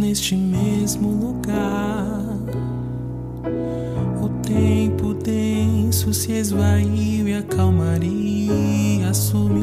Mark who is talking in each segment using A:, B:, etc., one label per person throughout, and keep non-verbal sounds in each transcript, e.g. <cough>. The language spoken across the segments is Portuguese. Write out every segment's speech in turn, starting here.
A: neste mesmo lugar. O tempo denso se esvaiu e a calmaria assumiu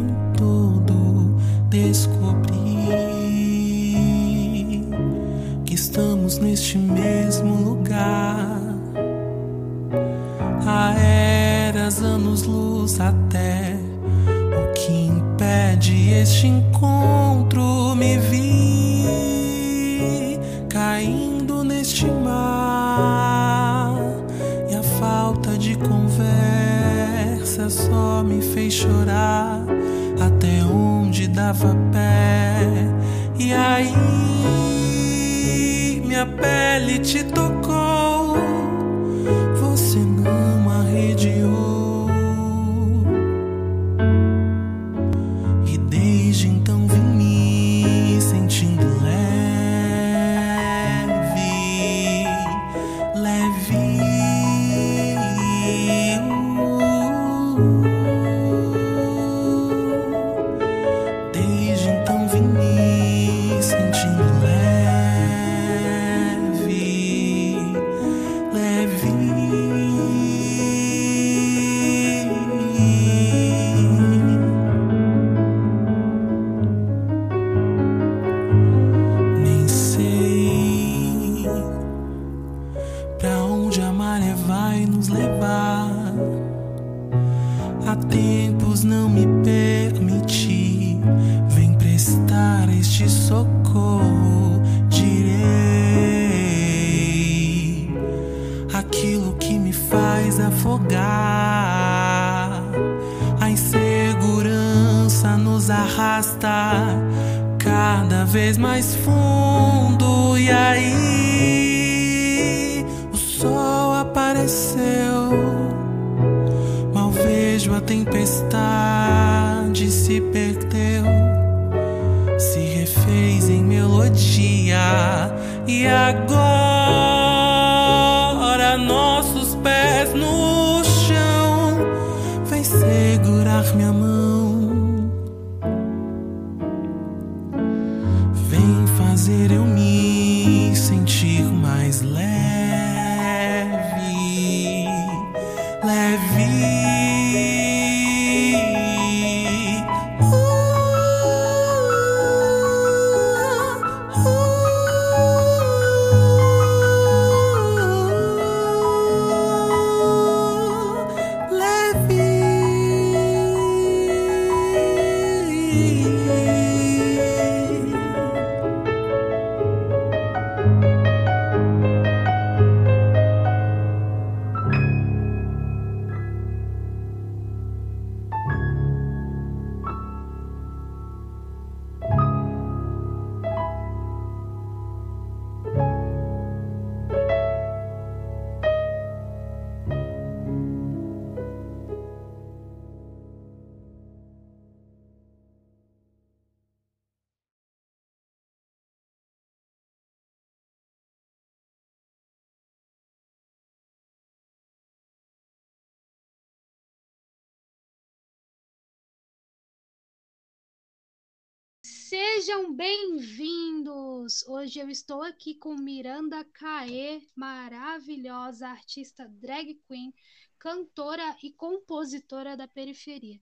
B: Sejam bem-vindos! Hoje eu estou aqui com Miranda Caê, maravilhosa artista drag queen, cantora e compositora da periferia.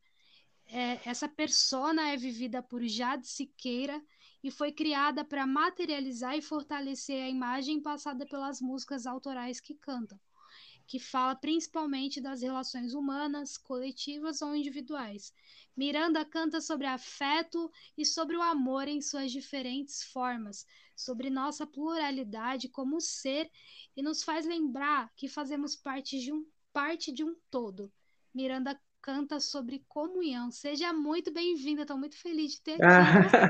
B: É, essa persona é vivida por Jade Siqueira e foi criada para materializar e fortalecer a imagem passada pelas músicas autorais que cantam, que fala principalmente das relações humanas, coletivas ou individuais. Miranda canta sobre afeto e sobre o amor em suas diferentes formas, sobre nossa pluralidade como ser e nos faz lembrar que fazemos parte de um, parte de um todo. Miranda canta sobre comunhão. Seja muito bem-vinda, estou muito feliz de ter aqui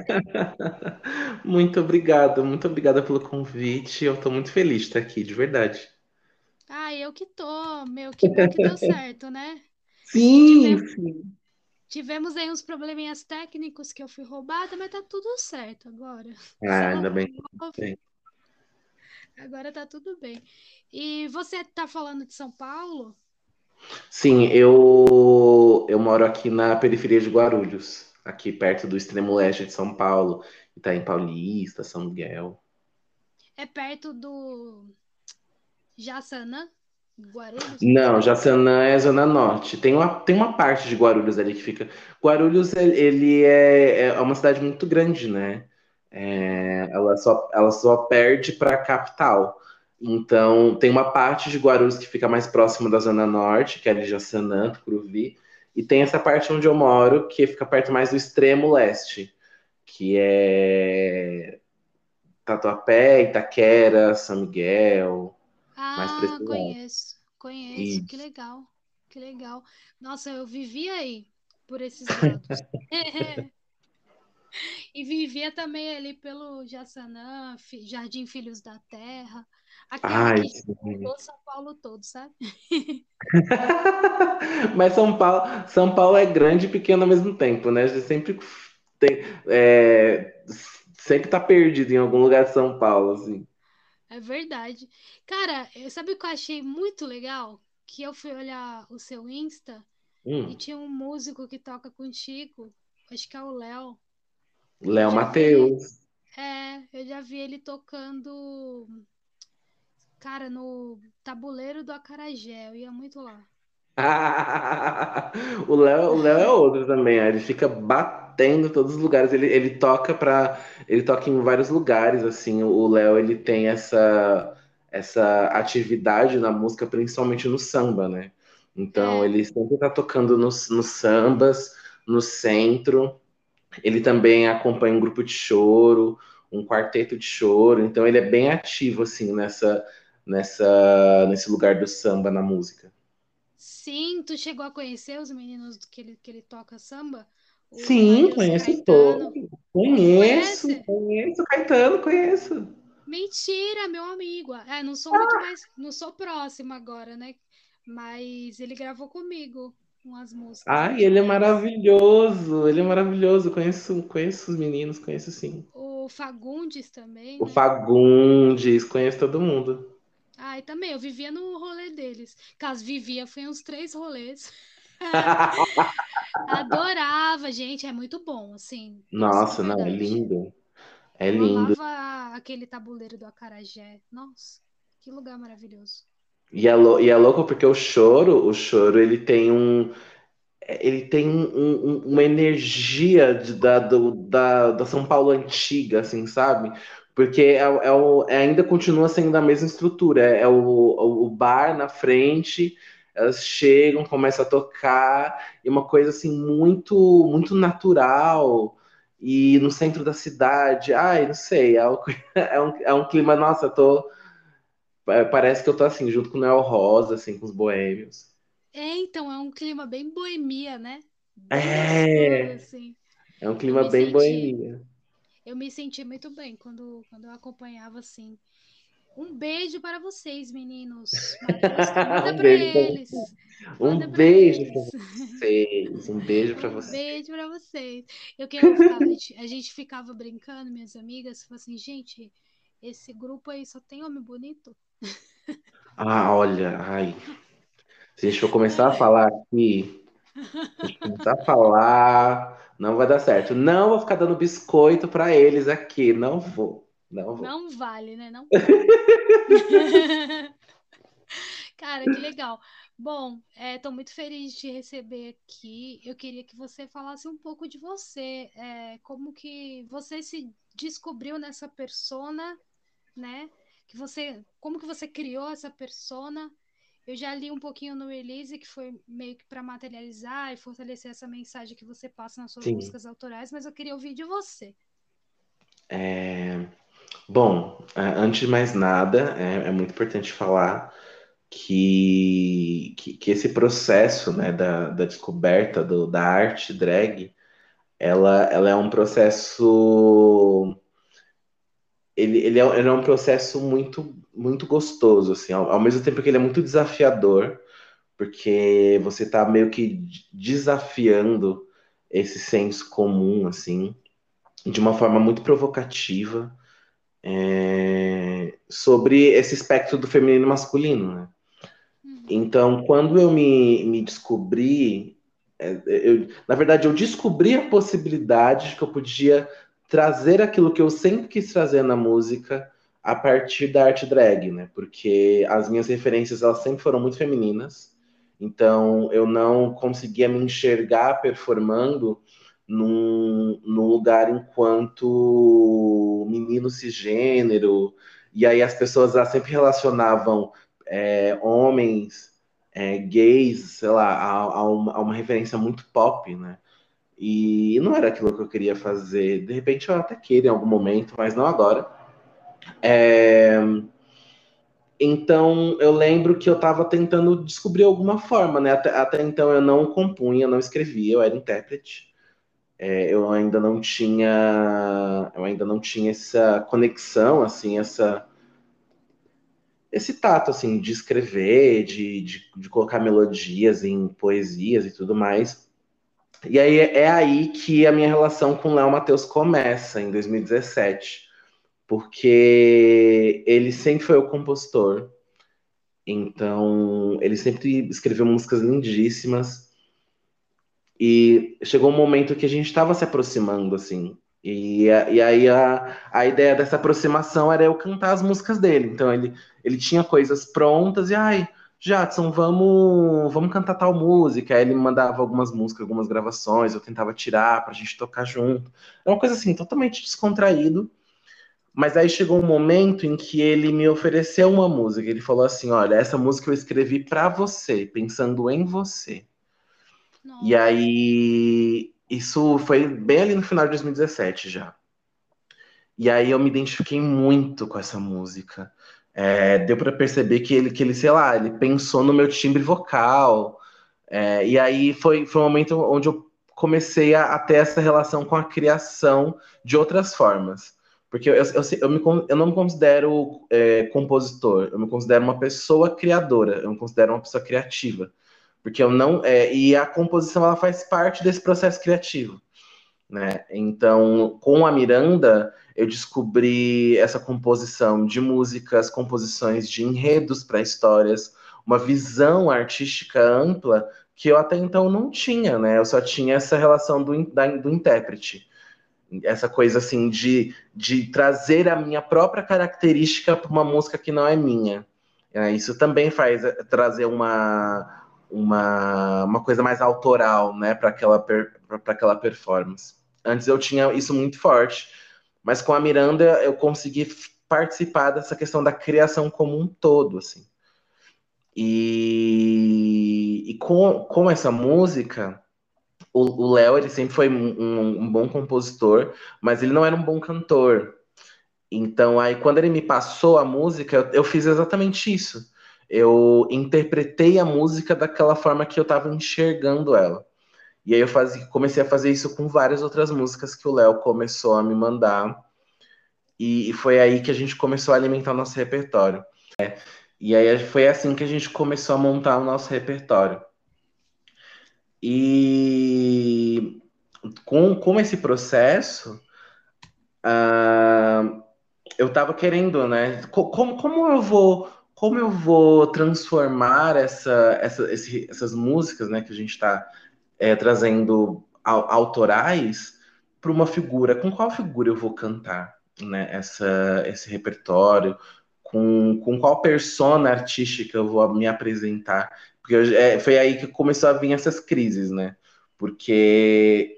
B: <laughs>
C: muito obrigado, muito obrigada pelo convite. Eu estou muito feliz de estar aqui, de verdade.
B: Ah, eu que tô, meu, que bom que deu certo, né? <laughs>
C: Sim,
B: Tivemos,
C: sim.
B: tivemos aí uns probleminhas técnicos que eu fui roubada, mas tá tudo certo agora.
C: Ah, ainda bem
B: agora tá tudo bem. E você tá falando de São Paulo?
C: Sim, eu eu moro aqui na periferia de Guarulhos.
A: aqui perto do extremo leste de São Paulo, Itaim Paulista, São Miguel.
B: É perto do Jaçanã? Guarulhos?
A: Não, Jaçanã é Zona Norte. Tem uma, tem uma parte de Guarulhos ali que fica. Guarulhos, ele é, é uma cidade muito grande, né? É, ela, só, ela só perde para a capital. Então, tem uma parte de Guarulhos que fica mais próxima da Zona Norte, que é ali Jaçanã, Tucuruvi, e tem essa parte onde eu moro, que fica perto mais do extremo leste, que é Tatuapé, Itaquera, São Miguel,
B: Ah, conheço, conheço, que
A: Isso.
B: legal, que legal. Nossa, eu vivia aí, por esses <laughs> lados. <laughs> E vivia também ali pelo Jaçanã, Fi- Jardim Filhos da Terra, aquela
A: Ai,
B: que São Paulo todo, sabe? <laughs>
A: Mas São Paulo, São Paulo é grande e pequeno ao mesmo tempo, né? A gente sempre tem, é, sempre tá perdido em algum lugar de São Paulo, assim.
B: É verdade. Cara, eu- sabe o que eu achei muito legal? Que eu fui olhar o seu Insta e
A: Hum,
B: tinha um músico que toca contigo, acho que é o Léo.
A: Léo Mateus.
B: é, eu já vi ele tocando, cara, no Tabuleiro do Acarajé. Eu ia muito lá. <laughs>
A: O Léo, o Léo é outro também, ele fica batendo em todos os lugares. Ele, ele toca para, ele toca em vários lugares assim. O Léo ele tem essa essa atividade na música, principalmente no samba, né? Então
B: É,
A: ele sempre tá tocando nos, nos sambas, no centro. Ele também acompanha um grupo de choro, um quarteto de choro. Então ele é bem ativo assim nessa nessa nesse lugar do samba na música.
B: Sim, tu chegou a conhecer os meninos que ele, que ele toca samba? O
A: Sim, conheço todos. Conheço,
B: Conhece?
A: conheço. Caetano, conheço.
B: Mentira, meu amigo. É, não sou muito mais, não sou próxima agora, né? Mas ele gravou comigo umas músicas
A: Ai, ele é maravilhoso. Ele é maravilhoso. Conheço, conheço os meninos, conheço sim.
B: O Fagundes também,
A: O
B: né?
A: Fagundes, conheço todo mundo.
B: Ah, e também, eu vivia no rolê deles. Caso vivia, foi uns três rolês. <laughs> Adorava, gente, é muito bom, assim. Nossa,
A: Nossa, não, é lindo. É
B: Eu
A: lindo.
B: amava aquele tabuleiro do Acarajé. Nossa, que lugar maravilhoso.
A: E é, lou- e é louco porque o choro, o choro, ele tem um, ele tem um- um- uma energia de- da, do- da, da São Paulo antiga, assim, sabe? Porque é, o- é o- é- ainda continua sendo a mesma estrutura. É, é o, o, o bar na frente, elas chegam, começam a tocar, e uma coisa assim muito, muito natural. E no centro da cidade, ai, não sei, é, um- <laughs> é um, é um clima, nossa, tô, parece que eu tô assim, junto com o Noel Rosa, assim, com os boêmios.
B: É, então, é um clima bem boemia, né? Bem
A: É,
B: assim.
A: é um clima bem
B: senti,
A: boemia.
B: Eu me senti muito bem quando, quando eu acompanhava, assim. Um beijo para vocês, meninos. <laughs> Manda
A: Um
B: para eles.
A: Um
B: Manda para <laughs>
A: beijo pra vocês. Um beijo
B: Um
A: vocês.
B: beijo para vocês. Eu queria ficar, a gente, a gente ficava brincando, minhas amigas, falou assim, gente, esse grupo aí só tem homem bonito?
A: Ah, olha, ai. Se a gente for começar a falar aqui, se a gente começar a falar, não vai dar certo. Não vou ficar dando biscoito pra eles aqui. Não vou. Não vou.
B: Não vale, né? Não. <laughs> Cara, que legal. Bom, estou muito feliz de te receber aqui. Eu queria que você falasse um pouco de você, é, como que você se descobriu nessa persona, né? Que você, como que você criou essa persona? Eu já li um pouquinho no release que foi meio que para materializar e fortalecer essa mensagem que você passa nas suas
A: Sim.
B: músicas autorais, mas eu queria ouvir de você.
A: É, Bom, é, antes de mais nada, é, é muito importante falar que, que, que esse processo, né, da, da descoberta do, da arte drag, ela, ela é um processo ele, ele, é, ele é um processo muito muito gostoso assim ao, ao mesmo tempo que ele é muito desafiador porque você está meio que desafiando esse senso comum assim de uma forma muito provocativa é, sobre esse espectro do feminino e masculino né?
B: Uhum.
A: então quando eu me, me descobri é, eu, na verdade, eu descobri a possibilidade de que eu podia trazer aquilo que eu sempre quis trazer na música a partir da arte drag, né? Porque as minhas referências elas sempre foram muito femininas, então eu não conseguia me enxergar performando num, num lugar enquanto menino cisgênero, e aí as pessoas elas sempre relacionavam é, homens é, gays, sei lá, a, a, uma, a, uma, referência muito pop, né? E não era aquilo que eu queria fazer. De repente eu até queria em algum momento, mas não agora. É... Então eu lembro que eu estava tentando descobrir alguma forma, né? Até, até, então eu não compunha, não escrevia, eu era intérprete. É, eu ainda não tinha, eu ainda não tinha essa conexão, assim, essa esse tato, assim, de escrever, de, de, de colocar melodias em poesias e tudo mais. E aí é aí que a minha relação com Léo Matheus começa, em 2017, porque ele sempre foi o compositor, então ele sempre escreveu músicas lindíssimas, e chegou um momento que a gente estava se aproximando, assim, e, e aí a, a ideia dessa aproximação era eu cantar as músicas dele. Então ele, ele tinha coisas prontas e, ai, Jadson, vamos, vamos cantar tal música. Aí ele me mandava algumas músicas, algumas gravações, eu tentava tirar pra gente tocar junto. É uma coisa assim, totalmente descontraído. Mas aí chegou um momento em que ele me ofereceu uma música. Ele falou assim: Olha, essa música eu escrevi para você, pensando em você. Nossa. E aí isso foi bem ali no final de 2017 já. E aí eu me identifiquei muito com essa música. É, deu para perceber que ele, que ele, sei lá, ele pensou no meu timbre vocal. É, e aí foi, foi um momento onde eu comecei a, a, ter essa relação com a criação de outras formas. Porque eu, eu, eu, me, eu não me considero é, compositor, eu me considero uma pessoa criadora, eu me considero uma pessoa criativa porque eu não é, e a composição ela faz parte desse processo criativo, né? Então, com a Miranda, eu descobri essa composição de músicas, composições de enredos para histórias, uma visão artística ampla que eu até então não tinha, né? Eu só tinha essa relação do, da, do intérprete, essa coisa assim de, de trazer a minha própria característica para uma música que não é minha. É, isso também faz é, trazer uma uma, uma coisa mais autoral, né, para aquela, per, aquela performance. Antes eu tinha isso muito forte, mas com a Miranda eu consegui participar dessa questão da criação como um todo, assim. E, e com, com essa música, o Léo ele sempre foi um, um, bom compositor, mas ele não era um bom cantor. Então aí quando ele me passou a música, eu, eu fiz exatamente isso eu interpretei a música daquela forma que eu estava enxergando ela. E aí eu faz, comecei a fazer isso com várias outras músicas que o Léo começou a me mandar. E, e, foi aí que a gente começou a alimentar o nosso repertório. É, e aí foi assim que a gente começou a montar o nosso repertório. E com, com esse processo, uh, eu estava querendo, né? Como, como eu vou como eu vou transformar essa, essa, esse, essas músicas né, que a gente está é, trazendo autorais para uma figura? Com qual figura eu vou cantar né, essa, esse repertório? Com, com qual persona artística eu vou me apresentar? Porque eu, é, foi aí que começou a vir essas crises, né? Porque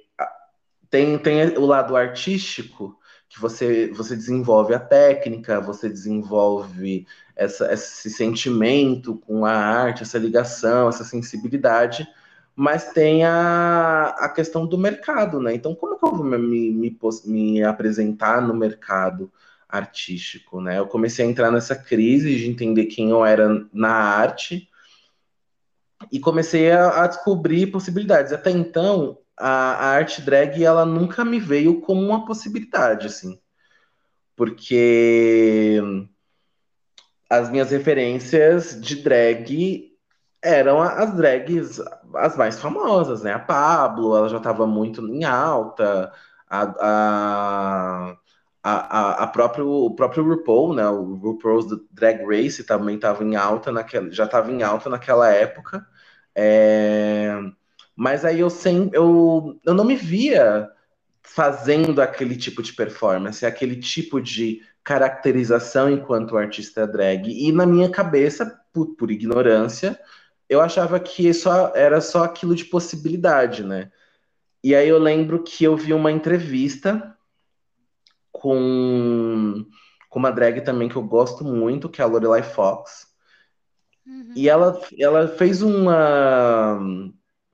A: tem, tem o lado artístico que você, você desenvolve a técnica, você desenvolve essa, esse sentimento com a arte, essa ligação, essa sensibilidade, mas tem a, a questão do mercado, né? Então, como que eu vou me, me, me apresentar no mercado artístico, né? Eu comecei a entrar nessa crise de entender quem eu era na arte e comecei a, a descobrir possibilidades. Até então, a, a arte drag, ela nunca me veio como uma possibilidade, assim. Porque as minhas referências de drag eram as drags as mais famosas, né? A Pablo, ela já estava muito em alta, a, a, a, a próprio, o próprio RuPaul, né? O RuPaul's Drag Race também estava em alta naquela, já estava em alta naquela época. É, Mas aí eu sempre eu, eu não me via fazendo aquele tipo de performance, aquele tipo de caracterização enquanto artista drag. E na minha cabeça, por, por ignorância, eu achava que só era só aquilo de possibilidade, né? E aí eu lembro que eu vi uma entrevista com, com uma drag também que eu gosto muito, que é a Lorelai Fox.
B: Uhum.
A: E ela, ela fez uma.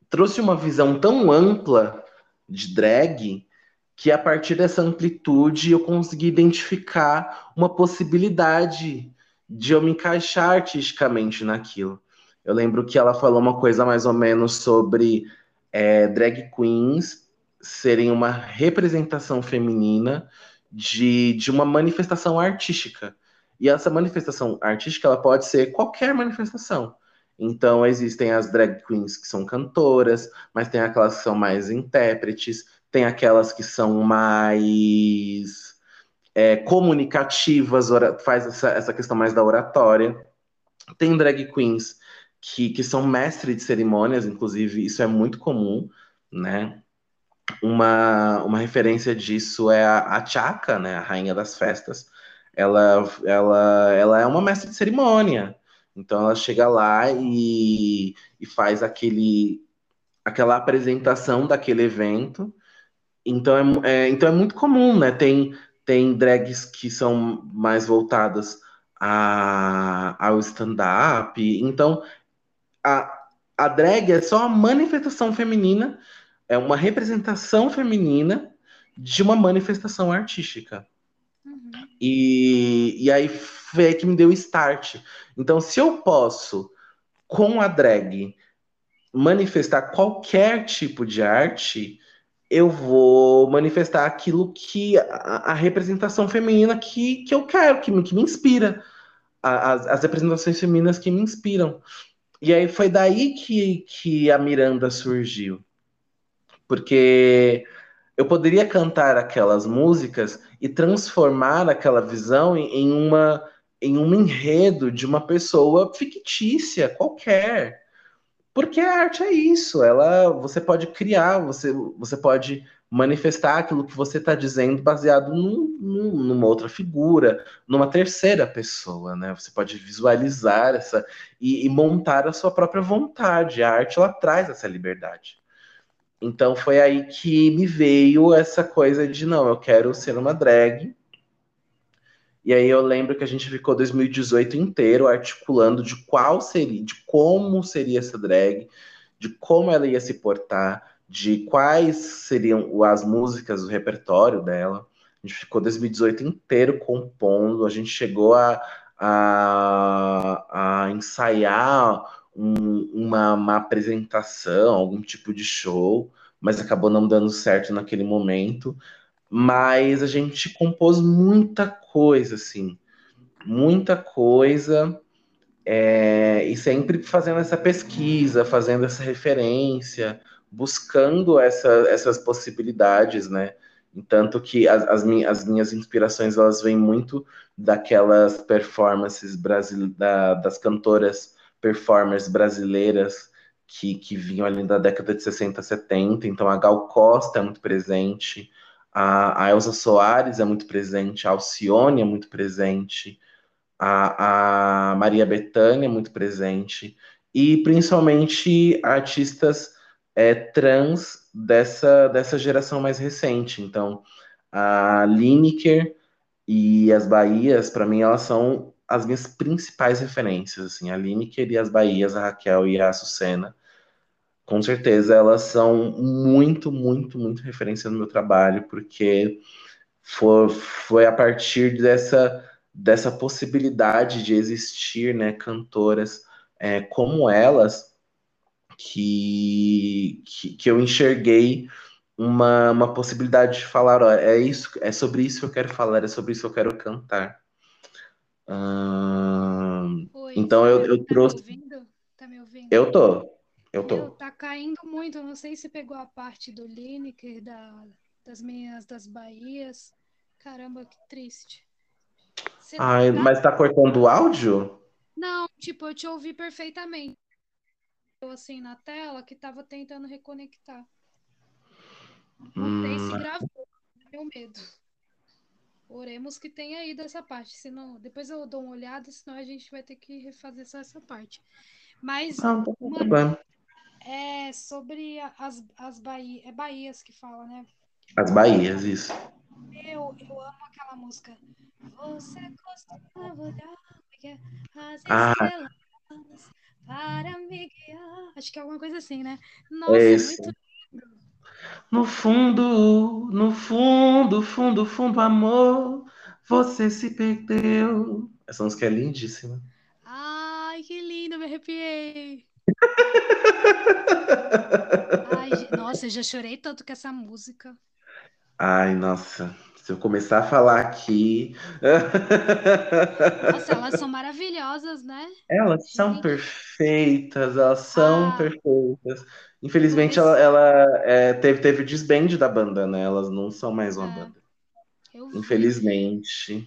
A: trouxe uma visão tão ampla de drag que a partir dessa amplitude eu consegui identificar uma possibilidade de eu me encaixar artisticamente naquilo. Eu lembro que ela falou uma coisa mais ou menos sobre é, drag queens serem uma representação feminina de, de uma manifestação artística. E essa manifestação artística ela pode ser qualquer manifestação. Então, existem as drag queens que são cantoras, mas tem aquelas que são mais intérpretes, tem aquelas que são mais é, comunicativas, faz essa, essa questão mais da oratória. Tem drag queens que, que são mestres de cerimônias, inclusive, isso é muito comum, né? Uma, uma referência disso é a, a Chaka, né? A rainha das festas. Ela, ela, ela é uma mestre de cerimônia. Então ela chega lá e, e faz aquele, aquela apresentação daquele evento então é, é, então é muito comum, né? Tem, tem drags que são mais voltadas a, ao stand-up. Então, a, a drag é só uma manifestação feminina, é uma representação feminina de uma manifestação artística.
B: Uhum.
A: E, e aí foi aí que me deu start. Então, se eu posso, com a drag, manifestar qualquer tipo de arte, eu vou manifestar aquilo que a, a representação feminina que, que eu quero, que, me, que me inspira, as, as representações femininas que me inspiram. E aí foi daí que, que a Miranda surgiu. Porque eu poderia cantar aquelas músicas e transformar aquela visão em, uma em um enredo de uma pessoa fictícia qualquer. Porque a arte é isso, ela você pode criar, você, você pode manifestar aquilo que você está dizendo baseado num, num, numa outra figura, numa terceira pessoa, né? Você pode visualizar essa e, e, montar a sua própria vontade. A arte ela traz essa liberdade. Então foi aí que me veio essa coisa de não, eu quero ser uma drag e aí eu lembro que a gente ficou 2018 inteiro articulando de qual seria, de como seria essa drag, de como ela ia se portar, de quais seriam as músicas, o repertório dela. A gente ficou 2018 inteiro compondo, a gente chegou a, a, a ensaiar um, uma, uma apresentação, algum tipo de show, mas acabou não dando certo naquele momento mas a gente compôs muita coisa, assim, muita coisa, é, e sempre fazendo essa pesquisa, fazendo essa referência, buscando essa, essas possibilidades, né? Tanto que as, as, minhas, as minhas inspirações elas vêm muito daquelas performances brasil, da, das cantoras performers brasileiras que, que vinham ali da década de 60, 70. Então a Gal Costa é muito presente, a, a Elza Soares é muito presente, a Alcione é muito presente, a, a Maria Bethânia é muito presente, e principalmente artistas é, trans dessa, dessa geração mais recente. Então, a Lineker e as Bahias, para mim, elas são as minhas principais referências. Assim, a Lineker e as Bahias, a Raquel e a Açucena com certeza elas são muito, muito, muito referência no meu trabalho, porque foi, foi a partir dessa, dessa possibilidade de existir né, cantoras é, como elas que, que, que, eu enxerguei uma, uma possibilidade de falar, ó, é isso, é sobre isso que eu quero falar, é sobre isso que eu quero cantar. Hum,
B: Oi,
A: então eu, eu
B: tá
A: trouxe.
B: Ouvindo? Tá me ouvindo?
A: Eu tô. Eu tô.
B: Meu, tá caindo muito. Não sei se pegou a parte do Lineker, da, das minhas das Bahias. Caramba, que triste. Você
A: Ai,
B: tá-
A: mas tá cortando o áudio?
B: Não, tipo, eu te ouvi perfeitamente. Assim na tela que tava tentando reconectar.
A: Hum,
B: Não sei se gravou, meu medo. Oremos que tenha ido essa parte, senão depois eu dou uma olhada, senão a gente vai ter que refazer só essa parte. Mas
A: tem
B: uma é sobre as, as Bahia, é Bahias que fala, né?
A: As Bahias, isso.
B: Eu, eu amo aquela música. Você costuma olhar as
A: Ah.
B: estrelas para me guiar. Acho que é alguma coisa assim, né?
A: É
B: Nossa,
A: isso.
B: muito.
A: No fundo, no fundo, fundo, fundo, amor, você se perdeu. Essa música é lindíssima.
B: Ai, que lindo, me arrepiei. <laughs> Ai, nossa, eu já chorei tanto com essa música.
A: Ai, nossa, se eu começar a falar aqui.
B: Nossa, elas são maravilhosas, né?
A: Elas são
B: Gente,
A: perfeitas, elas são
B: ah,
A: perfeitas. Infelizmente, ela, ela, é, teve, teve desband da banda, né? Elas não são mais uma
B: É,
A: banda.
B: eu.
A: Infelizmente.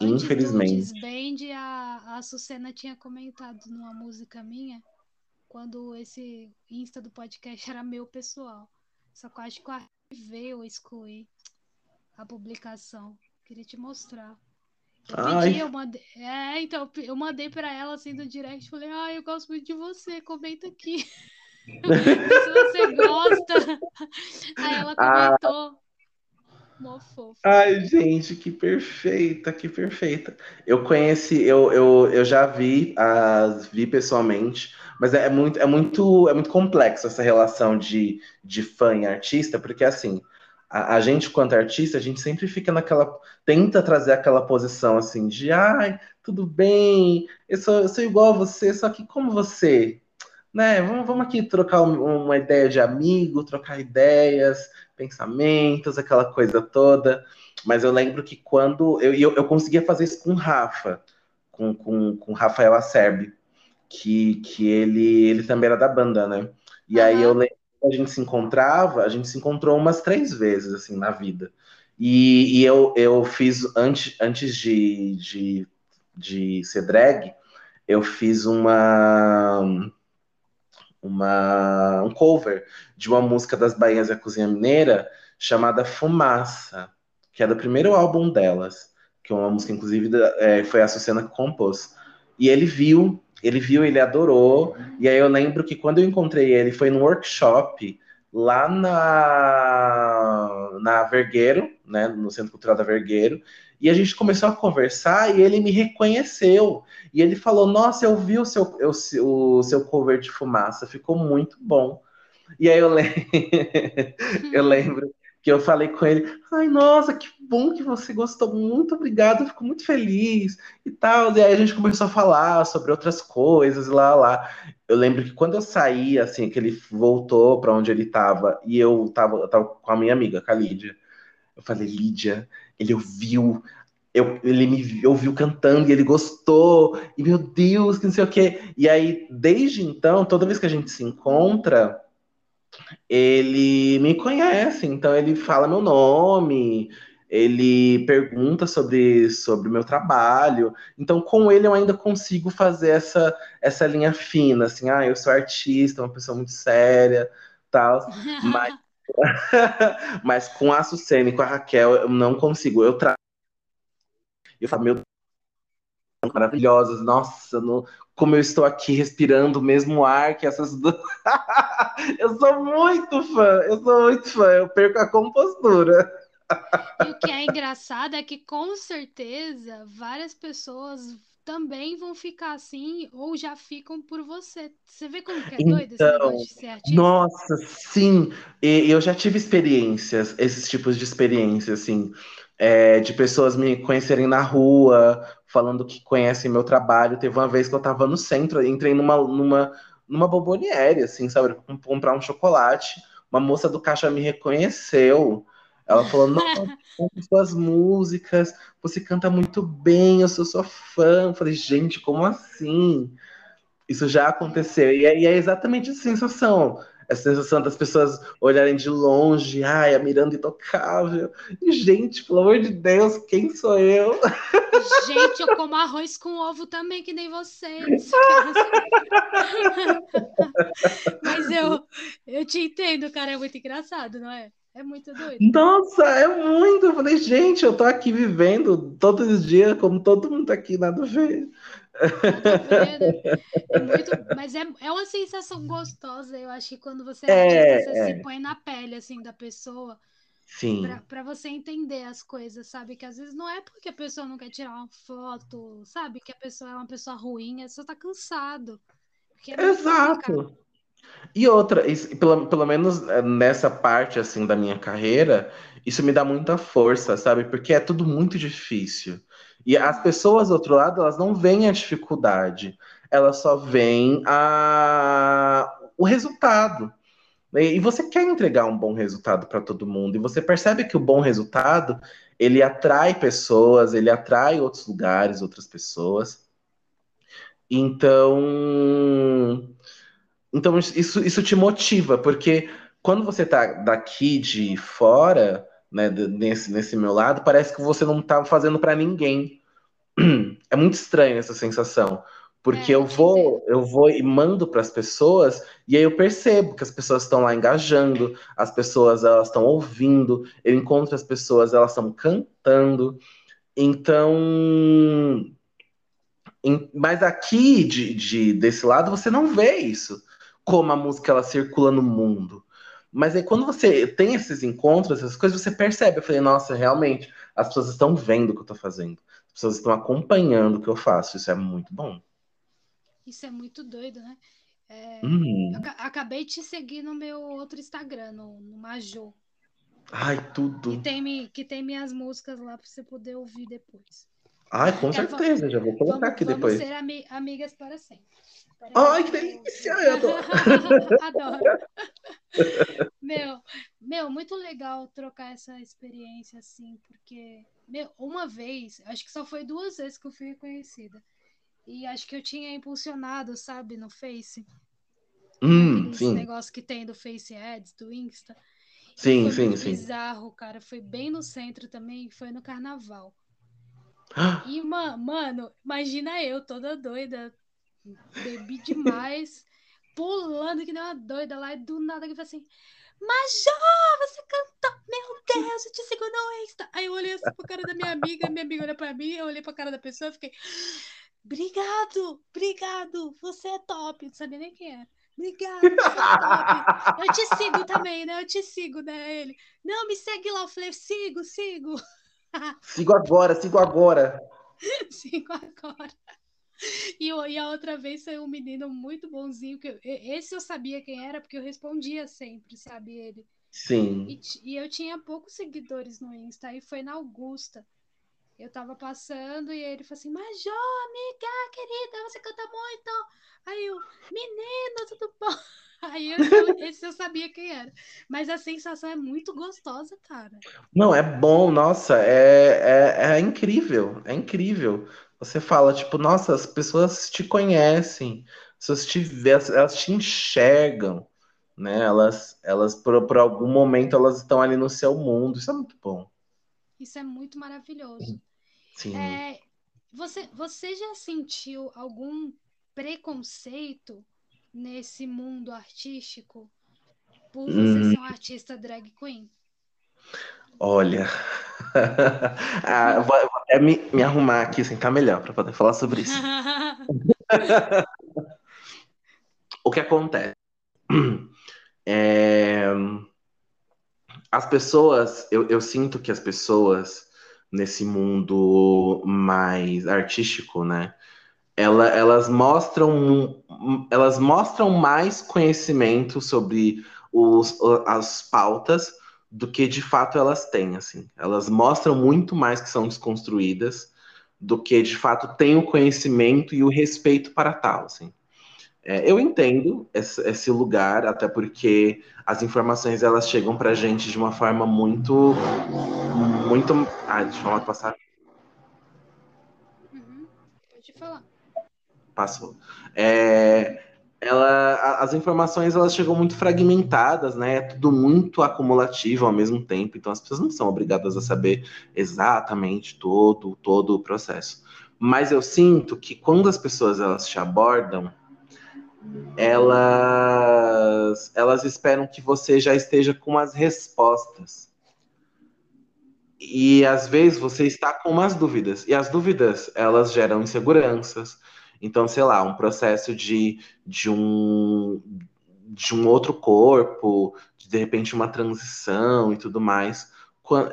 B: Antes
A: Infelizmente.
B: Disband, a, a Sucena tinha comentado numa música minha, quando esse Insta do podcast era meu pessoal. Só que eu acho que eu arquivei ou excluí a publicação. Queria te mostrar. Eu pedi, eu mandei. É, então eu mandei pra ela assim no direct. Falei, ah, eu gosto muito de você, comenta aqui. <laughs> Se você gosta. Aí ela
A: ah,
B: comentou. Fofa.
A: ai, gente, que perfeita, que perfeita. Eu conheci, eu, eu, eu já vi, as vi pessoalmente, mas é muito, é muito, é muito complexo essa relação de, de fã e artista, porque assim, a, a gente, quanto artista, a gente sempre fica naquela, tenta trazer aquela posição assim de, ai, tudo bem, eu sou, eu sou igual a você, só que como você, né? Vamos, vamos aqui trocar um- uma ideia de amigo, trocar ideias, pensamentos, aquela coisa toda. Mas eu lembro que quando eu, eu, eu conseguia fazer isso com o Rafa, com, com, com o Rafael Acerbi, que, que ele, ele também era da banda, né? E aí eu lembro a gente se encontrava, a gente se encontrou umas três vezes, assim, na vida. E, e eu, eu fiz, antes, antes de, de, de ser drag, eu fiz uma uma, um cover de uma música das Bahias da Cozinha Mineira chamada Fumaça, que é do primeiro álbum delas, que é uma música, inclusive, da- é, foi a Sucena que compôs. E ele viu, ele viu, ele adorou, e aí eu lembro que quando eu encontrei ele, foi num workshop lá na, na Vergueiro, né, no Centro Cultural da Vergueiro, e a gente começou a conversar e ele me reconheceu. E ele falou: Nossa, eu vi o seu, eu- o seu cover de fumaça, ficou muito bom. E aí eu, le- <laughs> eu lembro que eu falei com ele: Ai, nossa, que bom que você gostou, muito obrigado, fico muito feliz e tal. E aí a gente começou a falar sobre outras coisas, lá, lá. Eu lembro que quando eu saí, assim, que ele voltou para onde ele estava, e eu tava, eu tava com a minha amiga, com a Lídia. Eu falei, Lídia, ele ouviu, eu, ele me ouviu cantando e ele gostou, e meu Deus, que não sei o quê. E aí, desde então, toda vez que a gente se encontra, ele me conhece, então ele fala meu nome, ele pergunta sobre sobre o meu trabalho. Então, com ele eu ainda consigo fazer essa essa linha fina, assim, ah, eu sou artista, uma pessoa muito séria, tal. Mas, <laughs> <laughs> mas com a Sucene e com a Raquel eu não consigo. Eu trago, eu falo, meu maravilhosas, nossa, no- como eu estou aqui respirando o mesmo ar que essas duas. <laughs> Eu sou muito fã, eu sou muito fã, eu perco a compostura.
B: E o que é engraçado é que com certeza várias pessoas também vão ficar assim ou já ficam por você. Você vê como que é doido esse negócio
A: Então,
B: de ser artista?
A: nossa, sim, e eu já tive experiências, esses tipos de experiências, assim, é, de pessoas me conhecerem na rua, falando que conhecem meu trabalho. Teve uma vez que eu tava no centro, entrei numa, numa, numa bomboniere, assim, sabe, pra comprar um chocolate. Uma moça do caixa me reconheceu. Ela falou: Nossa, <laughs> suas músicas, você canta muito bem, eu sou sua fã. Eu falei: Gente, como assim? Isso já aconteceu. E é, e é exatamente a sensação. Essa sensação das pessoas olharem de longe, ai, a Miranda intocável. E, gente, pelo amor de Deus, quem sou eu?
B: Gente, eu como arroz com ovo também, que nem vocês. <laughs> Mas eu, eu te entendo, cara, é muito engraçado, não é? É muito doido.
A: Nossa, é muito. Eu falei, gente, eu tô aqui vivendo todos os dias, como todo mundo aqui, nada a ver.
B: Né? É muito, mas é, é uma sensação gostosa. Eu acho que quando você é artista, você se
A: é.
B: põe na pele assim da pessoa
A: Sim,
B: pra você entender as coisas, sabe? Que às vezes não é porque a pessoa não quer tirar uma foto, sabe? Que a pessoa é uma pessoa ruim, é só tá cansado. É complicado.
A: exato. E outra, isso- pelo, pelo menos eh, nessa parte assim da minha carreira, isso me dá muita força, sabe? Porque é tudo muito difícil. E as pessoas do outro lado, elas não veem a dificuldade, elas só veem a... o resultado. E você quer entregar um bom resultado para todo mundo, e você percebe que o bom resultado, ele atrai pessoas, ele atrai outros lugares, outras pessoas. Então, então isso, isso te motiva, porque quando você tá daqui de fora, né, nesse, nesse meu lado, parece que você não tá fazendo para ninguém. <clears throat> É muito estranho essa sensação, porque
B: É,
A: eu vou, eu vou e mando para as pessoas e aí eu percebo que as pessoas estão lá engajando, as pessoas elas estão ouvindo, eu encontro as pessoas elas estão cantando. Então, em- mas aqui de, de- desse lado você não vê isso, como a música ela circula no mundo. Mas aí quando você tem esses encontros, essas coisas, você percebe. Eu falei, nossa, realmente, as pessoas estão vendo o que eu tô fazendo. As pessoas estão acompanhando o que eu faço. Isso é muito bom.
B: Isso é muito doido, né? É,
A: Uhum.
B: eu acabei de te seguir no meu outro Instagram, no, no Majô,
A: Ai,
B: que
A: tudo.
B: tem, mi- que tem minhas músicas lá pra você poder ouvir depois.
A: Ai, com
B: Quero, va-
A: certeza, já vou colocar
B: vamos,
A: aqui
B: vamos
A: depois.
B: ser ami- amigas para sempre. Peraí,
A: Ai, que delícia! Eu <laughs> adoro.
B: Adoro. <laughs> Meu, meu, muito legal trocar essa experiência assim, porque, meu, uma vez, acho que só foi duas vezes que eu fui reconhecida. E acho que eu tinha impulsionado, sabe, no Face,
A: Hum,
B: naqueles
A: sim,
B: negócios que tem do Face Ads, do Insta.
A: Sim,
B: foi
A: sim, sim.
B: bizarro, cara. Foi bem no centro também, foi no carnaval. E, <gasps> ma- mano, imagina eu toda doida, bebi demais, pulando que nem uma doida lá, e do nada que falei assim, Major, você cantou, meu Deus, eu te sigo no Insta. Aí eu olhei assim pra cara da minha amiga, minha amiga olhou pra mim, eu olhei pra cara da pessoa e fiquei, <gasps> obrigado, obrigado, você é top, não sabia nem quem era. Obrigado, você é top. Eu te sigo também, né? Eu te sigo, né? Ele, não, me segue lá. Eu falei, sigo, sigo.
A: Sigo agora, sigo agora. <laughs>
B: Sigo agora. E, e a outra vez foi um menino muito bonzinho, que eu- e- esse eu sabia quem era, porque eu respondia sempre, sabe, ele. E,
A: Sim.
B: ti- e eu tinha poucos seguidores no Insta, aí foi na Augusta. Eu tava passando e ele falou assim, Major, amiga, querida, você canta muito. Aí eu, menino, tudo bom? Aí eu, esse eu sabia quem era. Mas a sensação é muito gostosa, cara.
A: Não, é bom, nossa, é, é, é incrível, é incrível. Você fala, tipo, nossa, as pessoas te conhecem, as pessoas te vê, elas te enxergam, né? Elas, elas por, por algum momento, elas estão ali no seu mundo. Isso é muito bom.
B: Isso é muito maravilhoso.
A: Sim.
B: É, você, você já sentiu algum preconceito nesse mundo artístico por você
A: Hum,
B: ser um artista drag queen?
A: olha, <laughs> Ah, vou, vou até me, me arrumar aqui, sentar melhor para poder falar sobre isso. <laughs> O que acontece? <clears throat> É, as pessoas, eu, eu sinto que as pessoas nesse mundo mais artístico, né? Ela- elas mostram, elas mostram mais conhecimento sobre os, as pautas do que de fato elas têm, assim. Elas mostram muito mais que são desconstruídas do que de fato têm o conhecimento e o respeito para tal, assim. É, eu entendo esse, esse lugar, até porque as informações elas chegam para gente de uma forma muito, muito. Ah, deixa eu passar.
B: Uhum, Pode falar.
A: Passou. É, ela, as informações elas chegam muito fragmentadas, né? É tudo muito acumulativo ao mesmo tempo, então as pessoas não são obrigadas a saber exatamente todo todo o processo. Mas eu sinto que quando as pessoas elas te abordam, elas elas esperam que você já esteja com as respostas. E às vezes você está com umas dúvidas, e as dúvidas elas geram inseguranças, então, sei lá, um processo de, de, um, de um outro corpo, de, de repente uma transição e tudo mais.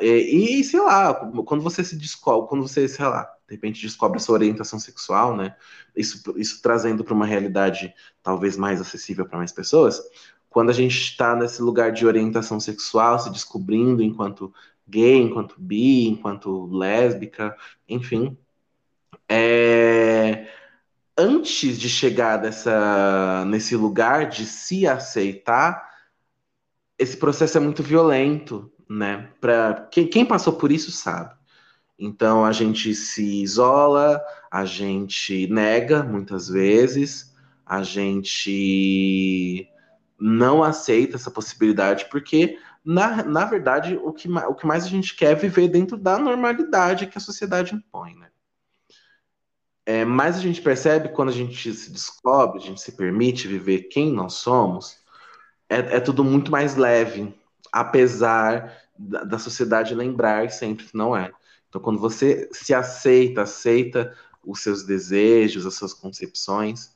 A: E, e, sei lá, quando você se descobre, quando você, sei lá, de repente descobre sua orientação sexual, né? Isso, isso trazendo para uma realidade talvez mais acessível para mais pessoas. Quando a gente está nesse lugar de orientação sexual, se descobrindo enquanto gay, enquanto bi, enquanto lésbica, enfim, é, antes de chegar nesse lugar de se aceitar, esse processo é muito violento, né? Para quem, quem passou por isso sabe. Então a gente se isola, a gente nega muitas vezes, a gente não aceita essa possibilidade, porque na, na verdade o que, o que mais a gente quer é viver dentro da normalidade que a sociedade impõe, né? É, mas a gente percebe quando a gente se descobre, a gente se permite viver quem nós somos, é, é tudo muito mais leve, apesar da, da, sociedade lembrar sempre que não é. Então, quando você se aceita, aceita os seus desejos, as suas concepções,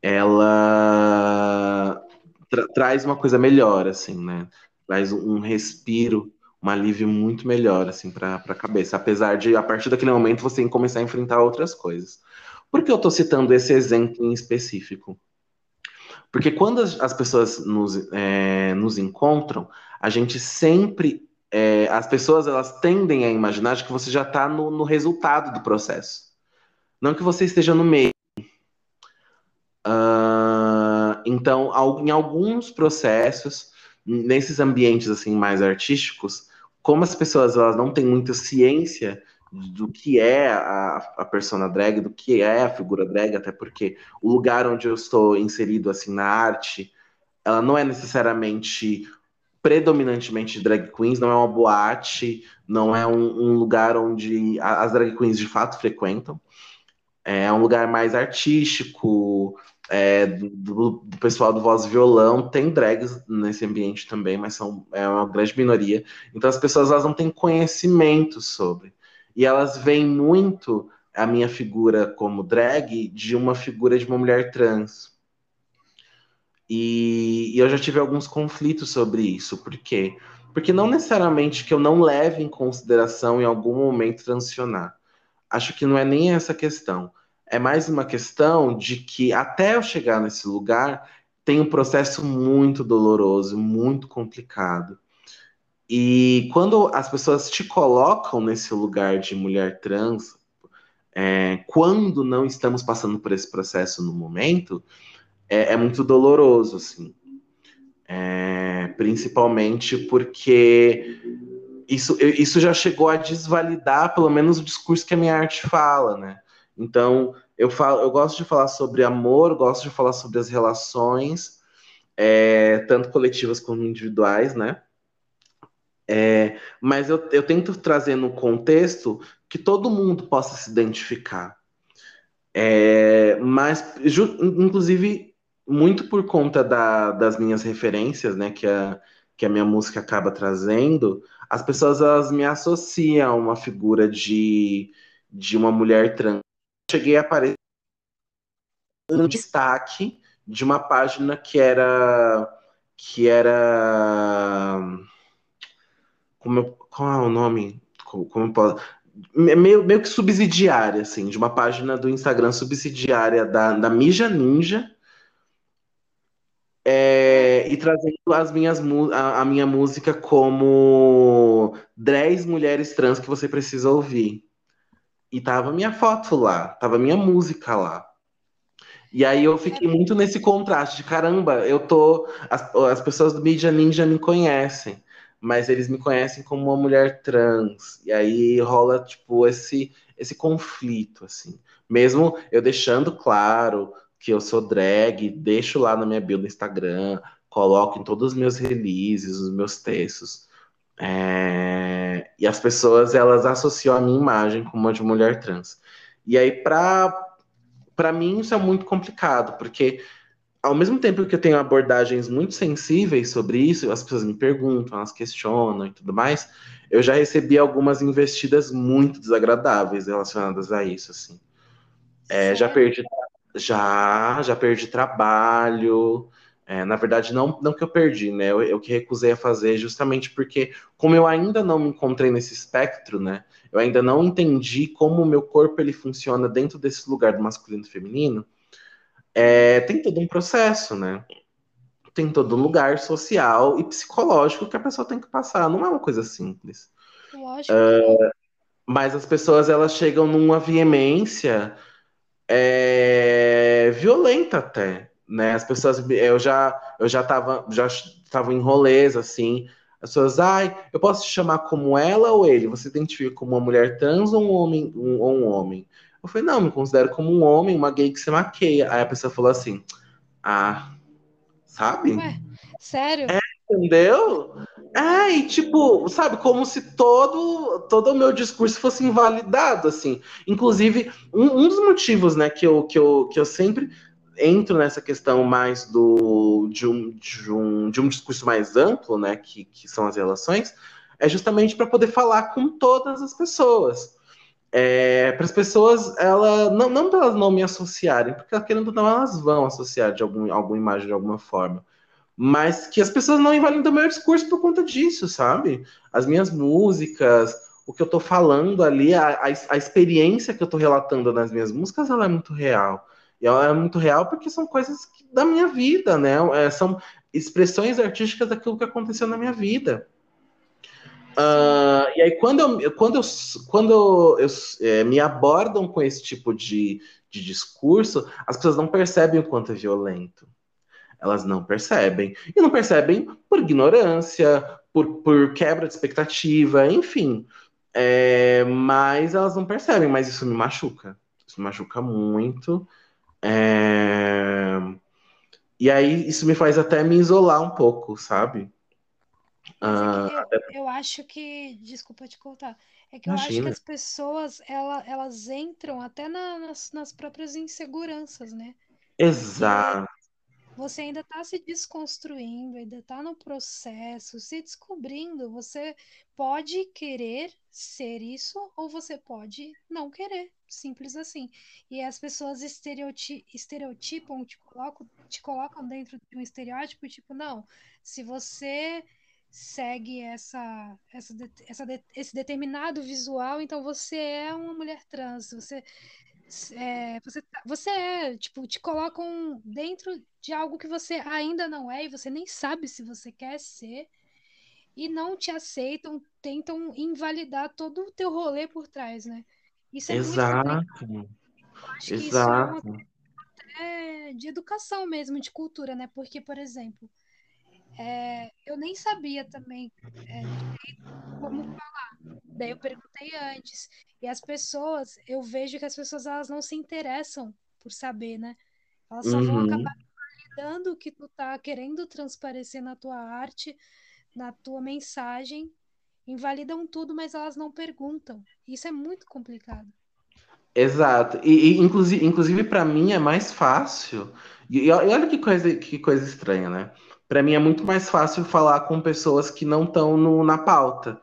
A: ela tra traz uma coisa melhor, assim, né? Traz um respiro, um alívio muito melhor, assim, para a cabeça. Apesar de, a partir daquele momento, você começar a enfrentar outras coisas. Por que eu estou citando esse exemplo em específico? Porque quando as, pessoas nos, é, nos encontram, a gente sempre. É, as pessoas elas tendem a imaginar que você já está no, no, resultado do processo. Não que você esteja no meio. Uh, então, em alguns processos, nesses ambientes assim mais artísticos, como as pessoas elas não têm muita ciência do que é a, a persona drag, do que é a figura drag, até porque o lugar onde eu estou inserido assim na arte, ela não é necessariamente predominantemente drag queens, não é uma boate, não é um, um lugar onde as drag queens de fato frequentam. É um lugar mais artístico, é, do, do, pessoal do voz e violão, tem drags nesse ambiente também, mas são, é uma grande minoria. Então as pessoas elas não têm conhecimento sobre e elas veem muito a minha figura como drag de uma figura de uma mulher trans. E, e, eu já tive alguns conflitos sobre isso. Por quê? Porque não necessariamente que eu não leve em consideração em algum momento transicionar. Acho que não é nem essa questão. É mais uma questão de que até eu chegar nesse lugar tem um processo muito doloroso, muito complicado. E quando as pessoas te colocam nesse lugar de mulher trans, é, quando não estamos passando por esse processo no momento, é, é muito doloroso, assim. É, principalmente porque isso, isso já chegou a desvalidar, pelo menos, o discurso que a minha arte fala, né? Então, eu, falo, eu gosto de falar sobre amor, gosto de falar sobre as relações, é, tanto coletivas como individuais, né? É, mas eu, eu tento trazer no contexto que todo mundo possa se identificar. É, mas, inclusive, muito por conta da, das minhas referências, né, que a, que a minha música acaba trazendo, as pessoas elas me associam a uma figura de, de uma mulher trans. Cheguei a aparecer um destaque de uma página que era que era como qual é o nome? Como, como posso, meio, meio que subsidiária, assim, de uma página do Instagram subsidiária da, da Mija Ninja. É, e trazendo as minhas, a, a, minha música como 10 mulheres trans que você precisa ouvir. E tava minha foto lá, tava minha música lá. E aí eu fiquei muito nesse contraste de caramba, eu tô. As, as pessoas do Mídia Ninja me conhecem mas eles me conhecem como uma mulher trans. E aí rola, tipo, esse, esse conflito, assim. Mesmo eu deixando claro que eu sou drag, deixo lá na minha bio do Instagram, coloco em todos os meus releases, os meus textos. É... E as pessoas elas associam a minha imagem com uma de mulher trans. E aí, para para mim, isso é muito complicado, porque ao mesmo tempo que eu tenho abordagens muito sensíveis sobre isso, as pessoas me perguntam, elas questionam e tudo mais, eu já recebi algumas investidas muito desagradáveis relacionadas a isso, assim. É, já perdi, já, já perdi trabalho. É, na verdade, não, não que eu perdi, né? Eu, eu que recusei a fazer justamente porque, como eu ainda não me encontrei nesse espectro, né? Eu ainda não entendi como o meu corpo ele funciona dentro desse lugar do masculino e feminino é, tem todo um processo, né? Tem todo um lugar social e psicológico que a pessoa tem que passar. Não é uma coisa simples.
B: Lógico. Uh,
A: mas as pessoas elas chegam numa veemência é, violenta até, né? As pessoas, eu já, eu já tava, já estava em rolês assim. As pessoas, ai, eu posso te chamar como ela ou ele? Você identifica como uma mulher trans ou um homem? Um, ou um homem? Eu falei, não, me considero como um homem, uma gay que se maqueia. Aí a pessoa falou assim, ah, sabe? Ué,
B: sério?
A: É, entendeu? É, e tipo, sabe, como se todo, todo o meu discurso fosse invalidado, assim. Inclusive, um, um dos motivos, né, que eu, que, eu, que eu sempre entro nessa questão mais do de um, de um, de um discurso mais amplo, né, que, que são as relações, é justamente para poder falar com todas as pessoas é, para as pessoas, ela não, não para elas não me associarem, porque querendo ou não, elas vão associar de algum, alguma imagem de alguma forma. Mas que as pessoas não invalidam o meu discurso por conta disso, sabe? As minhas músicas, o que eu estou falando ali, a, a, a, experiência que eu estou relatando nas minhas músicas, ela é muito real. E é muito real porque são coisas que, da minha vida, né? É, são expressões artísticas daquilo que aconteceu na minha vida. Uh, e aí, quando, eu, quando, eu, quando eu, é, me abordam com esse tipo de, de discurso, as pessoas não percebem o quanto é violento. Elas não percebem. E não percebem por ignorância, por, por quebra de expectativa, enfim. É, mas elas não percebem, mas isso me machuca. Isso me machuca muito. É, e aí, isso me faz até me isolar um pouco, sabe?
B: Ah, eu, eu, acho que, desculpa te cortar, é que imagina. eu acho que as pessoas ela, elas entram até na, nas, nas próprias inseguranças, né?
A: Exato.
B: Você ainda está se desconstruindo, ainda está no processo, se descobrindo. Você pode querer ser isso ou você pode não querer, simples assim. E as pessoas estereoti estereotipam, te colocam, te colocam dentro de um estereótipo, tipo, não, se você segue essa, essa, essa, esse determinado visual, então você é uma mulher trans, você é, você, tá, você é, tipo, te colocam dentro de algo que você ainda não é e você nem sabe se você quer ser e não te aceitam, tentam invalidar todo o teu rolê por trás, né?
A: Isso é Exato. muito
B: acho Exato. que isso é uma é de educação mesmo, de cultura, né? Porque, por exemplo, é, eu nem sabia também é, como falar. Daí eu perguntei antes. E as pessoas, eu vejo que as pessoas elas não se interessam por saber, né? Elas só uhum. vão acabar validando o que tu tá querendo transparecer na tua arte, na tua mensagem. Invalidam tudo, mas elas não perguntam. Isso é muito complicado.
A: Exato. E, e inclusive, inclusive para mim é mais fácil. E, e olha que coisa, que coisa estranha, né? Para mim é muito mais fácil falar com pessoas que não estão na pauta.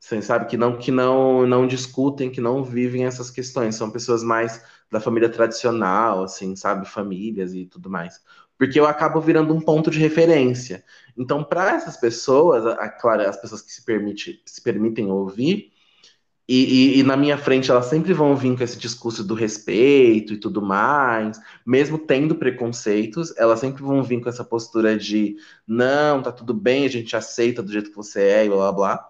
A: Você sabe que não que não não discutem, que não vivem essas questões, são pessoas mais da família tradicional, assim, sabe, famílias e tudo mais. Porque eu acabo virando um ponto de referência. Então, para essas pessoas, claro, as pessoas que se, permite, se permitem ouvir, e, e, e, na minha frente elas sempre vão vir com esse discurso do respeito e tudo mais, mesmo tendo preconceitos, elas sempre vão vir com essa postura de não, tá tudo bem, a gente aceita do jeito que você é e blá blá blá.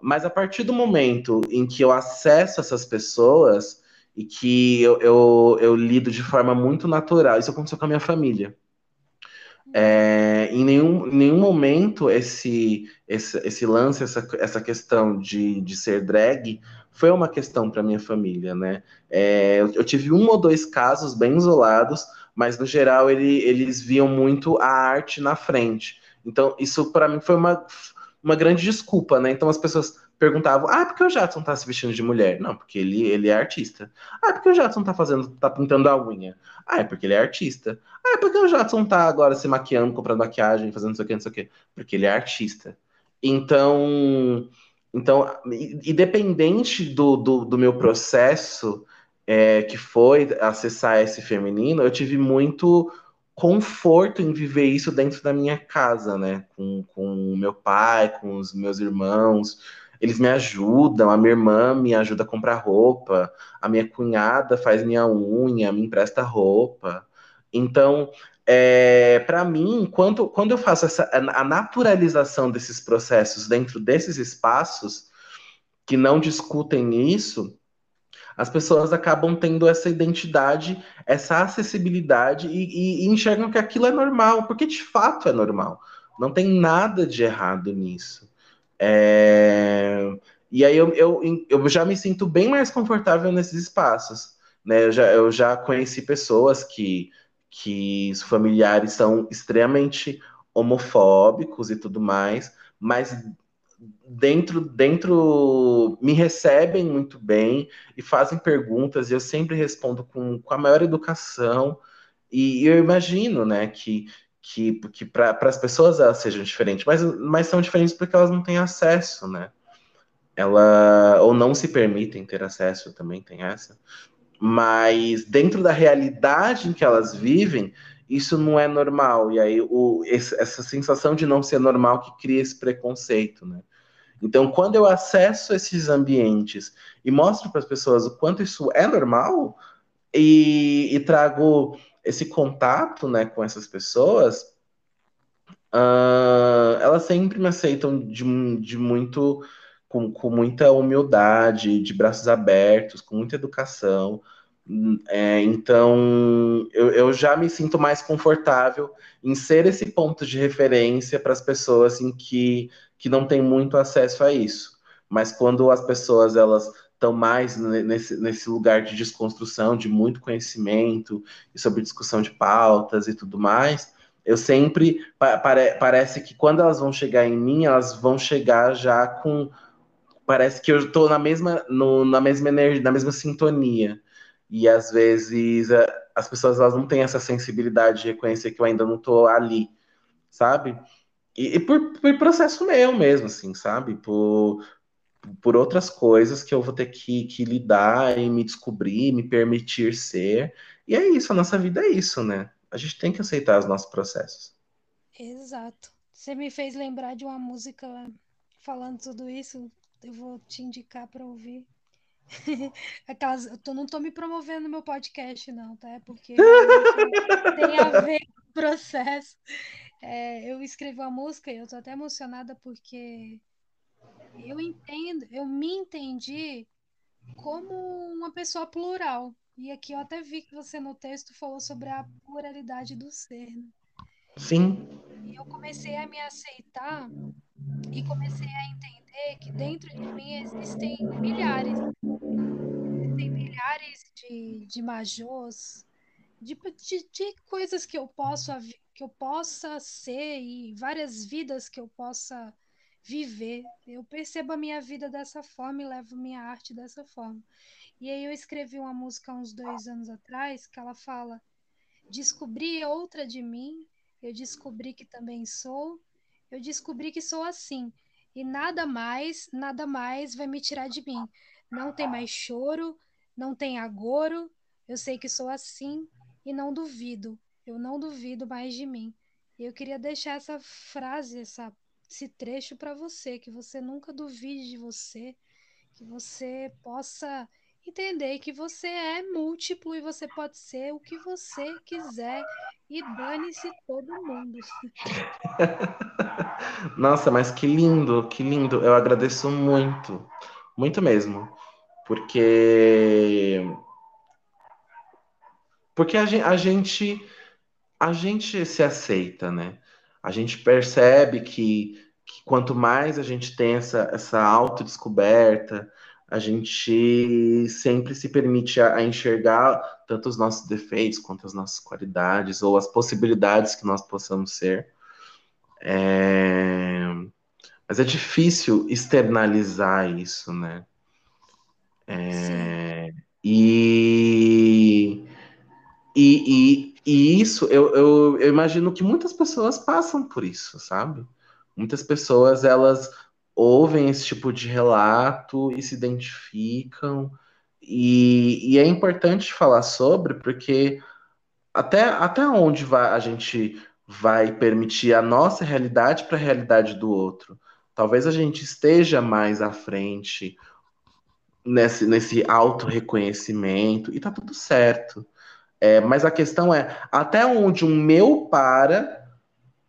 A: Mas a partir do momento em que eu acesso essas pessoas e que eu, eu, eu lido de forma muito natural, isso aconteceu com a minha família. É, em, nenhum, nenhum momento esse, esse, esse lance, essa, essa questão de, de ser drag foi uma questão para minha família, né? É, eu, eu, tive um ou dois casos bem isolados, mas no geral ele, eles viam muito a arte na frente. Então, isso para mim foi uma, uma grande desculpa, né? Então as pessoas perguntavam: ah, por que o Jadson tá se vestindo de mulher? Não, porque ele, ele é artista. Ah, por que o Jadson tá fazendo, tá pintando a unha? Ah, é porque ele é artista. Ah, é porque o Jadson tá agora se maquiando, comprando maquiagem, fazendo não sei o que, não sei o que. Porque ele é artista. Então, então independente do, do, do meu processo é, que foi acessar esse feminino, eu tive muito conforto em viver isso dentro da minha casa, né? Com, com meu pai, com os meus irmãos. Eles me ajudam, a minha irmã me ajuda a comprar roupa, a minha cunhada faz minha unha, me empresta roupa. Então, é, para mim, quando, quando eu faço essa, a naturalização desses processos dentro desses espaços que não discutem isso, as pessoas acabam tendo essa identidade, essa acessibilidade e, e, e enxergam que aquilo é normal, porque de fato é normal. Não tem nada de errado nisso. É... E aí eu, eu, eu já me sinto bem mais confortável nesses espaços. Né? Eu, já, eu já conheci pessoas que, que os familiares são extremamente homofóbicos e tudo mais, mas dentro dentro me recebem muito bem e fazem perguntas e eu sempre respondo com, com a maior educação e, e eu imagino né que que, que para as pessoas elas sejam diferentes mas, mas são diferentes porque elas não têm acesso né ela ou não se permitem ter acesso também tem essa mas dentro da realidade em que elas vivem isso não é normal. E aí, o, esse, essa sensação de não ser normal que cria esse preconceito, né? Então, quando eu acesso esses ambientes e mostro para as pessoas o quanto isso é normal e, e trago esse contato né, com essas pessoas, uh, elas sempre me aceitam de, de muito, com, com muita humildade, de braços abertos, com muita educação. É, então, eu, eu, já me sinto mais confortável em ser esse ponto de referência para as pessoas em que, que não têm muito acesso a isso. Mas quando as pessoas elas estão mais nesse, nesse lugar de desconstrução, de muito conhecimento, e sobre discussão de pautas e tudo mais, eu sempre pare, parece que quando elas vão chegar em mim, elas vão chegar já com parece que eu estou na mesma no, na mesma energia, na mesma sintonia. E às vezes as pessoas elas não têm essa sensibilidade de reconhecer que eu ainda não tô ali, sabe? E, e por, por, processo meu mesmo, assim, sabe? Por, por outras coisas que eu vou ter que, que lidar e me descobrir, me permitir ser. E é isso, a nossa vida é isso, né? A gente tem que aceitar os nossos processos.
B: Exato. Você me fez lembrar de uma música falando tudo isso. Eu vou te indicar para ouvir. <laughs> Aquelas, eu tô, não tô me promovendo no meu podcast, não, tá? É porque tem a ver com o <laughs> processo. É, eu escrevi uma música e eu tô até emocionada porque eu entendo, eu me entendi como uma pessoa plural. E aqui eu até vi que você no texto falou sobre a pluralidade do ser. Né?
A: Sim.
B: E eu comecei a me aceitar e comecei a entender que dentro de mim existem milhares, existem milhares de, de majors, de, de, de coisas que eu posso que eu possa ser e várias vidas que eu possa viver. Eu percebo a minha vida dessa forma e levo minha arte dessa forma. E aí eu escrevi uma música há uns dois anos atrás que ela fala: descobri outra de mim, eu descobri que também sou, eu descobri que sou assim. E nada mais, nada mais vai me tirar de mim. Não tem mais choro, não tem agoro. Eu sei que sou assim e não duvido. Eu não duvido mais de mim. E eu queria deixar essa frase, essa, esse trecho para você, que você nunca duvide de você, que você possa entender que você é múltiplo e você pode ser o que você quiser e dane-se todo mundo. <laughs>
A: Nossa, mas que lindo, que lindo. Eu agradeço muito, muito mesmo. Porque porque a gente, a gente a gente se aceita, né? A gente percebe que, que quanto mais a gente tem essa, essa autodescoberta, a gente sempre se permite a, a enxergar tanto os nossos defeitos quanto as nossas qualidades ou as possibilidades que nós possamos ser. É... Mas é difícil externalizar isso, né? É... E... E, e, e, isso, eu, eu, eu imagino que muitas pessoas passam por isso, sabe? Muitas pessoas, elas ouvem esse tipo de relato e se identificam. E, e é importante falar sobre, porque até, até onde vai, a gente vai permitir a nossa realidade para a realidade do outro? Talvez a gente esteja mais à frente nesse, nesse auto-reconhecimento e tá tudo certo. É, mas a questão é até onde o meu para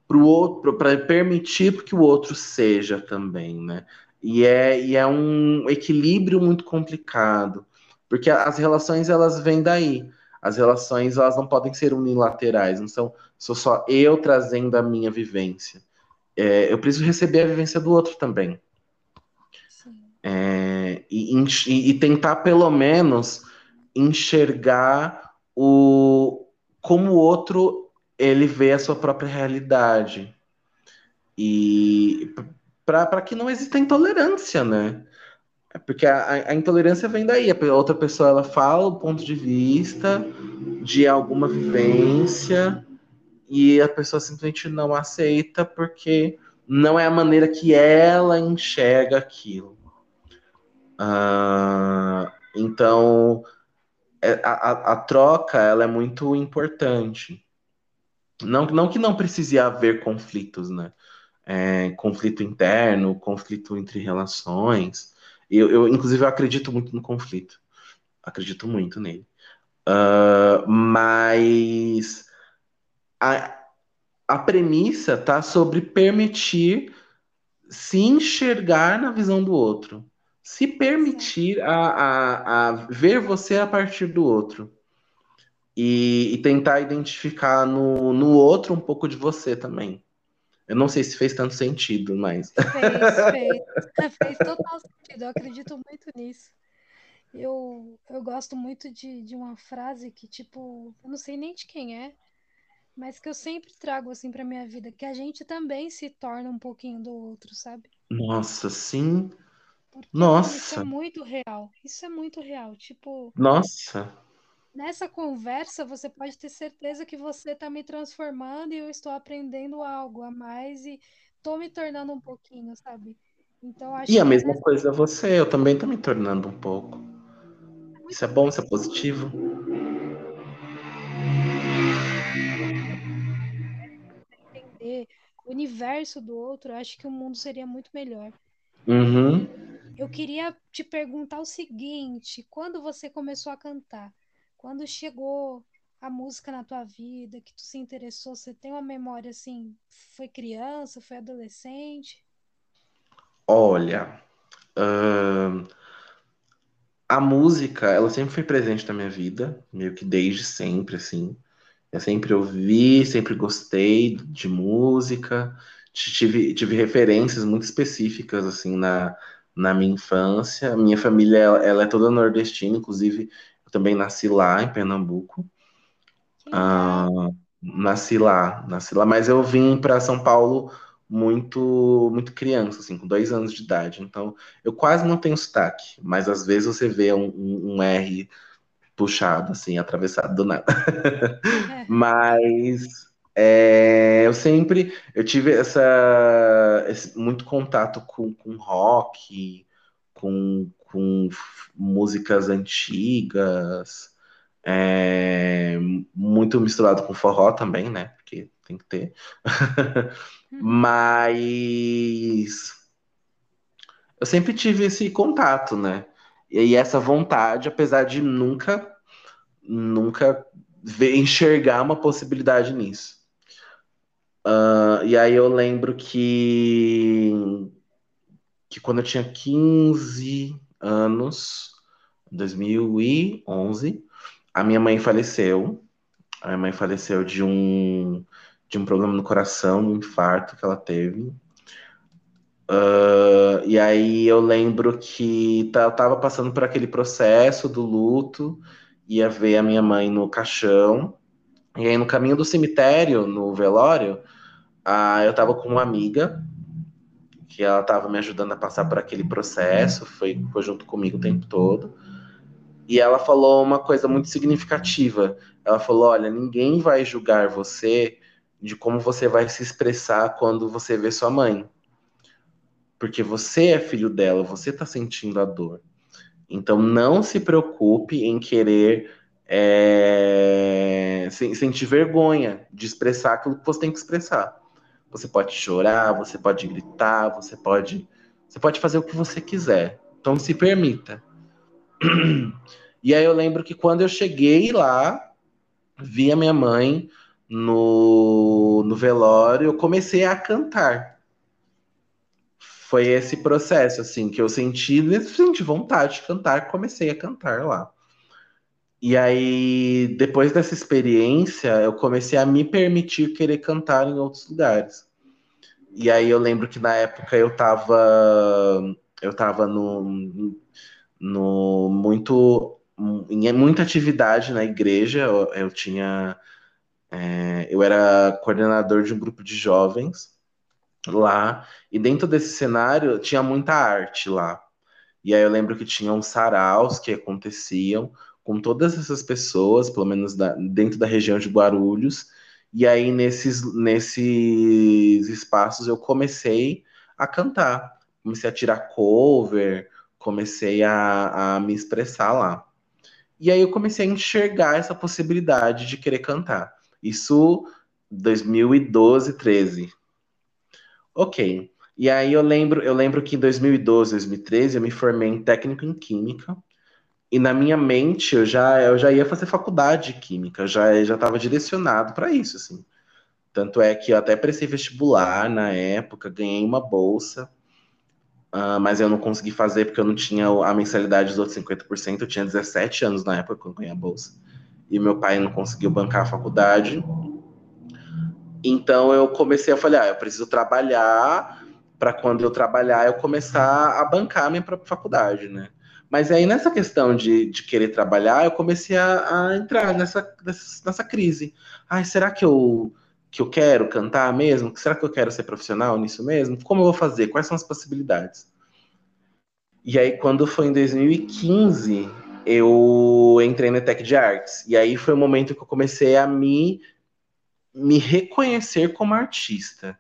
A: para o outro, para permitir que o outro seja também, né? E é, e é um equilíbrio muito complicado, porque as relações elas vêm daí. As relações elas não podem ser unilaterais, não são sou só eu trazendo a minha vivência. É, eu preciso receber a vivência do outro também. É, e, e, e tentar pelo menos enxergar o como o outro ele vê a sua própria realidade. E para que não exista intolerância, né? É porque a, a, intolerância vem daí. A outra pessoa ela fala o ponto de vista de alguma vivência e a pessoa simplesmente não aceita porque não é a maneira que ela enxerga aquilo. Uh, então a, a, troca ela é muito importante. Não, não que não precise haver conflitos, né? É, conflito interno, conflito entre relações. Eu, eu, inclusive, eu acredito muito no conflito. Acredito muito nele. Uh, mas a, a premissa tá sobre permitir se enxergar na visão do outro. Se permitir a, a, a ver você a partir do outro e, e tentar identificar no, no outro um pouco de você também. Eu não sei se fez tanto sentido, mas.
B: Fez, fez. fez total sentido. Eu acredito muito nisso. Eu, eu gosto muito de, de uma frase que, tipo, eu não sei nem de quem é, mas que eu sempre trago assim para minha vida, que a gente também se torna um pouquinho do outro, sabe?
A: Nossa, sim.
B: Porque
A: Nossa.
B: Isso é muito real. Isso é muito real. Tipo.
A: Nossa
B: nessa conversa você pode ter certeza que você está me transformando e eu estou aprendendo algo a mais e estou me tornando um pouquinho, sabe?
A: Então acho E a mesma nessa... coisa você, eu também estou me tornando um pouco. Isso é bom, isso é positivo.
B: Entender o universo do outro, acho que o mundo seria muito melhor.
A: Uhum.
B: Eu queria te perguntar o seguinte: quando você começou a cantar? Quando chegou a música na tua vida, que tu se interessou, você tem uma memória assim, foi criança, foi adolescente?
A: Olha, uh, a música, ela sempre foi presente na minha vida, meio que desde sempre, assim. Eu sempre ouvi, sempre gostei de música, tive, tive referências muito específicas, assim, na, na minha infância. Minha família, ela, é toda nordestina, inclusive eu também nasci lá em Pernambuco. Ah, nasci lá, nasci lá, mas eu vim para São Paulo muito muito criança, assim, com dois anos de idade. Então, eu quase não tenho sotaque, mas às vezes você vê um, um, um R puxado, assim, atravessado do nada. <laughs> É. mas é, eu sempre eu tive essa esse, muito contato com, com rock, com, com músicas antigas, é, muito misturado com forró também, né? Porque tem que ter. <laughs> Uhum. Mas eu sempre tive esse contato, né? E essa vontade, apesar de nunca, nunca ver, enxergar uma possibilidade nisso. Uh, e aí eu lembro que, que quando eu tinha 15, anos, 2011, a minha mãe faleceu. A minha mãe faleceu de um de um problema no coração, um infarto que ela teve. Uh, e aí eu lembro que eu tava passando por aquele processo do luto, ia ver a minha mãe no caixão, e aí no caminho do cemitério, no velório, uh, eu tava com uma amiga, que ela tava me ajudando a passar por aquele processo, foi, foi junto comigo o tempo todo, e ela falou uma coisa muito significativa. Ela falou: Olha, ninguém vai julgar você de como você vai se expressar quando você vê sua mãe porque você é filho dela, você está sentindo a dor. Então não se preocupe em querer é, sentir vergonha de expressar aquilo que você tem que expressar. Você pode chorar, você pode gritar, você pode, você pode fazer o que você quiser. Então se permita. <clears throat> E aí eu lembro que quando eu cheguei lá, vi a minha mãe no, no velório, eu comecei a cantar foi esse processo, assim, que eu senti, senti vontade de cantar, comecei a cantar lá. E aí, depois dessa experiência, eu comecei a me permitir querer cantar em outros lugares. E aí eu lembro que na época eu tava eu tava no, no muito em muita atividade na igreja, eu, eu tinha é, eu era coordenador de um grupo de jovens lá. E dentro desse cenário tinha muita arte lá. E aí eu lembro que tinham saraus que aconteciam com todas essas pessoas, pelo menos da, dentro da região de Guarulhos. E aí nesses, nesses espaços eu comecei a cantar, comecei a tirar cover, comecei a, a me expressar lá. E aí eu comecei a enxergar essa possibilidade de querer cantar. Isso 2012, 13. Ok. E aí eu lembro, eu lembro que em 2012, 2013, eu me formei em técnico em química. E na minha mente eu já, eu já ia fazer faculdade de química, já já estava direcionado para isso, assim. Tanto é que eu até prestei vestibular na época, ganhei uma bolsa, uh, mas eu não consegui fazer porque eu não tinha a mensalidade dos outros 50%. Eu tinha 17 anos na época quando ganhei a bolsa. E meu pai não conseguiu bancar a faculdade. Então eu comecei a falar, ah, eu preciso trabalhar para quando eu trabalhar eu começar a bancar a minha própria faculdade, né? Mas aí nessa questão de, de querer trabalhar, eu comecei a, a entrar nessa, nessa, crise. Ai, será que eu, que eu quero cantar mesmo? Será que eu quero ser profissional nisso mesmo? Como eu vou fazer? Quais são as possibilidades? E aí, quando foi em 2015, eu entrei na Tech de Artes. E aí foi o momento que eu comecei a me me reconhecer como artista,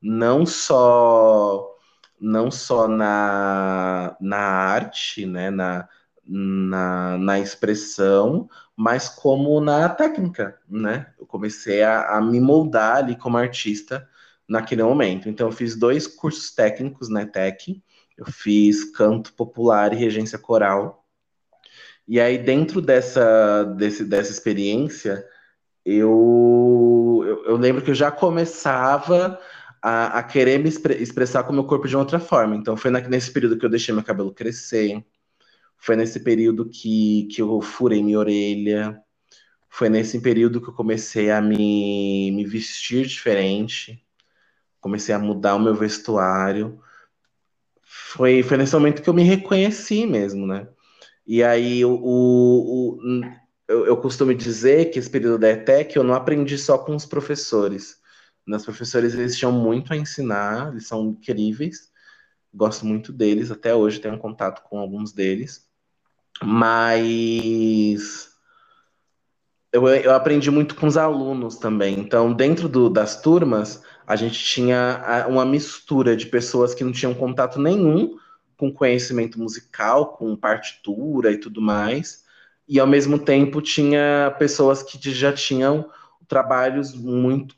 A: não só não só na, na arte, né, na, na, na expressão, mas como na técnica, né? Eu comecei a, a me moldar ali como artista naquele momento. Então, eu fiz dois cursos técnicos na ETEC, eu fiz canto popular e regência coral. E aí, dentro dessa, desse, dessa experiência, eu, eu, eu, lembro que eu já começava a, a querer me expre expressar com o meu corpo de outra forma. Então, foi na, nesse período que eu deixei meu cabelo crescer, foi nesse período que, que eu furei minha orelha, foi nesse período que eu comecei a me, me vestir diferente, comecei a mudar o meu vestuário. Foi, foi nesse momento que eu me reconheci mesmo, né? E aí o, o, o eu, eu costumo dizer que esse período da ETEC eu não aprendi só com os professores. Os professores eles tinham muito a ensinar, eles são incríveis, gosto muito deles, até hoje tenho contato com alguns deles, mas eu, eu aprendi muito com os alunos também. Então, dentro do, das turmas, a gente tinha uma mistura de pessoas que não tinham contato nenhum com conhecimento musical, com partitura e tudo mais, e ao mesmo tempo tinha pessoas que já tinham trabalhos muito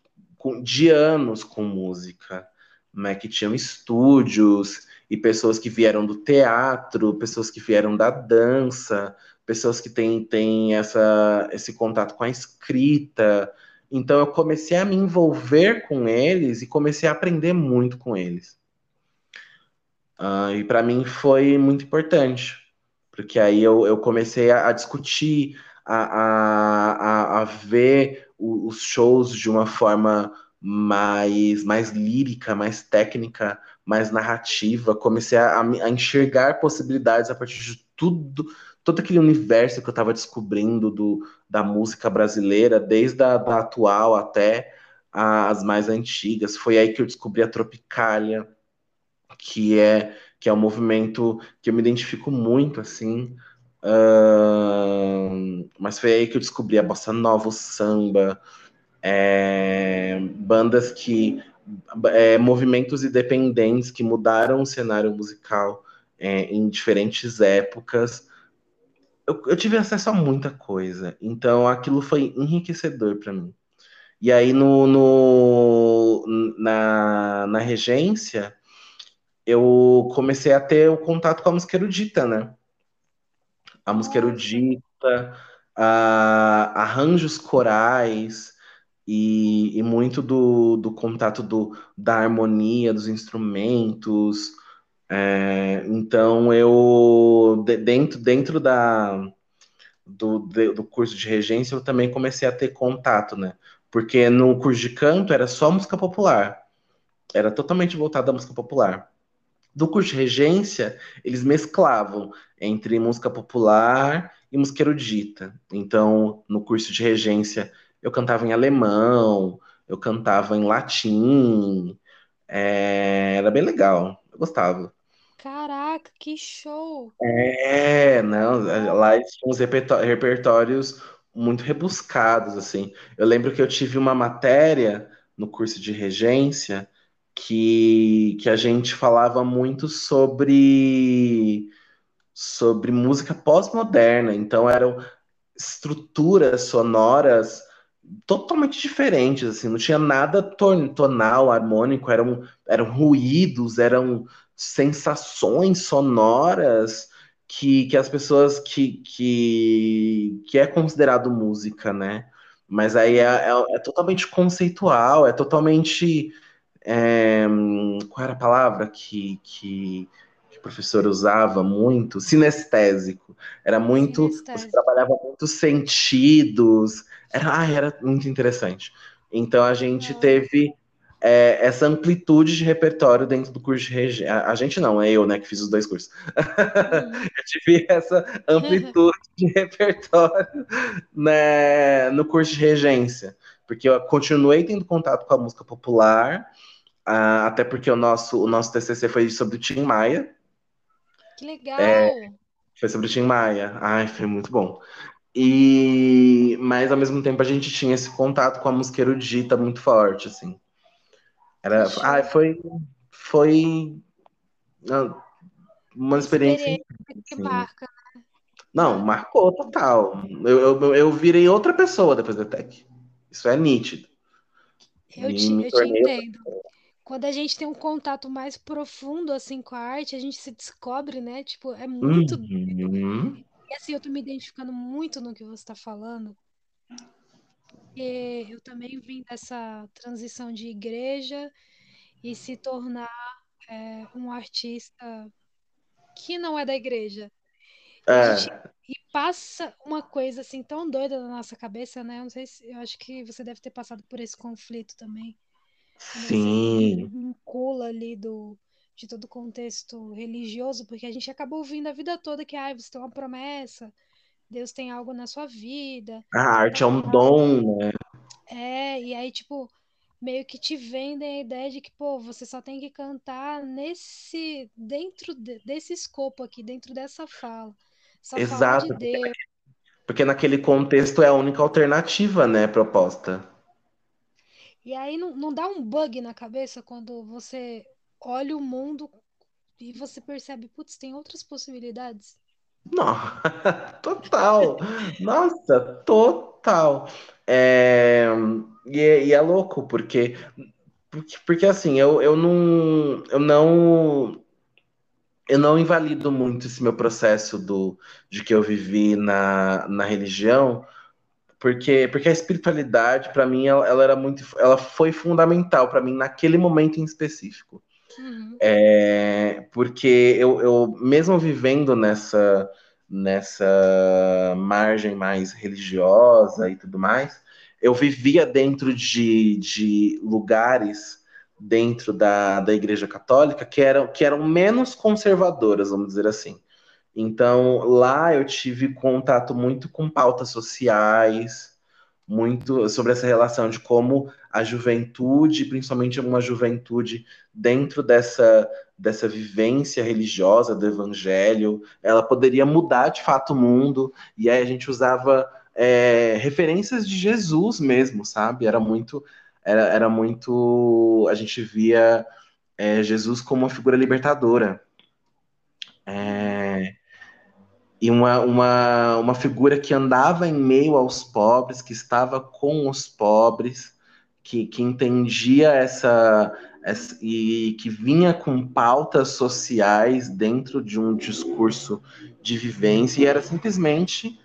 A: de anos com música, né, que tinham estúdios e pessoas que vieram do teatro, pessoas que vieram da dança, pessoas que têm, têm essa, esse contato com a escrita. Então eu comecei a me envolver com eles e comecei a aprender muito com eles. Uh, e para mim foi muito importante porque aí eu, eu comecei a, a discutir, a, a, a, ver os shows de uma forma mais, mais lírica, mais técnica, mais narrativa, comecei a, a enxergar possibilidades a partir de tudo, todo aquele universo que eu estava descobrindo do, da música brasileira, desde a da atual até as mais antigas. Foi aí que eu descobri a Tropicália, que é que é um movimento que eu me identifico muito, assim. Mas foi aí que eu descobri a bossa nova, o samba, é, bandas que é, movimentos independentes que mudaram o cenário musical é, em diferentes épocas. Eu, eu, tive acesso a muita coisa, então aquilo foi enriquecedor para mim. E aí no, no na, na regência eu comecei a ter o contato com a música erudita, né? A música erudita, a, arranjos corais e, e muito do, do contato do, da harmonia dos instrumentos. É, então eu dentro, dentro da, do, do curso de regência eu também comecei a ter contato, né? Porque no curso de canto era só música popular. Era totalmente voltado à música popular. Do curso de regência, eles mesclavam entre música popular e música erudita. Então, no curso de regência, eu cantava em alemão, eu cantava em latim. É... Era bem legal, eu gostava.
B: Caraca, que show!
A: É, não, lá tinha uns repertórios muito rebuscados, assim. Eu lembro que eu tive uma matéria no curso de regência que, que a gente falava muito sobre, sobre música pós-moderna. Então eram estruturas sonoras totalmente diferentes, assim, não tinha nada tonal, harmônico, eram, eram ruídos, eram sensações sonoras que, que as pessoas que, que, que é considerado música, né? Mas aí é, é, é totalmente conceitual, é totalmente. É, qual era a palavra que, que, que o professor usava muito? Sinestésico. Era muito. Sinestésico. Você trabalhava muitos sentidos. Era, era muito interessante. Então a gente teve é, essa amplitude de repertório dentro do curso de regência. A, a, gente não, é eu, né, que fiz os dois cursos. Uhum. <laughs> eu tive essa amplitude de <laughs> repertório né, no curso de regência, porque eu continuei tendo contato com a música popular, uh, até porque o nosso, o nosso TCC foi sobre o Tim Maia.
B: Que legal! É,
A: foi sobre o Tim Maia. Ai, foi muito bom. E, mas ao mesmo tempo a gente tinha esse contato com a música erudita muito forte, assim. Era, ah, foi, foi uma experiência. experiência
B: que marca, né?
A: Não, marcou total. Eu, eu, eu virei outra pessoa depois da Tech. Isso é nítido.
B: Eu, te, eu te entendo. Quando a gente tem um contato mais profundo assim com a arte, a gente se descobre, né? Tipo, é muito.
A: Uhum.
B: E assim, eu tô me identificando muito no que você está falando, porque eu também vim dessa transição de igreja e se tornar é, um artista que não é da igreja.
A: É.
B: Gente, e passa uma coisa assim tão doida na nossa cabeça, né? Eu não sei se eu acho que você deve ter passado por esse conflito também.
A: Sim.
B: Vincula ali do de todo o contexto religioso, porque a gente acabou ouvindo a vida toda que ah, você tem uma promessa, Deus tem algo na sua vida.
A: A arte é um dom, né?
B: É, e aí, tipo, meio que te vendem a ideia de que, pô, você só tem que cantar nesse, dentro de, desse escopo aqui, dentro dessa fala. Só
A: Exato.
B: De Deus.
A: Porque naquele contexto é a única alternativa, né, proposta.
B: E aí não, não dá um bug na cabeça quando você olha o mundo e você percebe, putz, tem outras possibilidades?
A: Não, <laughs> total. Nossa, total. É, e, é, e é louco, porque, porque, porque assim, eu, eu não. Eu não. Eu não invalido muito esse meu processo do, de que eu vivi na, na religião, porque, porque a espiritualidade, para mim, ela, ela, era muito. Ela foi fundamental para mim naquele momento em específico.
B: Uhum.
A: É, porque eu, eu, mesmo vivendo nessa, nessa margem mais religiosa e tudo mais, eu vivia dentro de, de lugares dentro da, da Igreja Católica que eram, que eram menos conservadoras, vamos dizer assim. Então, lá eu tive contato muito com pautas sociais, muito sobre essa relação de como a juventude, principalmente uma juventude dentro dessa, dessa vivência religiosa do evangelho, ela poderia mudar de fato o mundo, e aí a gente usava é, referências de Jesus mesmo, sabe? Era muito, era, era muito, a gente via é, Jesus como uma figura libertadora. É, e uma, uma, uma figura que andava em meio aos pobres, que estava com os pobres, que, que entendia essa, essa e que vinha com pautas sociais dentro de um discurso de vivência, e era simplesmente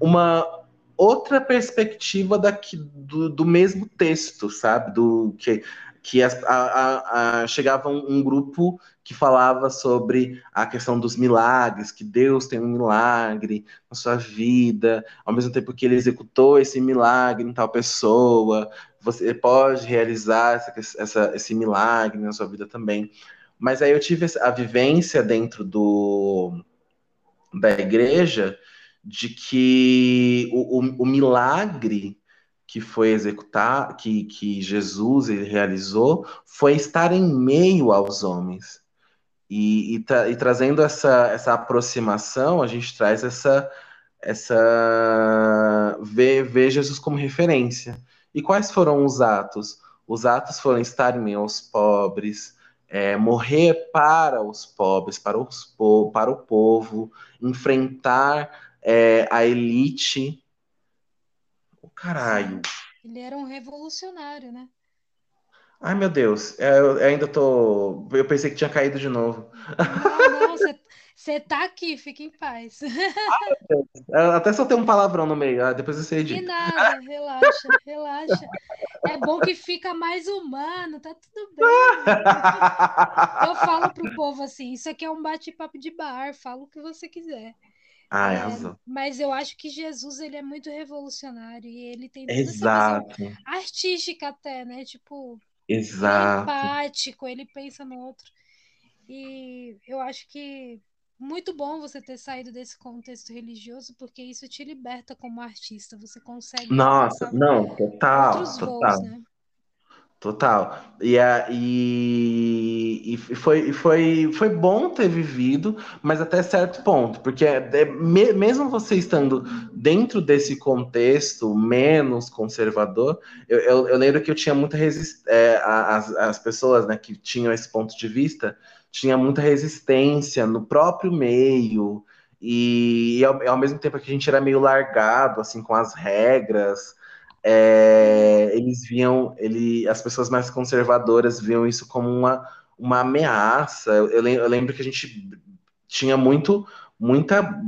A: uma outra perspectiva daqui, do, do mesmo texto, sabe? Do que que a, a, a, chegava um, um, grupo que falava sobre a questão dos milagres, que Deus tem um milagre na sua vida, ao mesmo tempo que ele executou esse milagre em tal pessoa, você pode realizar essa, essa, esse milagre na sua vida também. Mas aí eu tive a vivência dentro do, da igreja de que o, o, o milagre que foi executar, que, que Jesus realizou, foi estar em meio aos homens. E, e, tra e, trazendo essa, essa aproximação, a gente traz essa. essa ver, ver Jesus como referência. E quais foram os atos? Os atos foram estar em aos pobres, é, morrer para os pobres, para, os po para o povo, enfrentar é, a elite Caralho.
B: Ele era um revolucionário, né?
A: Ai, meu Deus. É, eu ainda tô. Eu pensei que tinha caído de novo.
B: Não, não, <laughs> você tá aqui, fica em paz.
A: Até só tem um palavrão no meio, ah, depois você edita.
B: Que nada, relaxa, relaxa. É bom que fica mais humano, tá tudo bem. Eu falo pro povo assim: isso aqui é um bate-papo de bar, fala o que você quiser.
A: Ah,
B: É, mas eu acho que Jesus ele é muito revolucionário e ele tem toda essa visão
A: Exato,
B: artística até, né? Tipo, ele é
A: exato.
B: empático, ele pensa no outro. E eu acho que muito bom você ter saído desse contexto religioso, porque isso te liberta como artista. Você consegue
A: Nossa, não, total,
B: outros voos,
A: total.
B: né?
A: Total. E, a, e, e foi, e foi, foi bom ter vivido, mas até certo ponto, porque é- é me- mesmo você estando dentro desse contexto menos conservador, eu, eu, eu lembro que eu tinha muita resistência, as, as pessoas né, que tinham esse ponto de vista, tinha muita resistência no próprio meio, e, ao, ao mesmo tempo que a gente era meio largado, assim, com as regras, é, eles viam, ele, as pessoas mais conservadoras viam isso como uma, uma ameaça. Eu, eu lem- eu lembro que a gente tinha muito, muita,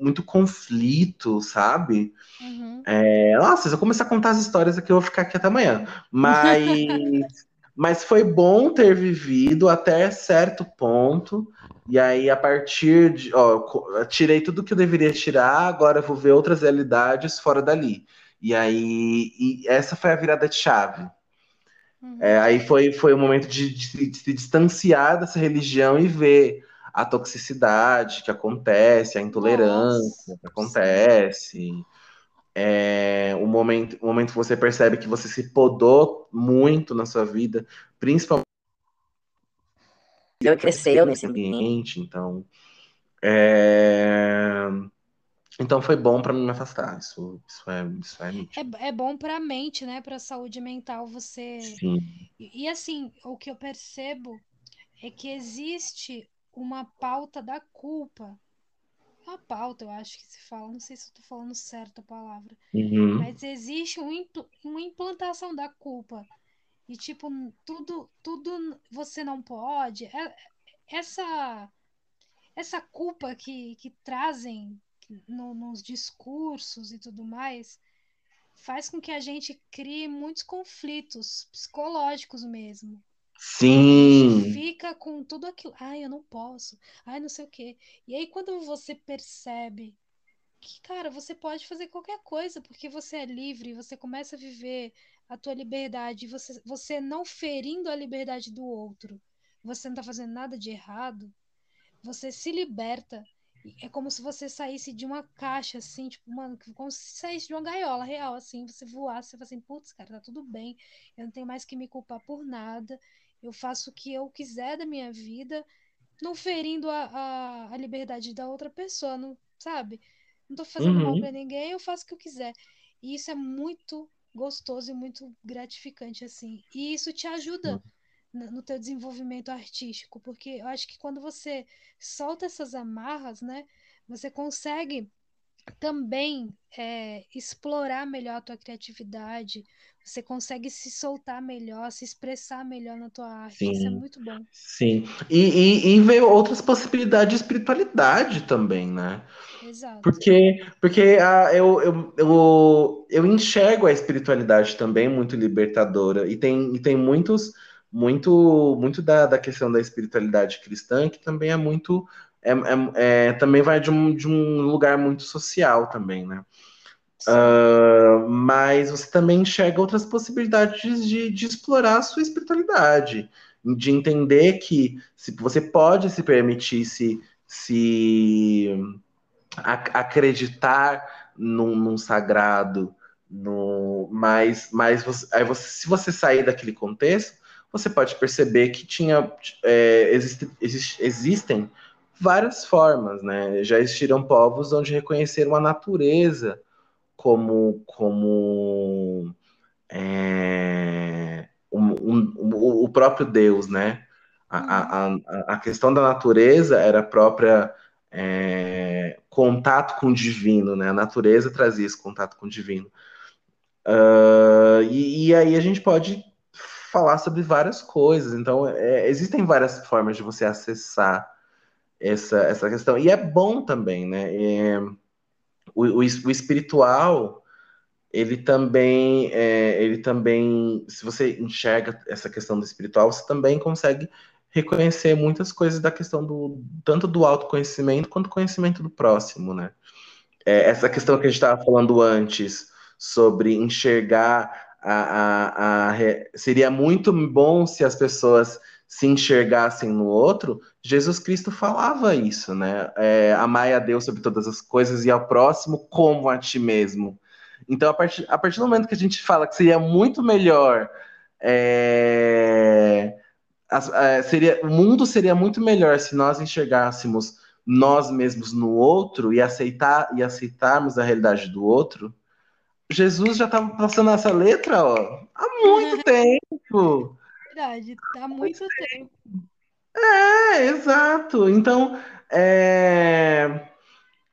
A: muito conflito, sabe?
B: Uhum.
A: É, nossa, se eu começar a contar as histórias aqui, eu vou ficar aqui até amanhã. Mas, <laughs> mas foi bom ter vivido até certo ponto. E aí, a partir de, ó, tirei tudo que eu deveria tirar, agora eu vou ver outras realidades fora dali. E aí, e essa foi a virada de chave.
B: Uhum.
A: É, aí foi, foi o momento de, de se de se distanciar dessa religião e ver a toxicidade que acontece, a intolerância
B: Nossa,
A: que acontece. É, o momento, o momento que você percebe que você se podou muito na sua vida, principalmente
D: Eu cresceu nesse
A: nesse
D: ambiente.
A: ambiente. Então, é, então foi bom para me afastar. Isso, isso é, isso é nítido.
B: É, é bom para a mente, né? Para a saúde mental você.
A: Sim,
B: E, e, assim, o que eu percebo é que existe uma pauta da culpa. Uma pauta, eu acho que se fala, não sei se eu tô falando certo a palavra,
A: Uhum.
B: mas existe um impl- uma implantação da culpa. E tipo, tudo, tudo você não pode. É- Essa, essa culpa que, que trazem no- nos discursos e tudo mais faz com que a gente crie muitos conflitos psicológicos mesmo.
A: Sim,
B: fica com tudo aquilo. Ai, eu não posso. Ai, não sei o quê. E aí, quando você percebe que, cara, você pode fazer qualquer coisa, porque você é livre, você começa a viver a tua liberdade, você, você não ferindo a liberdade do outro, você não tá fazendo nada de errado, você se liberta. É como se você saísse de uma caixa, assim, tipo, mano, como se saísse de uma gaiola real, assim, você voasse, você fala assim, putz, cara, tá tudo bem, eu não tenho mais que me culpar por nada, eu faço o que eu quiser da minha vida, não ferindo a, a, a liberdade da outra pessoa, não, sabe? Não tô fazendo mal para
A: Uhum.
B: ninguém, eu faço o que eu quiser. E isso é muito gostoso e muito gratificante, assim. E isso te ajuda no no teu desenvolvimento artístico, porque eu acho que quando você solta essas amarras, né, você consegue também é, explorar melhor a tua criatividade, você consegue se soltar melhor, se expressar melhor na tua arte. Isso é
A: Sim,
B: muito bom.
A: sim. E, e, e veio outras possibilidades de espiritualidade também, né?
B: Exato.
A: Porque, porque a, eu, eu, eu, eu enxergo a espiritualidade também muito libertadora. E tem, e tem muitos, muito, muito da, da questão da espiritualidade cristã que também é muito. É, é, é- também vai de um, de um lugar muito social também, né?
B: Sim.
A: Mas você também enxerga outras possibilidades de, de explorar a sua espiritualidade, de entender que se você pode se permitir se, se acreditar num, num sagrado, no, mas, mas você, aí você, se você sair daquele contexto, você pode perceber que tinha é, existe, existe, existem várias formas, né? Já existiram povos onde reconheceram a natureza como, como é, um, um, um, o próprio Deus, né? A, a, a questão da natureza era a própria é, contato com o divino, né? A natureza trazia esse contato com o divino. Uh, e, e, aí a gente pode falar sobre várias coisas. Então, é, existem várias formas de você acessar essa, essa questão. E é bom também, né? É, o, o, o espiritual ele também, é, ele também, se você enxerga essa questão do espiritual, você também consegue reconhecer muitas coisas da questão do tanto do autoconhecimento quanto conhecimento do próximo, né? É, essa questão que a gente estava falando antes sobre enxergar a, a, a seria muito bom se as pessoas se enxergassem no outro. Jesus Cristo falava isso, né? É, amai a Deus sobre todas as coisas e ao próximo como a ti mesmo. Então, a partir, a partir do momento que a gente fala que seria muito melhor é, é, seria, o mundo seria muito melhor se nós enxergássemos nós mesmos no outro e aceitar e aceitarmos a realidade do outro. Jesus já estava passando essa letra, ó, há muito <laughs> tempo.
B: Verdade. Há muito tempo.
A: É, exato. Então, é,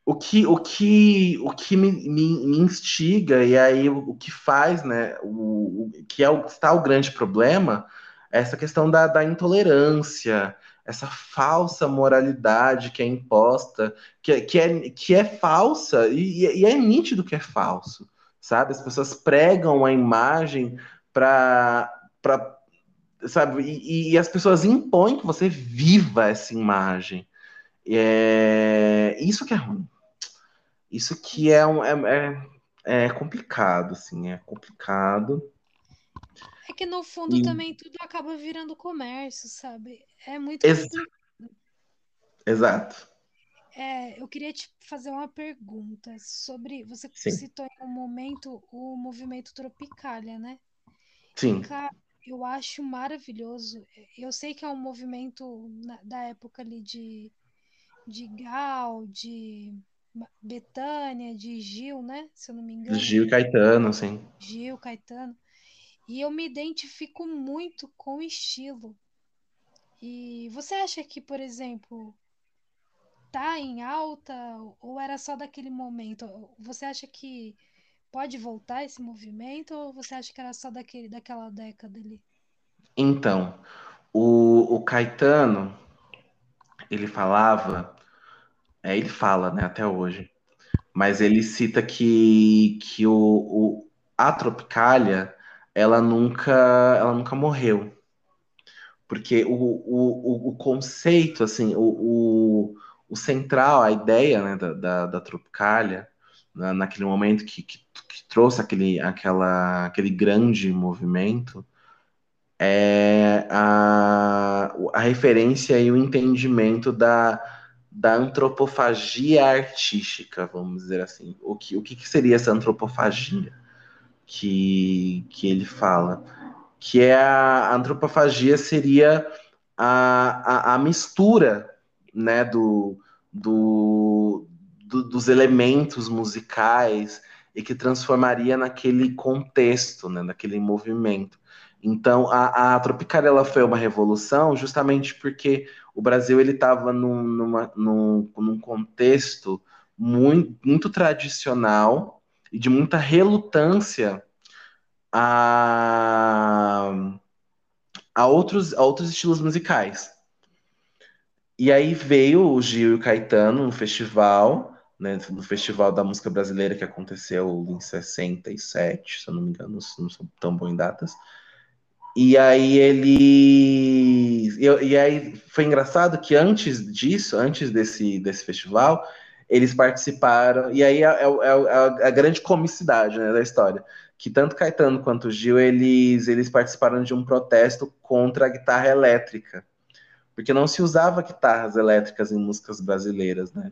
A: o que, o que, o que me, me, me instiga, e aí o, o que faz, né, o, o que é o, está o grande problema, é essa questão da, da intolerância, essa falsa moralidade que é imposta, que, é- que, é, que é falsa, e, e é nítido que é falso, sabe? As pessoas pregam a imagem para, para, sabe? E, e as pessoas impõem que você viva essa imagem. É, isso que é ruim. Isso que é, um, é, é, é complicado, assim, é complicado.
B: É que no fundo
A: E,
B: também tudo acaba virando comércio, sabe? É muito
A: ex-
B: complicado.
A: exato,
B: É, eu queria te fazer uma pergunta sobre. Você
A: sim,
B: citou em um momento o movimento Tropicália, né?
A: sim,
B: eu acho maravilhoso. Eu sei que é um movimento na- da época ali de, de Gal, de Bethânia, de Gil, né? Se eu não me engano.
A: Gil e Caetano, assim.
B: Gil, Caetano. E eu me identifico muito com o estilo. E você acha que, por exemplo, tá em alta ou era só daquele momento? Você acha que pode voltar esse movimento ou você acha que era só daquele, daquela década ali?
A: Então, o, o Caetano, ele falava, é, ele fala, né, até hoje, mas ele cita que, que o, o, a Tropicália, ela nunca, ela nunca morreu. Porque o, o, o, conceito, assim, o, o, o central, a ideia né, da, da, da Tropicália na, naquele momento que, que, que, trouxe aquele, aquela, aquele grande movimento, é a, a referência e o entendimento da, da antropofagia artística, vamos dizer assim. O que, o que seria essa antropofagia que, que ele fala? Que é a, a antropofagia seria a, a, a mistura né, do, do, do, dos elementos musicais e que transformaria naquele contexto, né, naquele movimento. Então, a, a Tropicália foi uma revolução justamente porque o Brasil ele estava num, num, num contexto muito, muito tradicional e de muita relutância a, a, outros, a outros estilos musicais. E aí veio o Gil e o Caetano no festival, né, no Festival da Música Brasileira que aconteceu em 67, se eu não me engano, não sou tão bom em datas. E aí ele. E, aí foi engraçado que antes disso, antes desse, desse festival, eles participaram. E aí é, é, é, é a grande comicidade né, da história. Que tanto Caetano quanto Gil, eles, eles participaram de um protesto contra a guitarra elétrica. Porque não se usava guitarras elétricas em músicas brasileiras, né?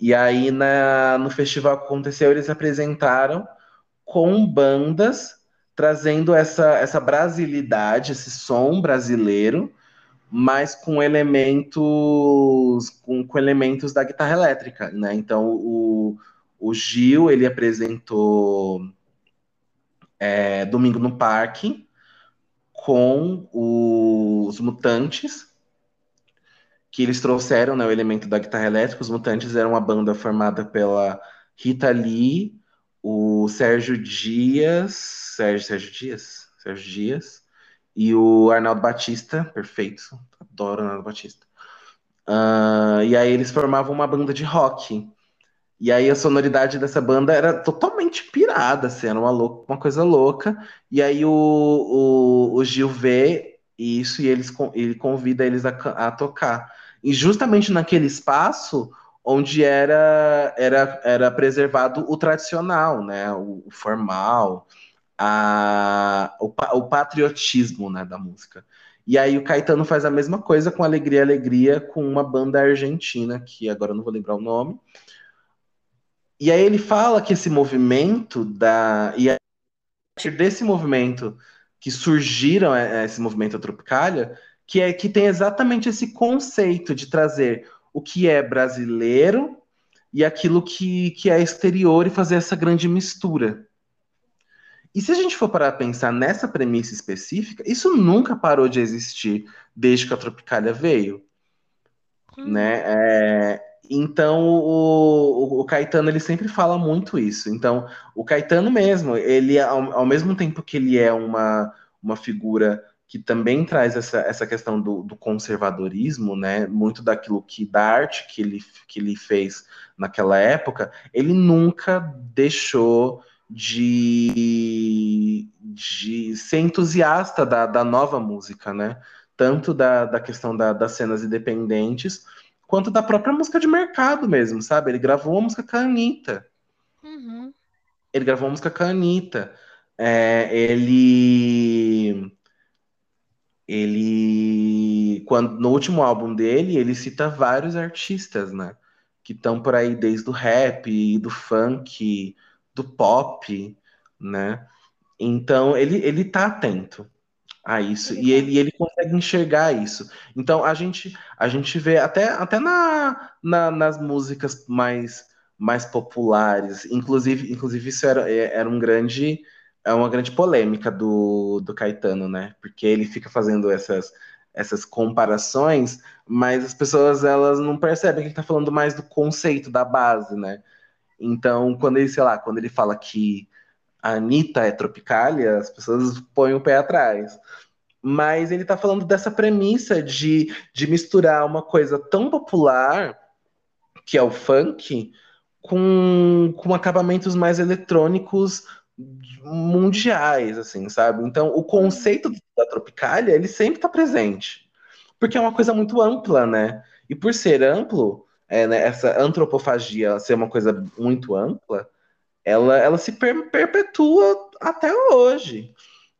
A: E aí na, no festival que aconteceu, eles apresentaram com bandas trazendo essa, essa brasilidade, esse som brasileiro, mas com elementos com, com elementos da guitarra elétrica, né? Então o, o Gil ele apresentou é, Domingo no Parque com os Mutantes, que eles trouxeram né, o elemento da guitarra elétrica. Os Mutantes eram uma banda formada pela Rita Lee, o Sérgio Dias, Sérgio, Sérgio Dias, Sérgio Dias e o Arnaldo Batista, perfeito, adoro Arnaldo Batista. Uh, e aí eles formavam uma banda de rock. E aí a sonoridade dessa banda era totalmente pirada, assim, era uma, louca, uma coisa louca. E aí o, o, o Gil vê isso e eles, ele convida eles a, a tocar. E justamente naquele espaço, onde era, era, era preservado o tradicional, né, o, o formal, a, o, o, patriotismo né, da música. E aí o Caetano faz a mesma coisa com Alegria, Alegria, com uma banda argentina, que agora eu não vou lembrar o nome. E aí ele fala que esse movimento da... E a partir desse movimento que surgiram é, esse movimento Tropicália, que é que tem exatamente esse conceito de trazer o que é brasileiro e aquilo que, que é exterior e fazer essa grande mistura. E se a gente for parar a pensar nessa premissa específica, isso nunca parou de existir desde que a Tropicália veio. Hum. Né? É, então o, o, Caetano ele sempre fala muito isso. Então o Caetano mesmo, ele ao, ao mesmo tempo que ele é uma, uma figura que também traz essa, essa questão do, do, conservadorismo, né? Muito daquilo que da arte que ele, que ele fez naquela época, ele nunca deixou de, de ser entusiasta da, da nova música, né? Tanto da, da questão da, das cenas independentes, quanto da própria música de mercado mesmo, sabe? Ele gravou uma música com a Anitta. Uhum. Ele gravou uma música com a Anitta. É, ele ele quando no último álbum dele ele cita vários artistas né? Que estão por aí desde o rap do funk do pop né? Então ele ele tá atento a isso. E ele, ele consegue enxergar isso. Então a gente a gente vê até até na, na nas músicas mais mais populares. Inclusive inclusive isso era, era um grande é uma grande polêmica do, do Caetano, né? Porque ele fica fazendo essas, essas comparações, mas as pessoas elas não percebem que ele está falando mais do conceito, da base, né? Então, quando ele, sei lá, quando ele fala que a Anitta é tropicália, as pessoas põem o pé atrás. Mas ele está falando dessa premissa de, de misturar uma coisa tão popular, que é o funk, com, com acabamentos mais eletrônicos mundiais, assim, sabe? Então, o conceito da Tropicália, ele sempre está presente, porque é uma coisa muito ampla, né? E por ser amplo, é, né, essa antropofagia ser uma coisa muito ampla, ela, ela se per perpetua até hoje.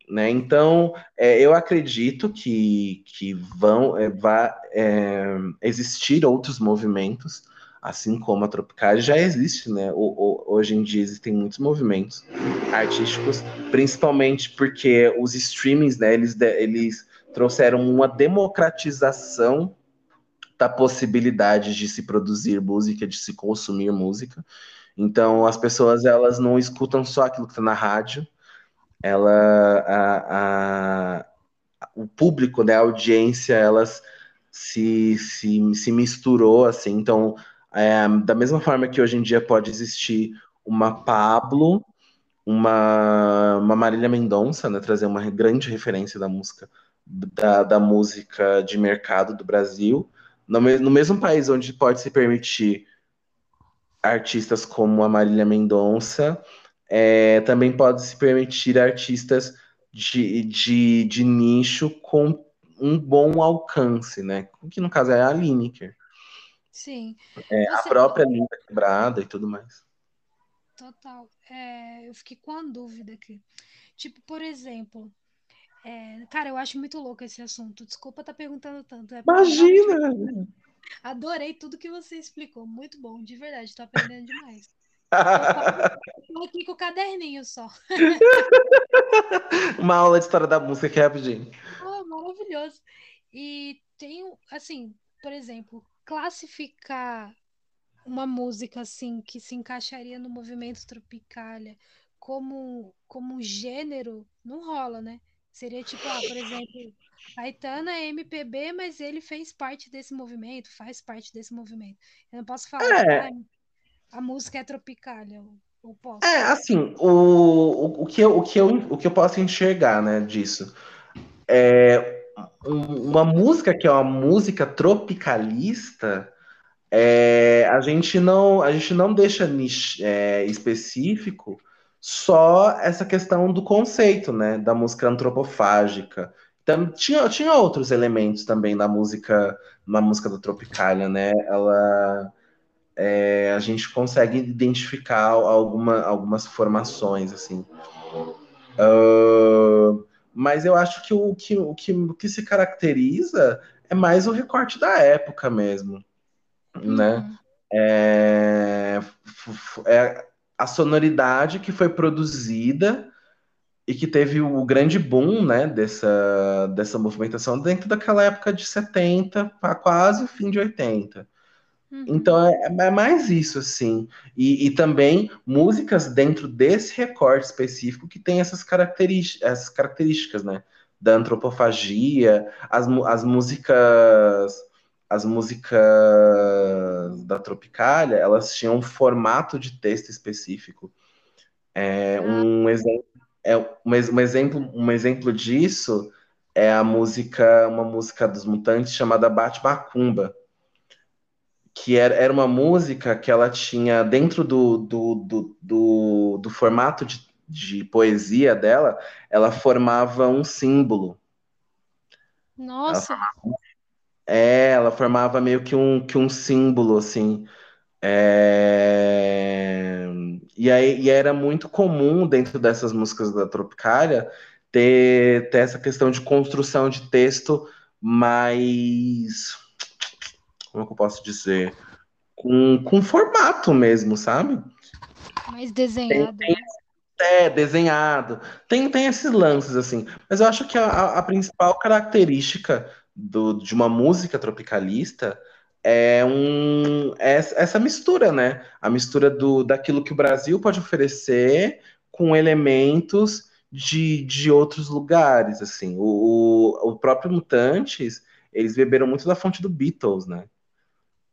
A: Né? Então, é, eu acredito que, que vão é, vá, é, existir outros movimentos, assim como a Tropical já existe, né? O, o, hoje em dia existem muitos movimentos artísticos, principalmente porque os streamings, né, eles, eles trouxeram uma democratização da possibilidade de se produzir música, de se consumir música. Então, as pessoas elas não escutam só aquilo que está na rádio, ela, a, a, o público, né, a audiência, elas se, se, se misturou assim. Então, é, da mesma forma que hoje em dia pode existir uma Pablo, uma, uma Marília Mendonça, né, trazer uma grande referência da música da, da música de mercado do Brasil, no, no mesmo país onde pode se permitir artistas como a Marília Mendonça, é, também pode se permitir artistas de, de, de nicho com um bom alcance, né? Que no caso é a Lineker.
B: Sim.
A: É, Você... A própria Linda Quebrada e tudo mais.
B: Total. É, eu fiquei com uma dúvida aqui. Tipo, por exemplo, é, cara, eu acho muito louco esse assunto. Desculpa estar tá perguntando tanto. É
A: Imagina! <laughs>
B: Adorei tudo que você explicou. Muito bom, de verdade. Estou aprendendo demais. <laughs> Estou aqui com o caderninho só. <laughs>
A: Uma aula de história da música aqui rapidinho.
B: Oh, maravilhoso. E tem, assim, por exemplo, classificar uma música assim que se encaixaria no movimento Tropicália como como gênero não rola, né? Seria tipo, ah, por exemplo, Caetano é MPB, mas ele fez parte desse movimento, faz parte desse movimento. Eu não posso falar é. que ah, a música é tropicália. Eu posso.
A: É, assim, o, o, o, que eu, o, que eu, o que eu posso enxergar, né, disso é uma música que é uma música tropicalista, é, a gente não a gente não deixa é, específico só essa questão do conceito, né, da música antropofágica. Então, tinha, tinha outros elementos também na música, na música da Tropicália, né? Ela, é, a gente consegue identificar alguma, algumas formações, assim. Uh, mas eu acho que o que, o, que, o que se caracteriza é mais o recorte da época mesmo, né? Uhum. É, é, a sonoridade que foi produzida e que teve o grande boom né, dessa, dessa movimentação dentro daquela época de 70 para quase o fim de 80. Uhum. Então é, é, mais isso, assim. E, e, também músicas dentro desse recorte específico que tem essas, características, essas características, né? Da antropofagia, as, as músicas as músicas da Tropicália, elas tinham um formato de texto específico. É, ah. um, exemplo, é, um, um, exemplo, um exemplo disso é a música, uma música dos Mutantes chamada Bate Macumba, que era, era uma música que ela tinha, dentro do, do, do, do, do formato de, de poesia dela, ela formava um símbolo.
B: Nossa!
A: É, ela formava meio que um, que um símbolo, assim. É... E aí e era muito comum dentro dessas músicas da Tropicália ter, ter essa questão de construção de texto mais. Como é que eu posso dizer? Com, com formato mesmo, sabe?
B: Mais desenhado. Tem, tem,
A: é, desenhado. Tem, tem esses lances, assim. Mas eu acho que a, a principal característica do, de uma música tropicalista é um é essa mistura, né? A mistura do daquilo que o Brasil pode oferecer com elementos de, de outros lugares, assim. O, o próprio Mutantes, eles beberam muito da fonte do Beatles, né?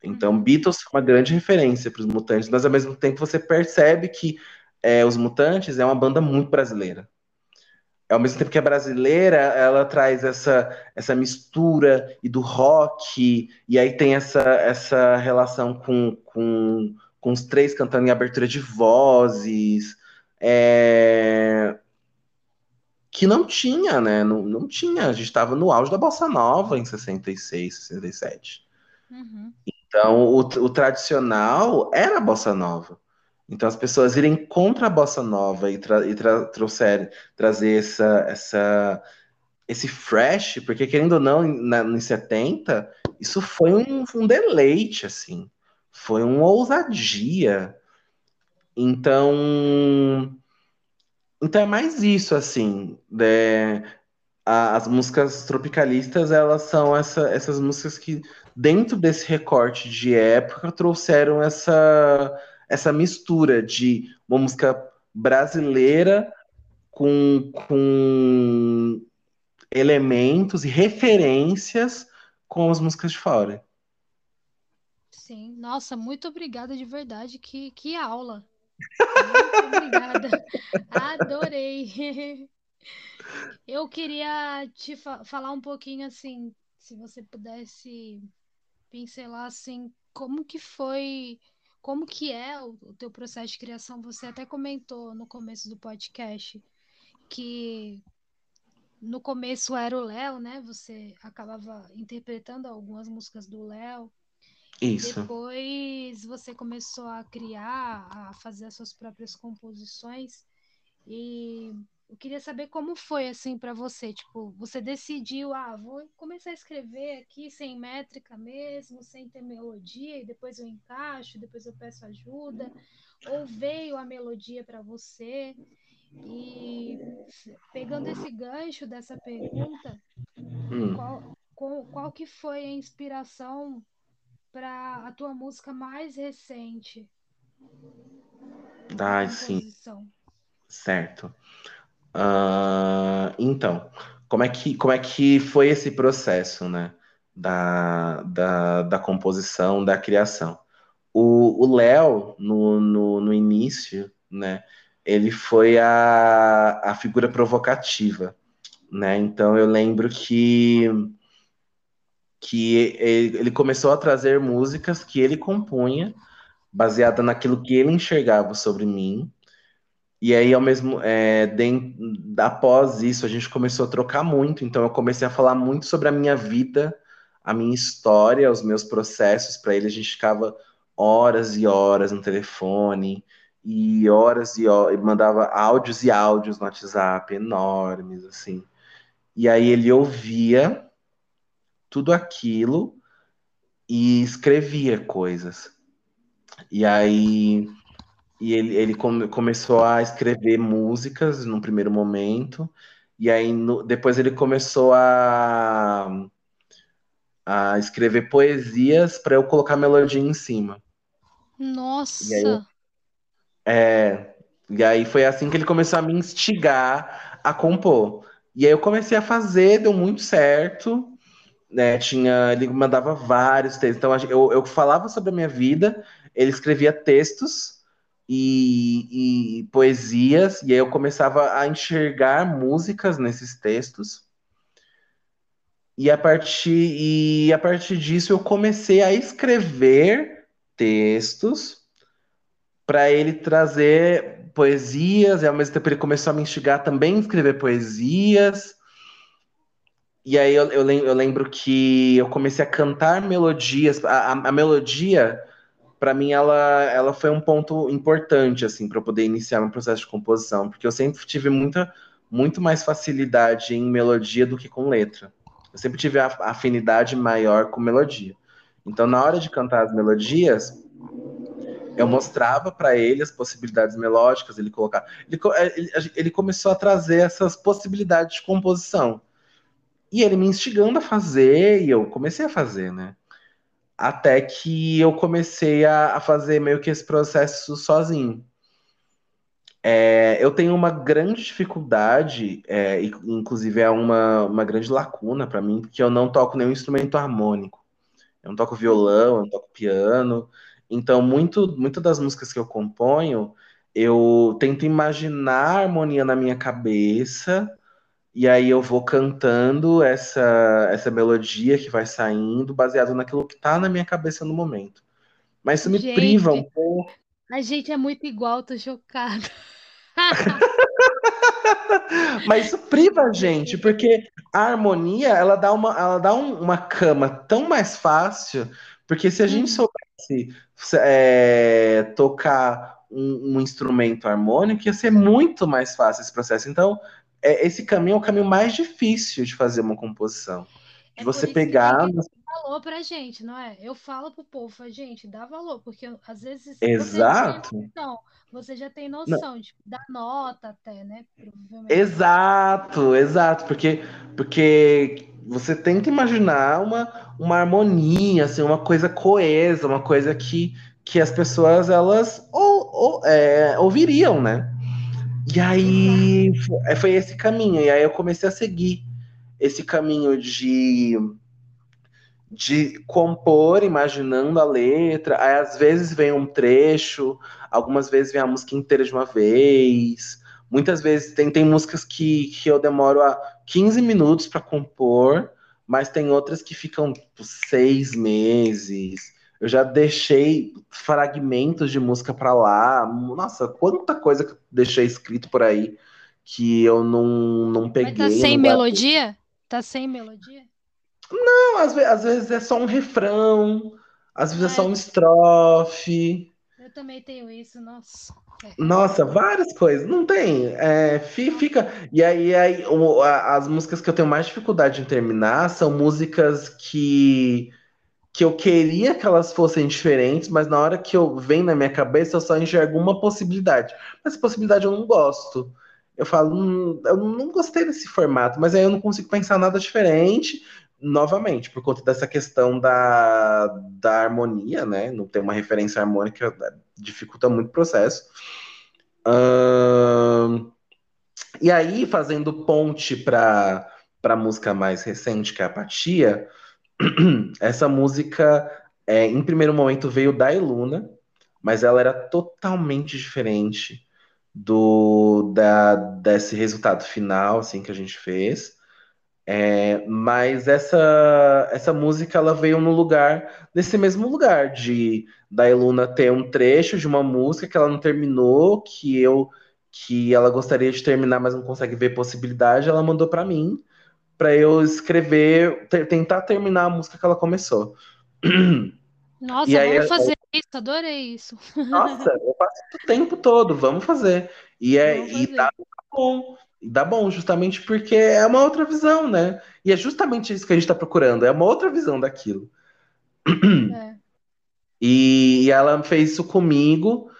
A: Então, uhum. Beatles foi uma grande referência para os Mutantes, mas ao mesmo tempo você percebe que é, os Mutantes é uma banda muito brasileira ao mesmo tempo que é brasileira, ela traz essa, essa mistura e do rock, e aí tem essa, essa relação com, com, com os três cantando em abertura de vozes, é... que não tinha, né? Não, não tinha. A gente estava no auge da Bossa Nova em 66, 67. Uhum. Então, o, o tradicional era a bossa nova. Então, as pessoas irem contra a bossa nova e, tra e tra trouxerem, trazer essa, essa, esse fresh, porque querendo ou não, nos 70, isso foi um, um deleite, assim. Foi uma ousadia. Então, então é mais isso, assim. né? as músicas tropicalistas, elas são essa- essas músicas que, dentro desse recorte de época, trouxeram essa, essa mistura de uma música brasileira com, com elementos e referências com as músicas de fora.
B: Sim, nossa, muito obrigada de verdade. Que, que aula. Muito obrigada. <laughs> Adorei. Eu queria te fa- falar um pouquinho assim, se você pudesse pincelar assim, como que foi, como que é o, o teu processo de criação? Você até comentou no começo do podcast que no começo era o Léo, né? Você acabava interpretando algumas músicas do Léo.
A: Isso.
B: Depois você começou a criar, a fazer as suas próprias composições. E eu queria saber como foi assim para você, tipo, você decidiu, ah, vou começar a escrever aqui sem métrica mesmo, sem ter melodia, e depois eu encaixo, depois eu peço ajuda, ou veio a melodia para você? E pegando esse gancho dessa pergunta,
A: Hum,
B: qual, qual, qual que foi a inspiração para a tua música mais recente
A: ai, sim, certo. Ah, então, como é que, como é que foi esse processo, né? Da, da, da composição, da criação. O Léo, no, no, no início, né? Ele foi a, a figura provocativa, né? Então eu lembro que, que ele começou a trazer músicas que ele compunha, baseada naquilo que ele enxergava sobre mim, e aí, ao mesmo, é, den- após isso, a gente começou a trocar muito. Então, eu comecei a falar muito sobre a minha vida, a minha história, os meus processos. Para ele, a gente ficava horas e horas no telefone, e horas e horas, mandava áudios e áudios no WhatsApp, enormes, assim. E aí, ele ouvia tudo aquilo e escrevia coisas. E aí. E ele, ele come- começou a escrever músicas num primeiro momento, e aí no- depois ele começou a, a escrever poesias para eu colocar melodia em cima. E aí,
B: Nossa,
A: é, e aí foi assim que ele começou a me instigar a compor. E aí eu comecei a fazer, deu muito certo, né? Tinha, ele mandava vários textos. Então eu, eu falava sobre a minha vida, ele escrevia textos e, e poesias, e aí eu começava a enxergar músicas nesses textos. E a partir, e a partir disso eu comecei a escrever textos para ele trazer poesias, e ao mesmo tempo ele começou a me instigar também a escrever poesias. E aí eu, eu, lem- eu lembro que eu comecei a cantar melodias. A, a- a melodia, para mim, ela, ela foi um ponto importante, assim, para eu poder iniciar meu processo de composição, porque eu sempre tive muita, muito mais facilidade em melodia do que com letra. Eu sempre tive a afinidade maior com melodia. Então, na hora de cantar as melodias, eu mostrava para ele as possibilidades melódicas, ele colocava. Ele, ele, ele começou a trazer essas possibilidades de composição. E ele me instigando a fazer, e eu comecei a fazer, né? Até que eu comecei a, a fazer meio que esse processo sozinho. É, eu tenho uma grande dificuldade, é, inclusive é uma, uma grande lacuna para mim, porque eu não toco nenhum instrumento harmônico. Eu não toco violão, eu não toco piano. Então, muito, muito das músicas que eu componho, eu tento imaginar a harmonia na minha cabeça e aí eu vou cantando essa, essa melodia que vai saindo, baseado naquilo que tá na minha cabeça no momento. Mas isso me priva um
B: gente,
A: pouco.
B: a gente é muito igual, tô chocada. <laughs>
A: Mas isso priva a gente, porque a harmonia, ela dá uma, ela dá um- uma cama tão mais fácil, Porque se a gente soubesse é, tocar um, um, instrumento harmônico, ia ser muito mais fácil esse processo. Então, é, esse caminho é o caminho mais difícil de fazer uma composição. De é você pegar. Que
B: valor pra gente, não é? Eu falo pro povo, gente, dá valor, porque às vezes
A: Exato.
B: Você, noção, você já tem noção não. de dar nota até, né?
A: Exato, exato, porque porque você tenta imaginar uma, uma harmonia, assim, uma coisa coesa, uma coisa que, que as pessoas elas ou, ou é, ouviriam, né? E aí foi esse caminho, e aí eu comecei a seguir esse caminho de de compor imaginando a letra, aí às vezes vem um trecho, algumas vezes vem a música inteira de uma vez, muitas vezes tem, tem músicas que, que eu demoro a 15 minutos para compor, mas tem outras que ficam tipo, seis meses. Eu já deixei fragmentos de música para lá. Nossa, quanta coisa que eu deixei escrito por aí que eu não, não peguei. Mas
B: tá sem melodia? Tá sem melodia?
A: Não, às, vezes, às vezes é só um refrão, às vezes é só um estrofe.
B: Eu também tenho isso, nossa.
A: Nossa, várias coisas. Não tem. É, fica. E aí, aí as músicas que eu tenho mais dificuldade em terminar são músicas que, que eu queria que elas fossem diferentes, mas na hora que eu vem na minha cabeça, eu só enxergo uma possibilidade. Mas possibilidade eu não gosto. Eu falo, hum, eu não gostei desse formato, mas aí eu não consigo pensar nada diferente novamente, por conta dessa questão da, da harmonia, né? Não ter uma referência harmônica dificulta muito o processo. E aí, fazendo ponte para a música mais recente, que é Apatia, <clears throat> essa música, é, em primeiro momento, veio da Eluna, mas ela era totalmente diferente do da, desse resultado final assim que a gente fez. É, mas essa, essa música ela veio no lugar, nesse mesmo lugar, de da Eluna ter um trecho de uma música que ela não terminou, que eu que ela gostaria de terminar, mas não consegue ver possibilidade, ela mandou para mim, para eu escrever, ter, tentar terminar a música que ela começou. <clears throat>
B: Nossa, e vamos fazer isso, adorei isso. <laughs>
A: Nossa, eu passo o tempo todo, vamos fazer. E é vamos fazer. e tá bom. E dá bom, justamente porque é uma outra visão, né? E é justamente isso que a gente está procurando, é uma outra visão daquilo. É. <clears throat> E, e, ela fez isso comigo,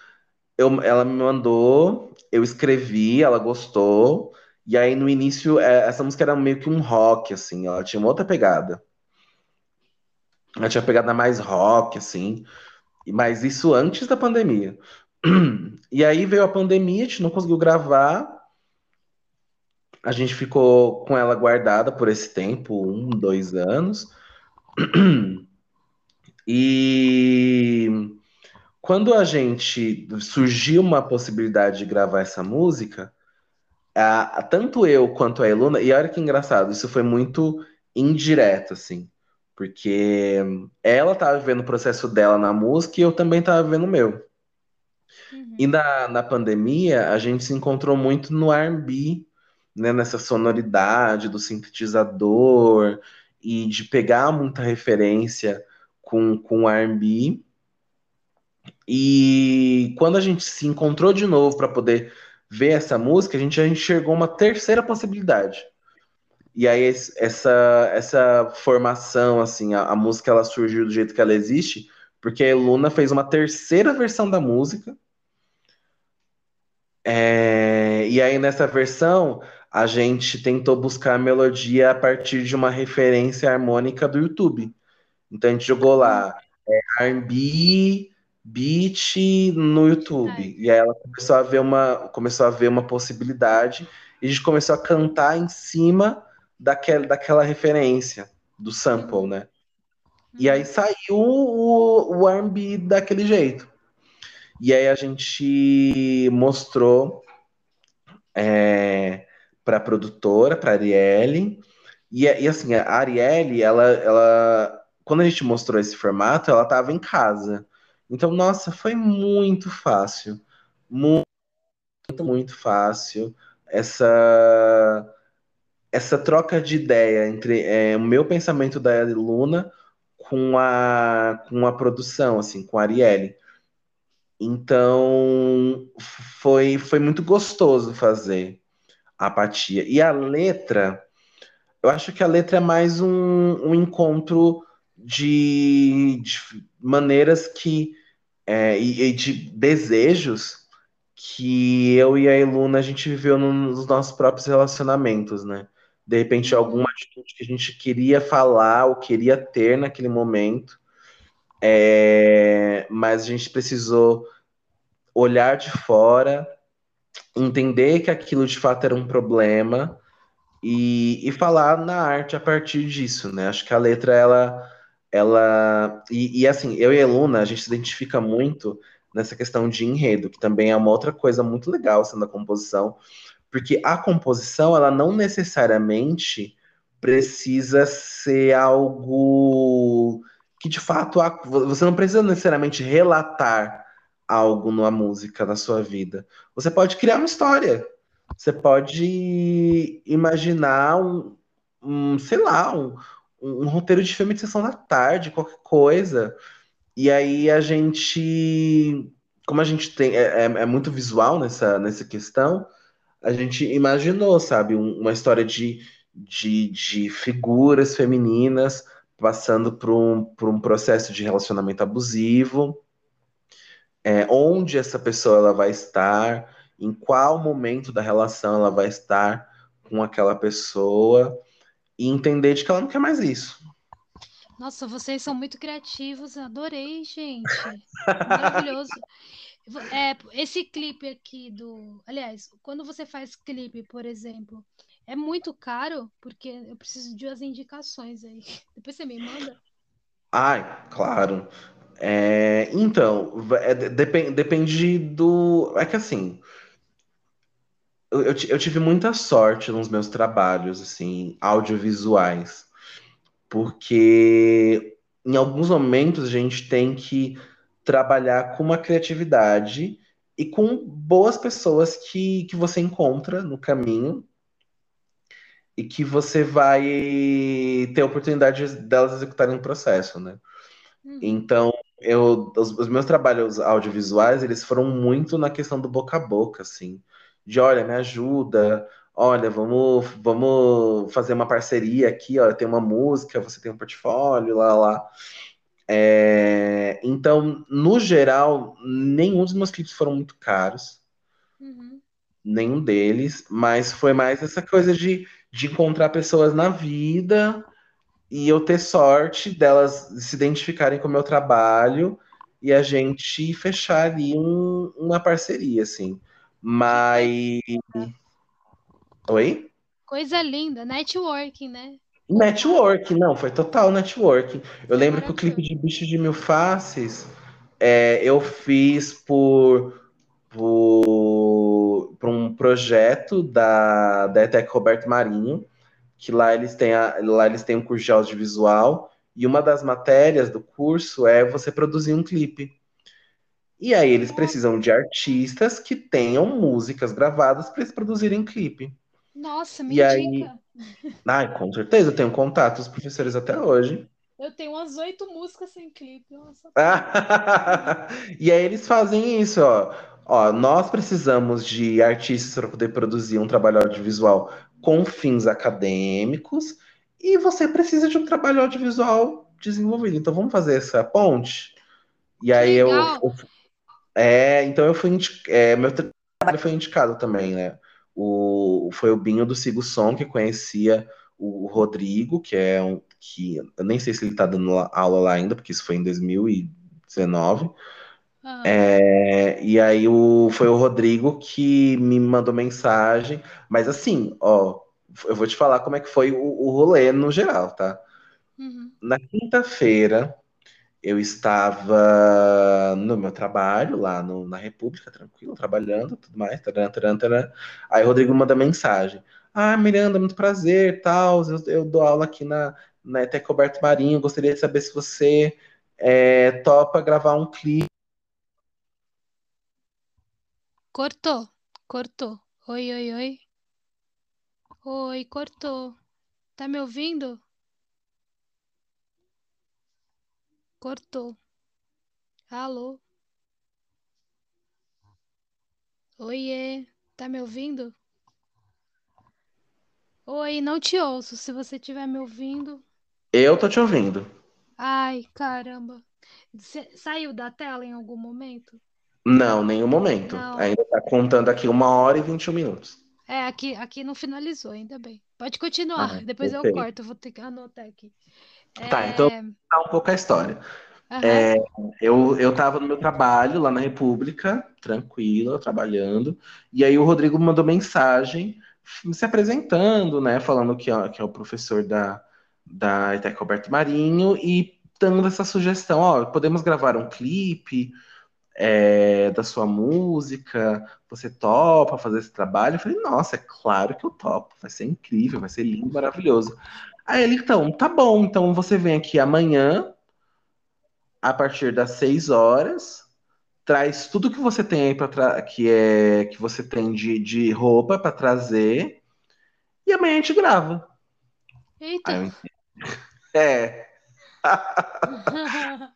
A: eu, ela me mandou, eu escrevi, ela gostou, e aí no início é, essa música era meio que um rock, assim, ela tinha uma outra pegada. Ela tinha pegada mais rock, assim, mas isso antes da pandemia. <clears throat> E aí veio a pandemia, a gente não conseguiu gravar, a gente ficou com ela guardada por esse tempo, um, dois anos. <clears throat> E quando a gente surgiu uma possibilidade de gravar essa música, a, tanto eu quanto a Eluna, e olha que engraçado, isso foi muito indireto, assim, porque ela estava vivendo o processo dela na música e eu também estava vivendo o meu. Uhum. E na, na pandemia, a gente se encontrou muito no R&B, né, nessa sonoridade do sintetizador e de pegar muita referência com, com R&B. E quando a gente se encontrou de novo para poder ver essa música, a gente já enxergou uma terceira possibilidade. E aí essa essa formação assim, a, a música ela surgiu do jeito que ela existe, porque a Luna fez uma terceira versão da música. É, e aí nessa versão a gente tentou buscar a melodia a partir de uma referência harmônica do YouTube. Então a gente jogou lá é, R&B, beat no YouTube. E aí ela começou a ver uma, começou a ver uma possibilidade e a gente começou a cantar em cima daquela, daquela referência do sample, né? E aí saiu o, o R&B daquele jeito. E aí a gente mostrou é, para a produtora, para a Arielle. E, e, assim, a Arielle, ela, ela, quando a gente mostrou esse formato, ela estava em casa. Então, nossa, foi muito fácil. Muito, muito fácil. Essa, essa troca de ideia entre é, o meu pensamento da Luna com a, com a produção, assim, com a Arielle. Então, foi, foi muito gostoso fazer a apatia. E a letra, eu acho que a letra é mais um, um encontro de, de maneiras que é, e, e, de desejos que eu e a Eluna a gente viveu nos nossos próprios relacionamentos, né? De repente,
B: Uhum.
A: alguma atitude que a gente queria falar ou queria ter naquele momento, é, mas a gente precisou olhar de fora, entender que aquilo de fato era um problema e, e falar na arte a partir disso, né? Acho que a letra, ela. Ela e, e assim, eu e a Eluna, a gente se identifica muito nessa questão de enredo, que também é uma outra coisa muito legal sendo a composição, porque a composição, ela não necessariamente precisa ser algo que de fato você não precisa necessariamente relatar algo numa música na sua vida. Você pode criar uma história. Você pode imaginar um, um, sei lá, um, um roteiro de filme de sessão da tarde, qualquer coisa. E aí a gente, como a gente tem, é, é, é muito visual nessa, nessa questão, a gente imaginou, sabe, um- uma história de, de, de figuras femininas passando por um, por um processo de relacionamento abusivo, é, onde essa pessoa ela vai estar, em qual momento da relação ela vai estar com aquela pessoa, e entender de que ela não quer mais isso.
B: Nossa, vocês são muito criativos, adorei, gente. Maravilhoso. <laughs> É, esse clipe aqui do. Aliás, quando você faz clipe, por exemplo, é muito caro, porque eu preciso de umas indicações aí. <laughs> Depois você me manda.
A: Ai, claro. É, então, é, de- depen- depende do. É que assim, eu, eu ti- eu tive muita sorte nos meus trabalhos, assim, audiovisuais, porque em alguns momentos a gente tem que trabalhar com uma criatividade e com boas pessoas que, que você encontra no caminho e que você vai ter a oportunidade delas executarem o processo, né?
B: Uhum.
A: Então, eu, os, os meus trabalhos audiovisuais, eles foram muito na questão do boca a boca, assim, de olha, me ajuda, olha, vamos, vamos fazer uma parceria aqui, ó, tem uma música, você tem um portfólio, lá, lá. É, então, no geral, nenhum dos meus clipes foram muito caros,
B: Uhum.
A: nenhum deles, mas foi mais essa coisa de, de encontrar pessoas na vida e eu ter sorte delas se identificarem com o meu trabalho e a gente fechar ali um- uma parceria, assim. Mas. Oi?
B: Coisa linda, networking, né?
A: Network, não, foi total networking. Eu lembro que o clipe de Bicho de Mil Faces é, eu fiz por, por, por um projeto da, da ETEC Roberto Marinho, que lá eles têm, a, lá eles têm um curso de audiovisual, e uma das matérias do curso é você produzir um clipe. E aí eles precisam de artistas que tenham músicas gravadas para eles produzirem clipe.
B: Nossa, me
A: E aí-
B: indica.
A: Ai, com certeza, eu tenho contato com os professores até hoje.
B: Eu tenho umas oito músicas sem clipe. Nossa. <laughs>
A: e aí eles fazem isso, ó. Ó, nós precisamos de artistas para poder produzir um trabalho audiovisual com fins acadêmicos e você precisa de um trabalho audiovisual desenvolvido. Então vamos fazer essa ponte. E aí eu,
B: legal.
A: eu- é, então eu fui indi- é, meu trabalho foi indicado também, né? O, foi o Binho do Sigo Som que conhecia o Rodrigo, que é um que eu nem sei se ele tá dando la- aula lá ainda, porque isso foi em 2019.
B: Ah,
A: É, e aí o, foi o Rodrigo que me mandou mensagem, mas assim, ó, eu vou te falar como é que foi o, o rolê no geral, tá?
B: uhum.
A: Na quinta-feira, eu estava no meu trabalho lá no- na República, tranquilo, trabalhando, tudo mais, taran, taran, taran. Aí o Rodrigo manda mensagem. Ah, Miranda, muito prazer, tal, eu, eu dou aula aqui na, na ETEC Roberto Marinho, gostaria de saber se você é, topa gravar um clipe.
B: Cortou, cortou. Oi, oi, oi. Oi, cortou. Tá me ouvindo? Cortou. Alô? Oiê, tá me ouvindo? Oi, não te ouço. Se você estiver me ouvindo.
A: Eu tô te ouvindo.
B: Ai, caramba. Você saiu da tela em algum momento?
A: Não, nenhum momento.
B: Não.
A: Ainda tá contando aqui uma hora e 21 minutos.
B: É, aqui, aqui não finalizou, ainda bem. Pode continuar,
A: Ah,
B: depois eu
A: perfeito.
B: corto, eu vou ter que anotar aqui.
A: Tá, então
B: É,
A: tá um pouco a história.
B: aham,
A: É, eu, eu tava no meu trabalho lá na República, tranquila, trabalhando, e aí o Rodrigo mandou mensagem se apresentando, né, falando que, ó, que é o professor da, da ETEC Roberto Marinho e dando essa sugestão, ó, podemos gravar um clipe é, da sua música, você topa fazer esse trabalho? Eu falei, nossa, é claro que eu topo, vai ser incrível, vai ser lindo, maravilhoso. Aí ele, então, tá bom, então você vem aqui amanhã, a partir das 6 horas, traz tudo que você tem aí para que é que você tem de, de roupa para trazer e amanhã a gente grava.
B: Eita.
A: eu, é, <laughs>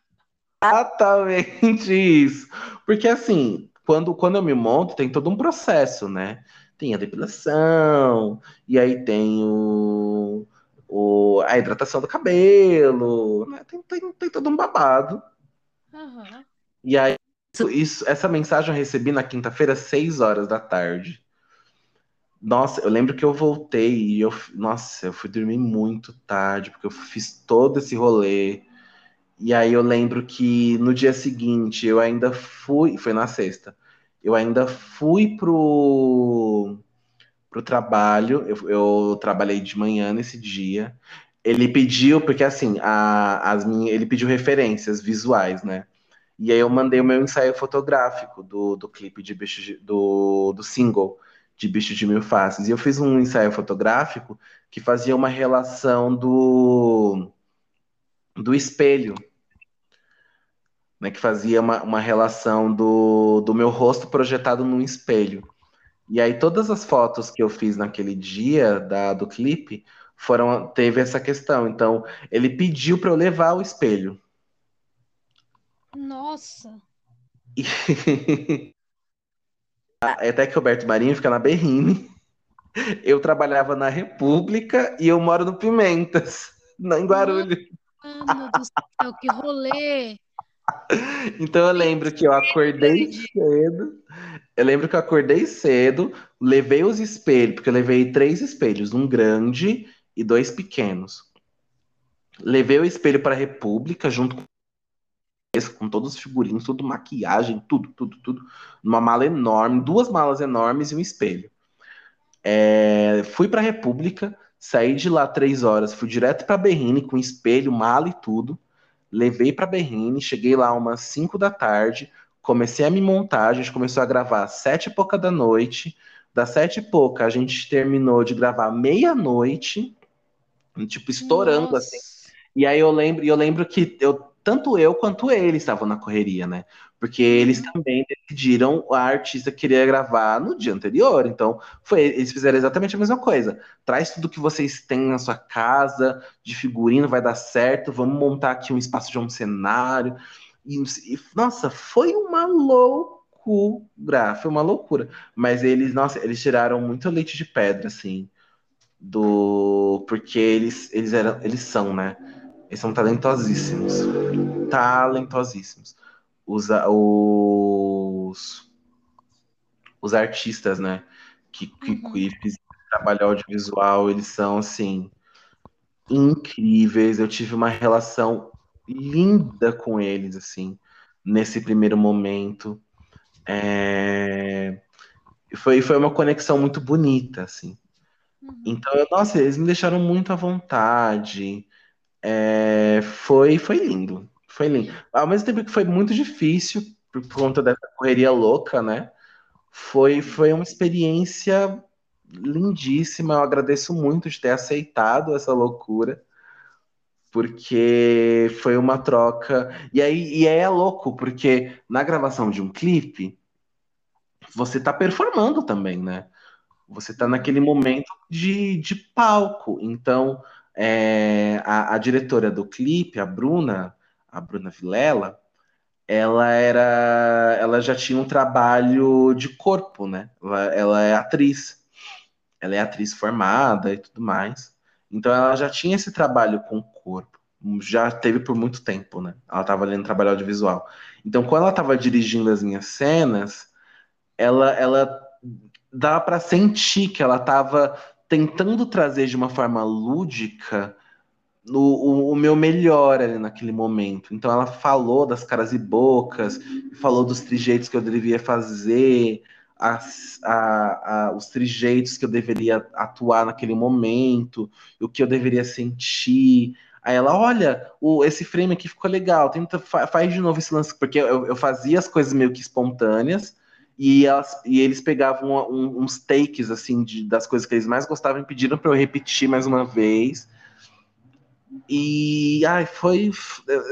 A: exatamente isso. Porque assim, quando, quando eu me monto, tem todo um processo, né? Tem a depilação, e aí tem o, o- a hidratação do cabelo, né? Tem, tem, tem todo um babado.
B: Aham.
A: E aí, isso, isso- essa mensagem eu recebi na quinta-feira, às 6 horas da tarde. Nossa, eu lembro que eu voltei e eu, nossa, eu fui dormir muito tarde, porque eu fiz todo esse rolê. E aí eu lembro que no dia seguinte eu ainda fui, foi na sexta, eu ainda fui pro, pro trabalho, eu, eu trabalhei de manhã nesse dia. Ele pediu, porque assim, a, as minhas, ele pediu referências visuais, né? E aí eu mandei o meu ensaio fotográfico do, do clipe de bicho de- do, do single de Bicho de Mil Faces. E eu fiz um ensaio fotográfico que fazia uma relação do, do espelho, né? Que fazia uma, uma relação do, do meu rosto projetado num espelho. E aí todas as fotos que eu fiz naquele dia da, do clipe foram teve essa questão. Então ele pediu para eu levar o espelho.
B: Nossa.
A: E <laughs> até que Roberto Marinho fica na Berrine. Eu trabalhava na República e eu moro no Pimentas, <laughs> em Guarulhos.
B: Mano do céu, que rolê.
A: Então eu lembro que eu acordei cedo. Eu lembro que eu acordei cedo, levei os espelhos, porque eu levei três espelhos, um grande e dois pequenos. Levei o espelho para a República junto com com todos os figurinos, tudo maquiagem, tudo, tudo, tudo, numa mala enorme, duas malas enormes e um espelho. É, fui para a República, saí de lá três horas, fui direto para Berrine com espelho, mala e tudo. Levei para Berrine, cheguei lá umas 5 da tarde, comecei a me montar, a gente começou a gravar às sete e pouca da noite. Das sete e pouca, a gente terminou de gravar meia-noite, tipo, estourando assim.
B: Nossa.
A: E aí eu lembro, eu lembro que eu, tanto eu quanto ele estavam na correria, né? Porque eles
B: Uhum.
A: também decidiram a artista queria gravar no dia anterior. Então, foi, eles fizeram exatamente a mesma coisa. Traz tudo que vocês têm na sua casa, de figurino, vai dar certo. Vamos montar aqui um espaço de um cenário. E, e, nossa, foi uma loucura. Foi uma loucura. Mas eles, nossa, eles tiraram muito leite de pedra, assim, do. Porque eles, eles eram, eles são, né? Eles são talentosíssimos. Talentosíssimos. Os, os, os artistas, né? Que, que,
B: Uhum.
A: que trabalho audiovisual, eles são, assim, incríveis. Eu tive uma relação linda com eles, assim, nesse primeiro momento. É... Foi, foi uma conexão muito bonita, assim.
B: Uhum.
A: Então, eu- nossa, eles me deixaram muito à vontade. É, foi, foi lindo. Foi lindo. Ao mesmo tempo que foi muito difícil, por, por conta dessa correria louca, né? Foi, foi uma experiência lindíssima. Eu agradeço muito de ter aceitado essa loucura, porque foi uma troca. E aí, e é louco, porque na gravação de um clipe, você tá performando também, né? Você tá naquele momento de, de palco. Então, é, a, a diretora do clipe, a Bruna, a Bruna Vilela, ela era, ela já tinha um trabalho de corpo, né? Ela, ela é atriz, ela é atriz formada e tudo mais. Então ela já tinha esse trabalho com o corpo, já teve por muito tempo, né? Ela estava ali no trabalho audiovisual. Então quando ela estava dirigindo as minhas cenas, ela, ela dava para sentir que ela estava tentando trazer de uma forma lúdica o, o, meu melhor ali naquele momento. Então ela falou das caras e bocas, falou dos trejeitos que eu deveria fazer, as, a, a, os trejeitos que eu deveria atuar naquele momento, o que eu deveria sentir. Aí ela, olha, o, esse frame aqui ficou legal, tenta, fa, faz de novo esse lance, porque eu, eu fazia as coisas meio que espontâneas, e, elas, e eles pegavam um, uns takes assim de, das coisas que eles mais gostavam e pediram para eu repetir mais uma vez. E ai, foi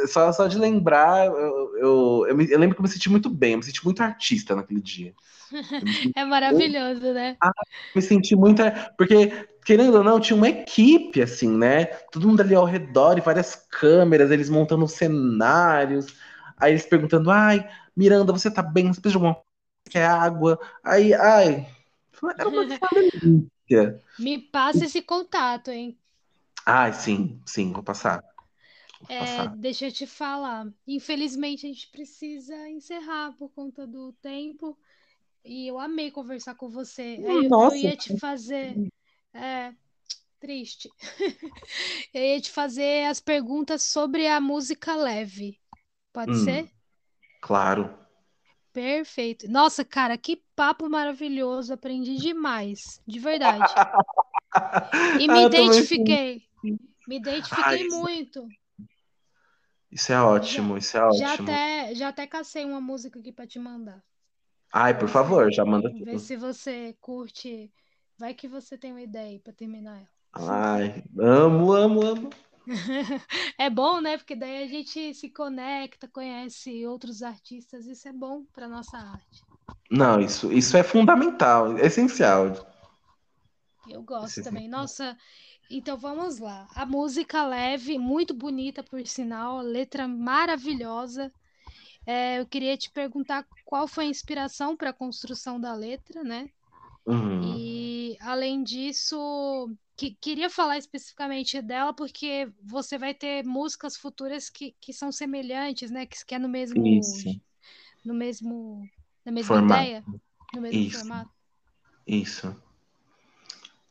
A: só, só de lembrar, eu, eu, eu, me, eu, lembro que eu me senti muito bem, eu me senti muito artista naquele dia. <laughs>
B: É maravilhoso, né?
A: Ah, me senti muito. Porque, querendo ou não, tinha uma equipe, assim, né? Todo mundo ali ao redor e várias câmeras, eles montando cenários. Aí eles perguntando: ai, Miranda, você tá bem? Você precisa de alguma quer água. Aí, ai, era uma delícia.
B: Me passa esse contato, hein?
A: Ai, sim, sim, vou passar. Vou
B: é,
A: passar.
B: deixa eu te falar. Infelizmente, a gente precisa encerrar por conta do tempo. E eu amei conversar com você. Eu,
A: Nossa.
B: eu ia te fazer. É, triste. <laughs> eu ia te fazer as perguntas sobre a música leve. Pode
A: Hum,
B: ser?
A: claro.
B: Perfeito. Nossa, cara, que papo maravilhoso. Aprendi demais, de verdade. E
A: Ah,
B: me
A: sim.
B: identifiquei. Me identifiquei muito.
A: isso é
B: Já,
A: ótimo, isso é
B: já
A: ótimo.
B: até, já até cacei uma música aqui pra te mandar.
A: Ai, por favor, já manda
B: ver
A: tudo.
B: se você curte. Vai que você tem uma ideia pra terminar ela.
A: Ai, amo, amo, amo. <laughs>
B: É bom, né? Porque daí a gente se conecta, conhece outros artistas. Isso é bom pra nossa arte.
A: Não, isso, isso é fundamental, é essencial.
B: Eu gosto
A: é
B: também. Nossa, então vamos lá. A música leve, muito bonita, por sinal, a letra maravilhosa. É, eu queria te perguntar qual foi a inspiração para a construção da letra, né?
A: Uhum.
B: E além disso, que- queria falar especificamente dela porque você vai ter músicas futuras que, que são semelhantes, né? Que, que é no mesmo,
A: Isso,
B: no mesmo, na mesma
A: formato.
B: ideia, no mesmo
A: Isso,
B: formato.
A: isso.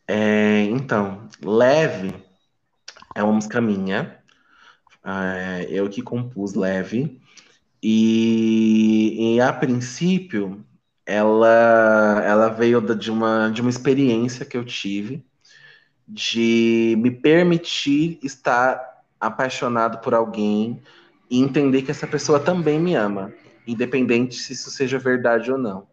A: É, então, Leve é uma música minha, é, eu que compus Leve, e, e a princípio ela, ela veio de uma, de uma experiência que eu tive de me permitir estar apaixonado por alguém e entender que essa pessoa também me ama, independente se isso seja verdade ou não,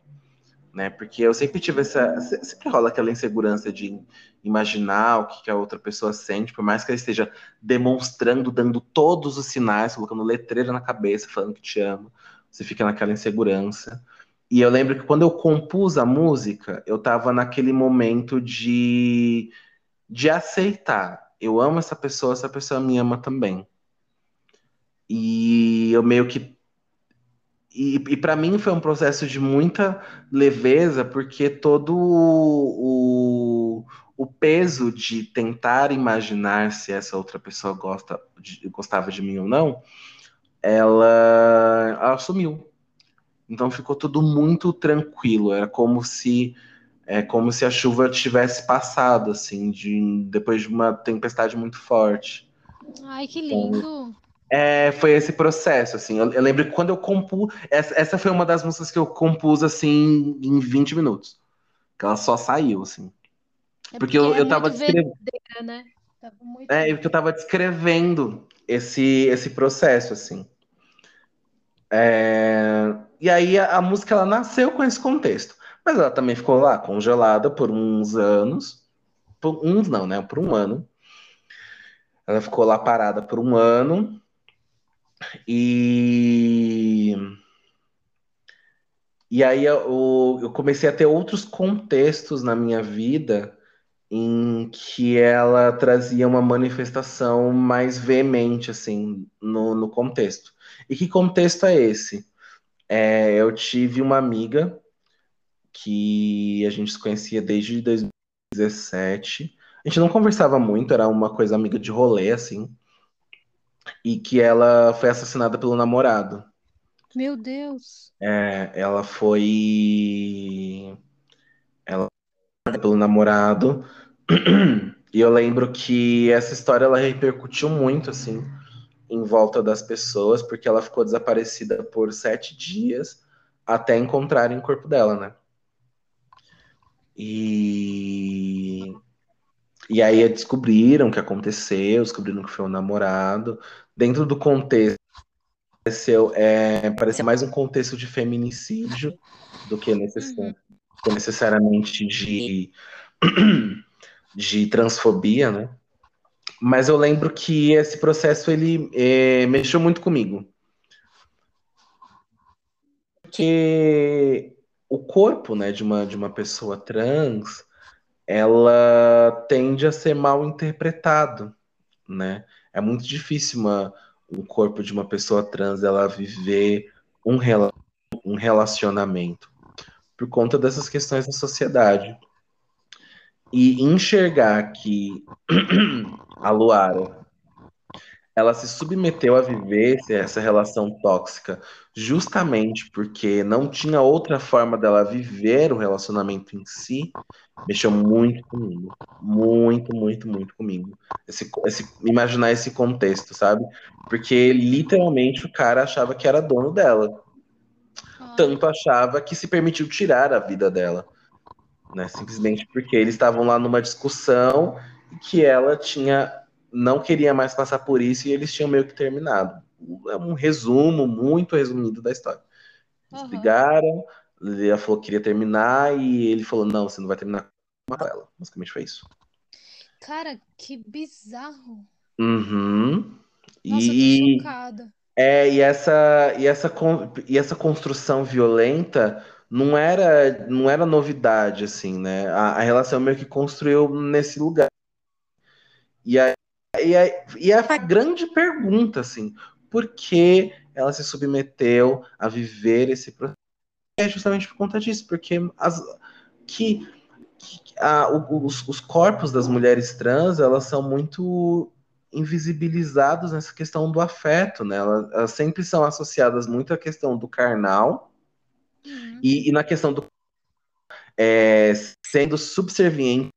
A: né? Porque eu sempre tive essa, se- sempre rola aquela insegurança de imaginar o que que a outra pessoa sente, por mais que ela esteja demonstrando, dando todos os sinais, colocando letreira na cabeça, falando que te ama, você fica naquela insegurança. E eu lembro que quando eu compus a música, eu tava naquele momento de de aceitar. Eu amo essa pessoa, essa pessoa me ama também. E eu meio que. E, e para mim foi um processo de muita leveza, porque todo o, o peso de tentar imaginar se essa outra pessoa gosta de- gostava de mim ou não, ela, ela sumiu. Então ficou tudo muito tranquilo. Era como se é como se a chuva tivesse passado, assim, de, depois de uma tempestade muito forte.
B: Ai, que
A: Então,
B: lindo!
A: é, foi esse processo, assim. Eu, eu lembro que quando eu compus. Essa, essa foi uma das músicas que eu compus, assim, em 20 minutos. Que ela só saiu, assim.
B: É
A: Porque
B: porque
A: eu,
B: é
A: eu tava
B: muito
A: descrevendo.
B: né? Tava muito.
A: É, porque eu tava descrevendo esse, esse processo, assim. É, e aí a, a música ela nasceu com esse contexto. Mas ela também ficou lá congelada por uns anos. Por uns não, né? Por um ano. Ela ficou lá parada por um ano. E, e aí eu, eu comecei a ter outros contextos na minha vida em que ela trazia uma manifestação mais veemente, assim, no, no contexto. E que contexto é esse? É, eu tive uma amiga que a gente se conhecia desde 2017. A gente não conversava muito, era uma coisa amiga de rolê, assim. E que ela foi assassinada pelo namorado.
B: Meu Deus.
A: É, ela foi. Ela foi pelo namorado. <clears throat> E eu lembro que essa história ela repercutiu muito, assim, em volta das pessoas, porque ela ficou desaparecida por sete dias até encontrarem o corpo dela, né? E, e aí descobriram o que aconteceu, descobriram que foi um namorado. Dentro do contexto, pareceu, é, parecia mais um contexto de feminicídio do que necessari uhum. necessariamente de, <clears throat> de transfobia, né? Mas eu lembro que esse processo ele é, mexeu muito comigo. Porque o corpo né, de, uma, de uma pessoa trans ela tende a ser mal interpretado, né? É muito difícil uma, o corpo de uma pessoa trans ela viver um, rela um relacionamento por conta dessas questões da sociedade. E enxergar que <clears throat> a Luara ela se submeteu a viver essa relação tóxica justamente porque não tinha outra forma dela viver o relacionamento em si, mexeu muito comigo. Muito, muito, muito comigo. Esse, esse, imaginar esse contexto, sabe? Porque literalmente o cara achava que era dono dela. Tanto achava que se permitiu tirar a vida dela. Né? Simplesmente porque eles estavam lá numa discussão que ela tinha não queria mais passar por isso e eles tinham meio que terminado. É um resumo muito resumido da história. Eles uhum. brigaram, ela falou que queria terminar e ele falou: Não, você não vai terminar com ela. Basicamente foi isso.
B: Cara, que bizarro.
A: Uhum.
B: Nossa, e... tô chocada.
A: É, e essa, e, essa, e essa construção violenta não era, não era novidade, assim, né? A, a relação meio que construiu nesse lugar. E aí e a, e a grande pergunta, assim, por que ela se submeteu a viver esse processo? É justamente por conta disso, porque as, que, que a, os, os corpos das mulheres trans, elas são muito invisibilizados nessa questão do afeto, né? Elas, elas sempre são associadas muito à questão do carnal uhum. e, e, na questão do é, sendo subserviente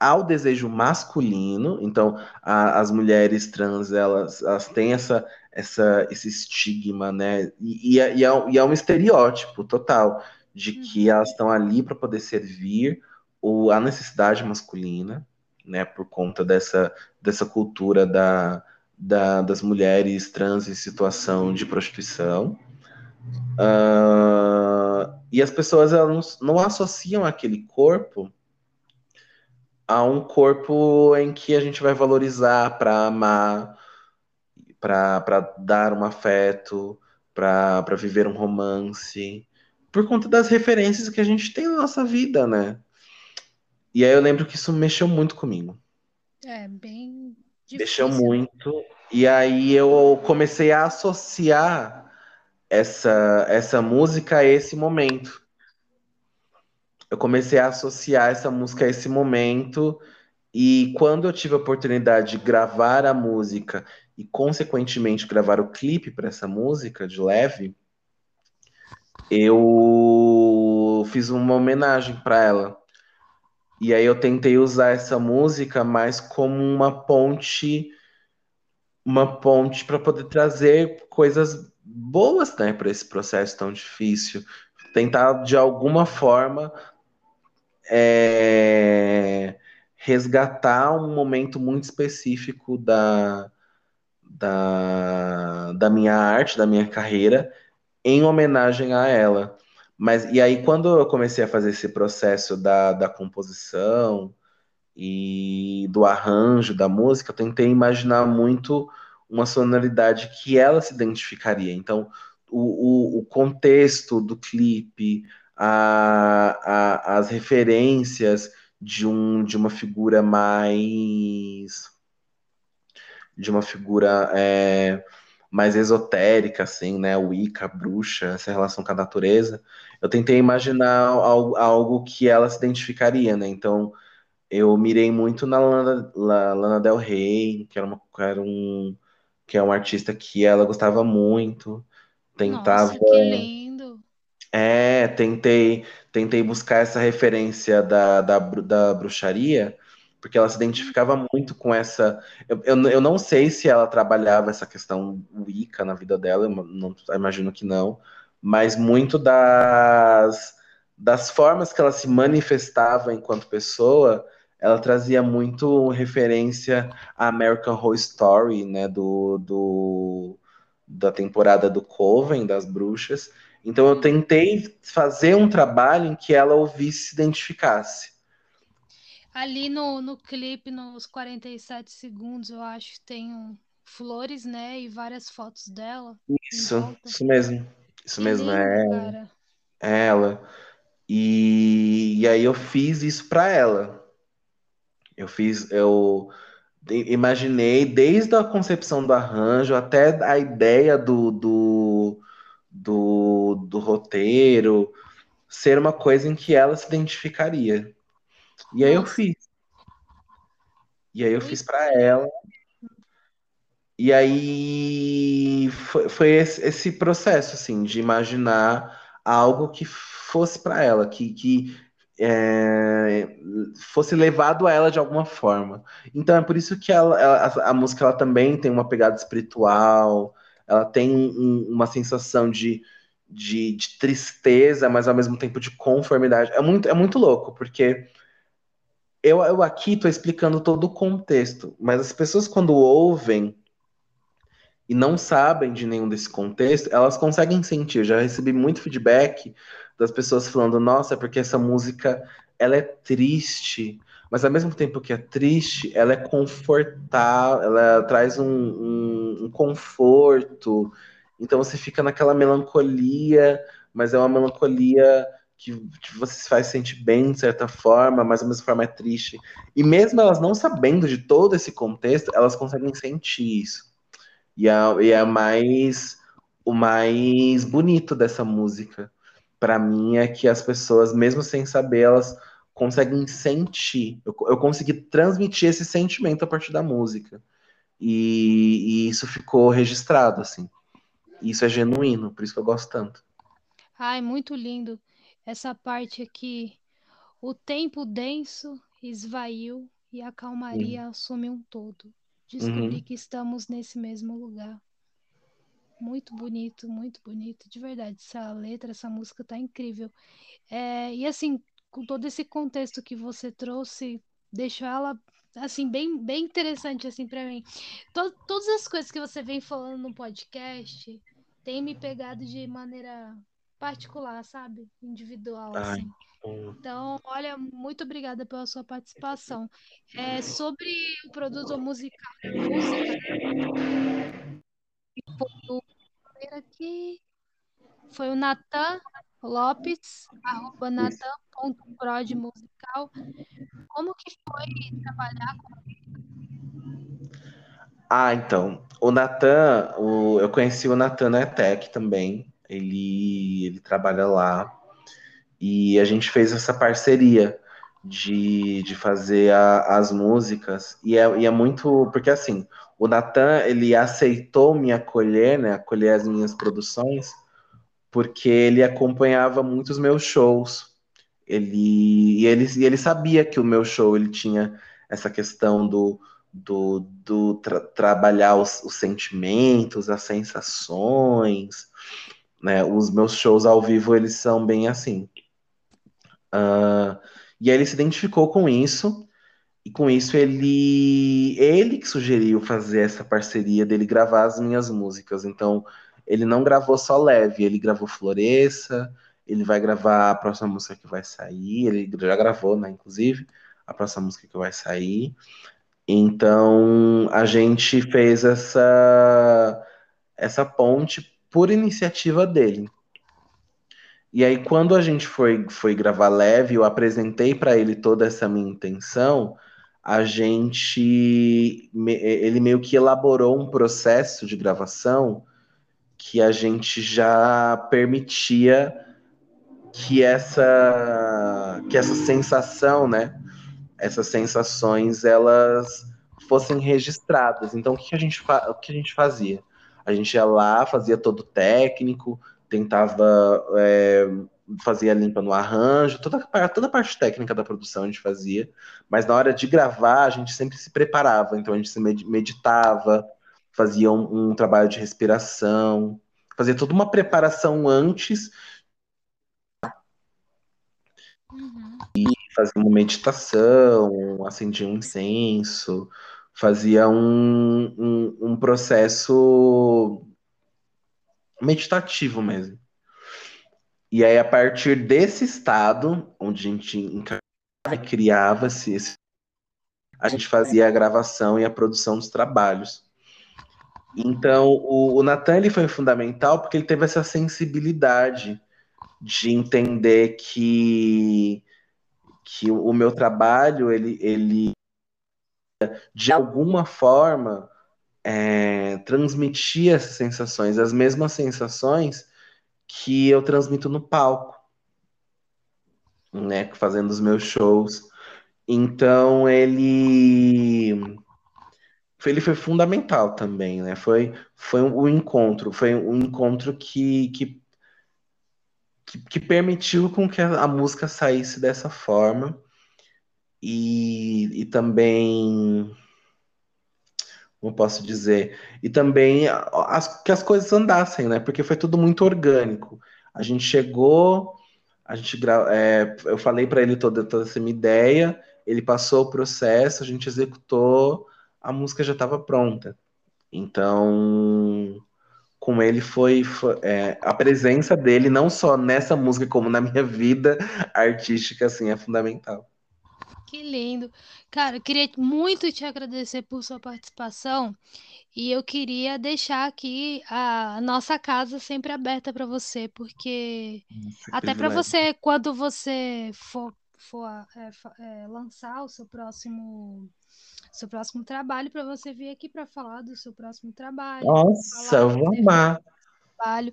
A: ao desejo masculino. Então, a, as mulheres trans elas, elas têm essa, essa, esse estigma, né? E, e, é, e, é, e é um estereótipo total de que uhum. elas estão ali para poder servir o, a necessidade masculina, né? Por conta dessa, dessa cultura da, da, das mulheres trans em situação de prostituição. Uh, e as pessoas elas não, não associam aquele corpo a um corpo em que a gente vai valorizar para amar, para dar um afeto, para viver um romance, por conta das referências que a gente tem na nossa vida, né? E aí eu lembro que isso mexeu muito comigo.
B: É, bem difícil.
A: Mexeu muito. E aí eu comecei a associar essa, essa música a esse momento eu comecei a associar essa música a esse momento. E quando eu tive a oportunidade de gravar a música e, consequentemente, gravar o clipe para essa música de leve, eu fiz uma homenagem para ela. E aí eu tentei usar essa música mais como uma ponte, uma ponte para poder trazer coisas boas, né, para esse processo tão difícil. Tentar de alguma forma é, resgatar um momento muito específico da, da, da minha arte, da minha carreira, em homenagem a ela. Mas e aí, quando eu comecei a fazer esse processo da, da composição e do arranjo da música, eu tentei imaginar muito uma sonoridade que ela se identificaria. Então, o, o, o contexto do clipe, a, a, as referências de um de uma figura mais de uma figura é, mais esotérica, assim, né? Wicca, bruxa, essa relação com a natureza. Eu tentei imaginar algo, algo que ela se identificaria, né? Então, eu mirei muito na Lana, Lana Del Rey, que era, uma, era um que é um artista que ela gostava muito. Tentava.
B: Nossa.
A: É, tentei, tentei buscar essa referência da, da, da bruxaria, porque ela se identificava muito com essa. Eu, eu, eu não sei se ela trabalhava essa questão Wicca na vida dela, eu não, eu imagino que não, mas muito das, das formas que ela se manifestava enquanto pessoa, ela trazia muito referência à American Horror Story, né, do, do, da temporada do Coven, das bruxas. Então eu tentei fazer um trabalho em que ela ouvisse se identificasse.
B: Ali no, no clipe, nos 47 segundos, eu acho que tem um, flores, né? E várias fotos dela.
A: Isso, isso mesmo. Isso
B: que
A: mesmo,
B: lindo,
A: é,
B: cara.
A: é ela. E, e aí eu fiz isso para ela. Eu fiz, eu imaginei desde a concepção do arranjo até a ideia do, do, do, do roteiro ser uma coisa em que ela se identificaria. E aí eu fiz. E aí eu fiz para ela. E aí foi, foi esse, esse processo assim de imaginar algo que fosse para ela, que, que é, fosse levado a ela de alguma forma. Então é por isso que ela, ela- a, a música ela também tem uma pegada espiritual, ela tem um- uma sensação de, de, de tristeza, mas ao mesmo tempo de conformidade. É muito, é muito louco, porque eu, eu aqui estou explicando todo o contexto, mas as pessoas quando ouvem e não sabem de nenhum desse contexto, elas conseguem sentir. Eu já recebi muito feedback das pessoas falando, nossa, é porque essa música ela é triste, mas ao mesmo tempo que é triste, ela é confortável, ela traz um, um, um conforto. Então você fica naquela melancolia, mas é uma melancolia que, você se faz sentir bem de certa forma, mas ao mesmo forma é triste. E mesmo elas não sabendo de todo esse contexto, elas conseguem sentir isso. E é, e é mais o mais bonito dessa música. Pra mim é que as pessoas, mesmo sem saber, elas conseguem sentir. Eu, eu consegui transmitir esse sentimento a partir da música. E, e isso ficou registrado, assim. Isso é genuíno, por isso que eu gosto tanto.
B: Ai, muito lindo. Essa parte aqui. O tempo denso esvaiu e a calmaria assume um todo. Descobri
A: Uhum.
B: que estamos nesse mesmo lugar. Muito bonito, muito bonito. De verdade, essa letra, essa música tá incrível. É, e assim, com todo esse contexto que você trouxe, deixou ela assim bem, bem interessante assim para mim. To- todas as coisas que você vem falando no podcast têm me pegado de maneira particular, sabe? Individual,
A: Ai,
B: assim.
A: hum.
B: Então, olha, muito obrigada pela sua participação. É, sobre o produto musical, música, foi o foi o Natan Lopes, arroba natan.prod musical. Como que foi trabalhar com
A: Ah, então. O Natan, o- eu conheci o Natan na ETEC também. Ele, ele trabalha lá. E a gente fez essa parceria de, de fazer a- as músicas. E é, e é muito. Porque assim, o Natan, ele aceitou me acolher, né? Acolher as minhas produções, porque ele acompanhava muitos meus shows. Ele, e ele, e ele sabia que o meu show ele tinha essa questão do, do, do tra- trabalhar os, os sentimentos, as sensações, né? Os meus shows ao vivo, eles são bem assim. E aí ele se identificou com isso, e com isso ele, ele que sugeriu fazer essa parceria dele gravar as minhas músicas. Então, ele não gravou só Leve, ele gravou Floresça, ele vai gravar a próxima música que vai sair, ele já gravou, né, inclusive, a próxima música que vai sair. Então, a gente fez essa essa ponte por iniciativa dele. E aí, quando a gente foi, foi gravar leve, eu apresentei para ele toda essa minha intenção, a gente. Ele meio que elaborou um processo de gravação que a gente já permitia que essa, que essa sensação, né? Essas sensações, elas fossem registradas. Então, o que a gente, o que a gente fazia? A gente ia lá, fazia todo técnico, tentava é, fazia limpa no arranjo, toda, toda a parte técnica da produção a gente fazia, mas na hora de gravar a gente sempre se preparava, então a gente se meditava, fazia um, um trabalho de respiração, fazia toda uma preparação antes uhum. e fazia uma meditação, acendia um incenso, fazia um, um, um processo meditativo mesmo. E aí, a partir desse estado, onde a gente criava-se, a gente fazia a gravação e a produção dos trabalhos. Então, o, o Natan ele foi fundamental porque ele teve essa sensibilidade de entender que, que o meu trabalho, ele, ele de alguma forma, é, transmitia essas sensações, as mesmas sensações que eu transmito no palco, né, fazendo os meus shows. Então ele ele foi fundamental também, né? Foi foi um encontro, foi um encontro que, que que, permitiu com que a, música saísse dessa forma e, e também como posso dizer, e também as, que as coisas andassem, né? Porque foi tudo muito orgânico. A gente chegou, a gente é, eu falei para ele toda, toda essa minha ideia, ele passou o processo, a gente executou, a música já estava pronta. Então, com ele foi, foi é, a presença dele não só nessa música como na minha vida artística assim é fundamental.
B: Que lindo. Cara, eu queria muito te agradecer por sua participação e eu queria deixar aqui a nossa casa sempre aberta para você, porque
A: Nossa,
B: até para você, quando você for, for é, é, lançar o seu próximo seu próximo trabalho, para você vir aqui para falar do seu próximo trabalho.
A: Nossa, eu vou amar
B: trabalho.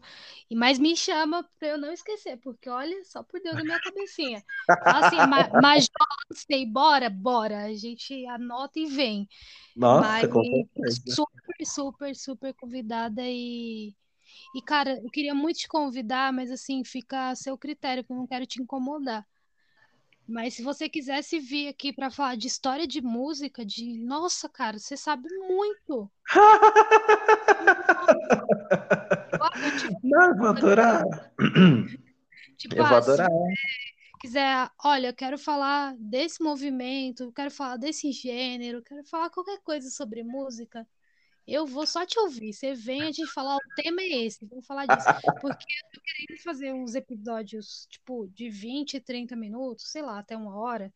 B: E mais me chama para eu não esquecer, porque olha, só por Deus da minha cabecinha. Assim, mas, <laughs> sei, bora, bora. A gente anota e vem.
A: Nossa, mas, com certeza.
B: super, super, super convidada e e cara, eu queria muito te convidar, mas assim, fica a seu critério, que eu não quero te incomodar. Mas se você quisesse vir aqui para falar de história de música, de nossa, cara, você sabe muito. <laughs>
A: Não, eu vou adorar. <clears throat>
B: Tipo,
A: eu vou
B: ah,
A: adorar.
B: Se quiser, olha, eu quero falar desse movimento, eu quero falar desse gênero, eu quero falar qualquer coisa sobre música, eu vou só te ouvir. Você vem a gente falar, o tema é esse, vamos falar disso. <laughs> Porque eu tô querendo fazer uns episódios, tipo, de 20, 30 minutos, sei lá, até uma hora,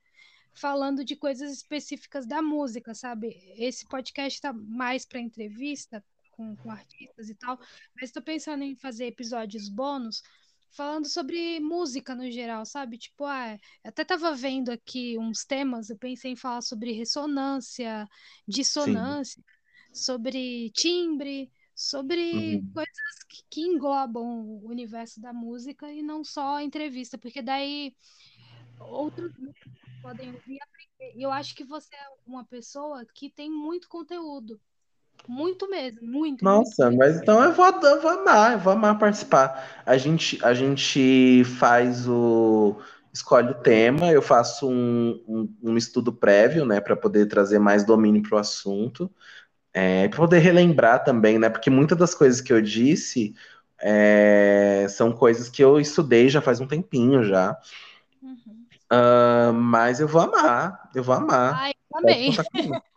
B: falando de coisas específicas da música, sabe? Esse podcast tá mais para entrevista com, com artistas e tal, mas estou pensando em fazer episódios bônus falando sobre música no geral, sabe? Tipo, ah, até tava vendo aqui uns temas, eu pensei em falar sobre ressonância, dissonância. Sim sobre timbre, sobre uhum. coisas que, que, englobam o universo da música e não só a entrevista, porque daí outros podem ouvir e aprender. E eu acho que você é uma pessoa que tem muito conteúdo. Muito mesmo, muito.
A: Nossa,
B: muito
A: mas então eu vou, eu vou amar, eu vou amar participar. A gente, a gente faz o. Escolhe o tema, eu faço um, um, um estudo prévio, né, para poder trazer mais domínio para o assunto. É, para poder relembrar também, né? Porque muitas das coisas que eu disse é, são coisas que eu estudei já faz um tempinho já. Uhum. Uh, mas eu vou amar, eu vou amar.
B: Ai, também. <laughs>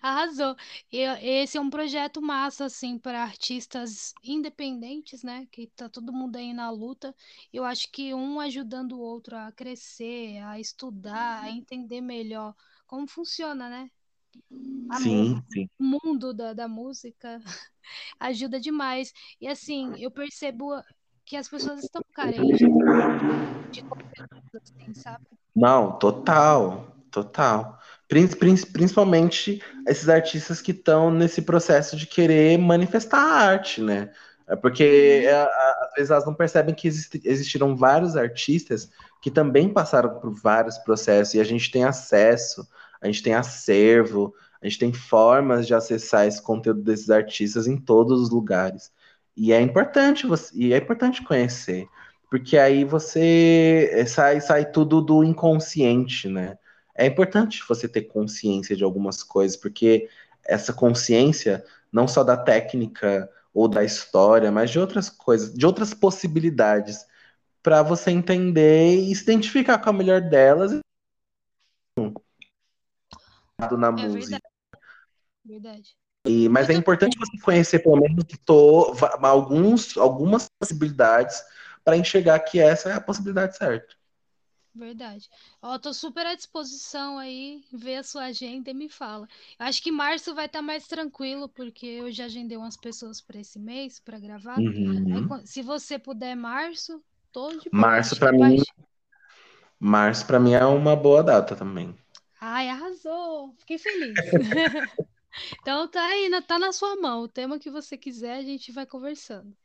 B: Arrasou. E, esse é um projeto massa, assim, para artistas independentes, né? Que tá todo mundo aí na luta. Eu acho que um ajudando o outro a crescer, a estudar, a entender melhor como funciona, né?
A: Sim, sim.
B: O mundo da, da música <laughs> ajuda demais. E assim, eu percebo que as pessoas estão carentes de assim, sabe?
A: Não, total, total. Prin- prin- Principalmente esses artistas que estão nesse processo de querer manifestar a arte, né? É porque
B: Uhum.
A: é, às vezes elas não percebem que existiram vários artistas que também passaram por vários processos e a gente tem acesso, a gente tem acervo, a gente tem formas de acessar esse conteúdo desses artistas em todos os lugares. E é importante você, e é importante conhecer, porque aí você é, sai, sai tudo do inconsciente, né? É importante você ter consciência de algumas coisas, porque essa consciência, não só da técnica ou da história, mas de outras coisas, de outras possibilidades, para você entender e se identificar com a melhor delas na
B: É
A: música.
B: verdade. Verdade.
A: E, mas é
B: Muito
A: importante você conhecer pelo menos va- alguns, algumas possibilidades para enxergar que essa é a possibilidade certa.
B: Verdade. Ó, tô super à disposição aí, vê a sua agenda e me fala. Acho que março vai estar mais tranquilo, porque eu já agendei umas pessoas para esse mês para gravar. Aí,
A: Uhum.
B: quan- se você puder março, tô de.
A: Março para mim, março para mim é uma boa data também.
B: Ai, arrasou! Fiquei feliz. <laughs> <laughs> Então tá aí, tá na sua mão. O tema que você quiser, a gente vai conversando.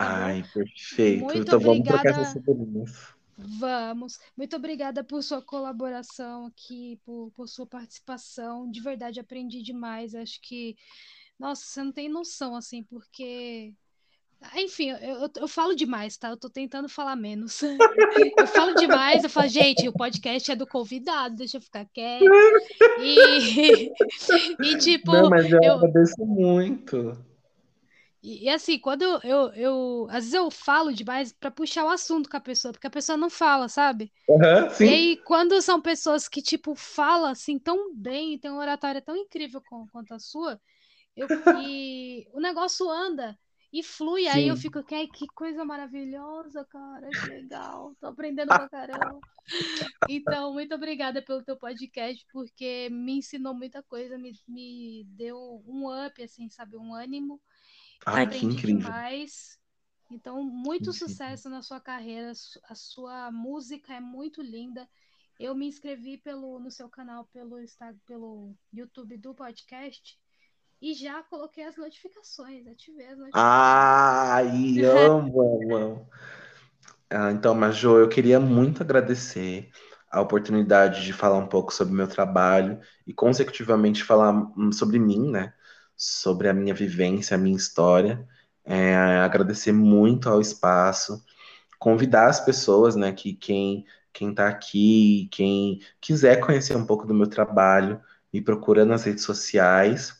B: Tá bom?
A: Ai, perfeito.
B: Muito
A: Então vamos trocar essas
B: obrigada.
A: figurinhas.
B: Vamos. Muito obrigada por sua colaboração aqui, por, por sua participação. De verdade, aprendi demais. Acho que, nossa, você não tem noção, assim, porque. Enfim, eu, eu, falo demais, tá? Eu tô tentando falar menos. <laughs> Eu falo demais, eu falo, gente, o podcast é do convidado, deixa eu ficar quieto. <laughs> E, e tipo,
A: Não, mas eu
B: eu,
A: agradeço muito.
B: E, e assim, quando eu, eu, eu- às vezes eu falo demais pra puxar o assunto com a pessoa, porque a pessoa não fala, sabe? E
A: sim.
B: aí, quando são pessoas que, tipo, falam assim tão bem, tem uma oratória tão incrível com- quanto a sua, eu, e o negócio anda e flui, aí eu
A: Sim.
B: fico, que, que coisa maravilhosa, cara, que legal, tô aprendendo pra caramba. <laughs> Então, muito obrigada pelo teu podcast, porque me ensinou muita coisa, me, me deu um up, assim, sabe, um ânimo.
A: Ai, que
B: Aprendi
A: incrível.
B: demais. Então, muito
A: Incrível.
B: sucesso na sua carreira. A sua música é muito linda. Eu me inscrevi pelo, no seu canal pelo, pelo YouTube do podcast e já coloquei as notificações, ativei as notificações.
A: Ai, amo, amo, amo. Ah, então, mas Jo, eu queria muito agradecer a oportunidade de falar um pouco sobre o meu trabalho e, consecutivamente, falar sobre mim, né? Sobre a minha vivência, a minha história. É, agradecer muito ao espaço, convidar as pessoas, né? Que quem quem tá aqui, quem quiser conhecer um pouco do meu trabalho, me procura nas redes sociais,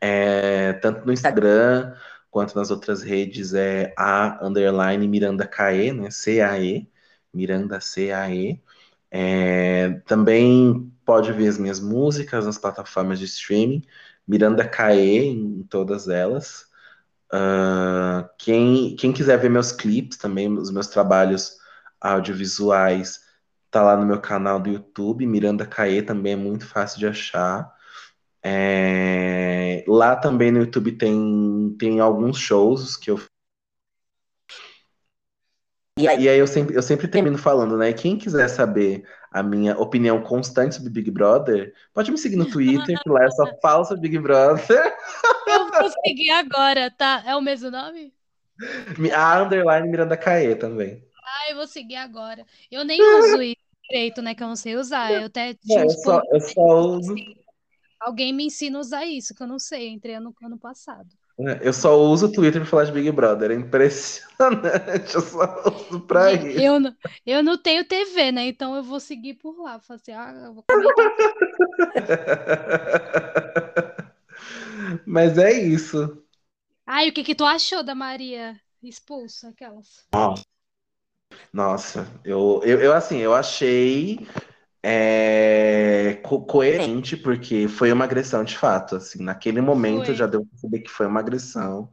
A: é, tanto no Instagram quanto nas outras redes é a underline Miranda Cae, né? C-A-E, Miranda C-A-E. É, também pode ver as minhas músicas nas plataformas de streaming, Miranda Cae em todas elas. Ah, quem, quem quiser ver meus clipes também, os meus trabalhos audiovisuais, tá lá no meu canal do YouTube, Miranda Cae também é muito fácil de achar. É, lá também no YouTube tem, tem alguns shows que eu. E aí e aí eu sempre, eu sempre termino falando, né? Quem quiser saber a minha opinião constante sobre Big Brother, pode me seguir no Twitter, que lá eu só <laughs> falo sobre Big Brother.
B: Eu vou seguir agora, tá? É o mesmo nome?
A: A underline Miranda Caê também.
B: Ah, eu vou seguir agora. Eu nem uso isso direito, né? Que eu não sei usar. Eu até
A: É, eu
B: uns
A: só, eu só uso,
B: Alguém me ensina a usar isso, que eu não sei. Entrei ano, ano passado.
A: é, eu só uso o Twitter pra falar de Big Brother. É impressionante. <laughs> Eu só uso pra
B: Gente,
A: isso.
B: eu, não- eu não tenho TV, né? Então eu vou seguir por lá. Falar assim, ah, eu vou. <laughs>
A: Mas é isso.
B: Ai, o que que tu achou da Maria expulsa? Aquelas.
A: Nossa, eu, eu, eu assim, eu achei é, co- coerente, porque foi uma agressão de fato. Assim, naquele momento
B: Foi.
A: já deu pra saber que foi uma agressão.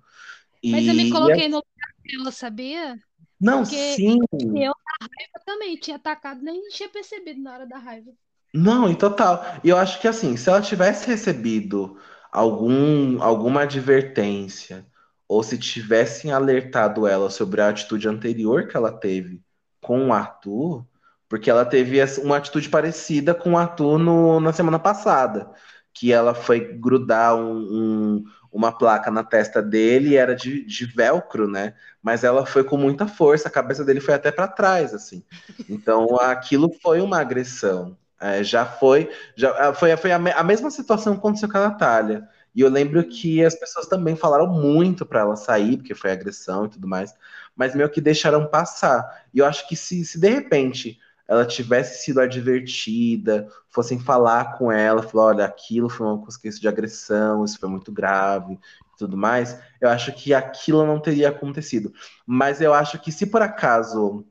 B: Mas eu me
A: E, e
B: coloquei no lugar dela, sabia?
A: não,
B: Porque
A: sim,
B: eu, na raiva também, tinha atacado, nem tinha percebido na hora da raiva.
A: não, e total. E eu acho que assim, se ela tivesse recebido algum, alguma advertência ou se tivessem alertado ela sobre a atitude anterior que ela teve com o Arthur, porque ela teve uma atitude parecida com o Arthur no, na semana passada, que ela foi grudar um, um, uma placa na testa dele e era de, de velcro, né? Mas ela foi com muita força, a cabeça dele foi até para trás, assim. Então aquilo foi uma agressão. É, já foi, já foi, foi a, a mesma situação que aconteceu com a Natália. E eu lembro que as pessoas também falaram muito para ela sair, porque foi agressão e tudo mais, mas meio que deixaram passar. E eu acho que se, se de repente ela tivesse sido advertida, fossem falar com ela, falar, olha, aquilo foi uma coisa de agressão, isso foi muito grave e tudo mais, eu acho que aquilo não teria acontecido. Mas eu acho que se por acaso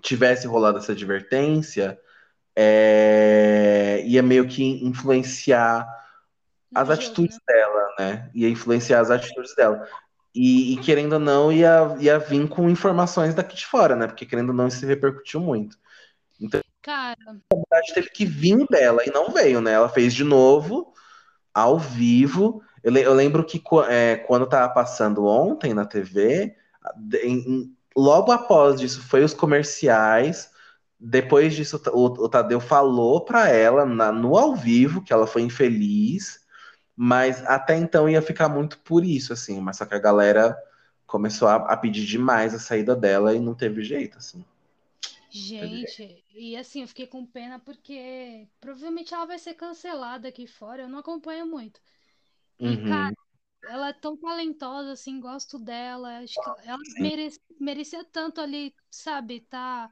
A: tivesse rolado essa advertência, é, ia meio que influenciar as jogo, atitudes né? dela, né? Ia influenciar as atitudes dela. E, e, querendo ou não, ia, ia vir com informações daqui de fora, né? Porque querendo ou não, isso repercutiu muito.
B: Cara.
A: a verdade teve que vir dela e não veio, né? Ela fez de novo, ao vivo. Eu, eu lembro que é, quando tava passando ontem na TV, em, logo após disso foi os comerciais. Depois disso, o, o Tadeu falou para ela na, no ao vivo que ela foi infeliz mas até então ia ficar muito por isso, assim. Mas só que a galera começou a, a pedir demais a saída dela e não teve jeito, assim.
B: Gente, e assim, eu fiquei com pena porque provavelmente ela vai ser cancelada aqui fora. Eu não acompanho muito. E, uhum. cara, ela é tão talentosa, assim, gosto dela. Acho que ela merece, merecia tanto ali, sabe, tá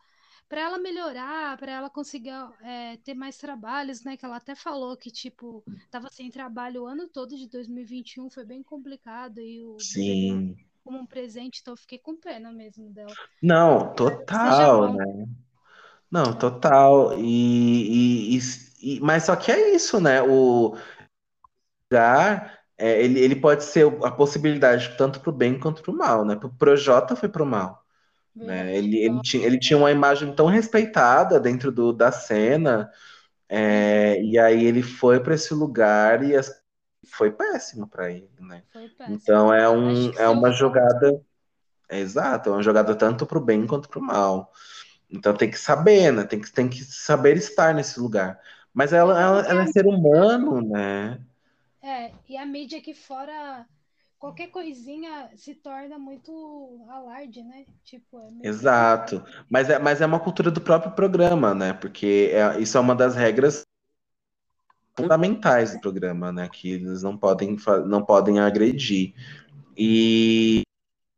B: para ela melhorar, para ela conseguir é, ter mais trabalhos, né? Que ela até falou que, tipo, tava sem trabalho o ano todo de 2021, foi bem complicado, e o
A: Sim.
B: Como um presente, então eu fiquei com pena mesmo dela.
A: Não, total, né? Não, total. E, e, e, mas só que é isso, né? O lugar, é, ele, ele pode ser a possibilidade tanto para o bem quanto para o mal, né? Pro Projota foi para o mal. Né? Ele, ele, tinha, ele tinha uma imagem tão respeitada dentro do, da cena, é, e aí ele foi para esse lugar e as, foi péssimo para ele, né? Então é, um, é uma jogada. É, exato, é uma jogada tanto para o bem quanto para o mal. Então tem que saber, né? Tem que, tem que saber estar nesse lugar. Mas ela, ela, ela é ser humano, né?
B: É, e a mídia aqui fora qualquer coisinha se torna muito alarde, né? Tipo, é
A: Exato. Mas é, mas é uma cultura do próprio programa, né? Porque é, isso é uma das regras fundamentais do programa, né? Que eles não podem, não podem agredir. E,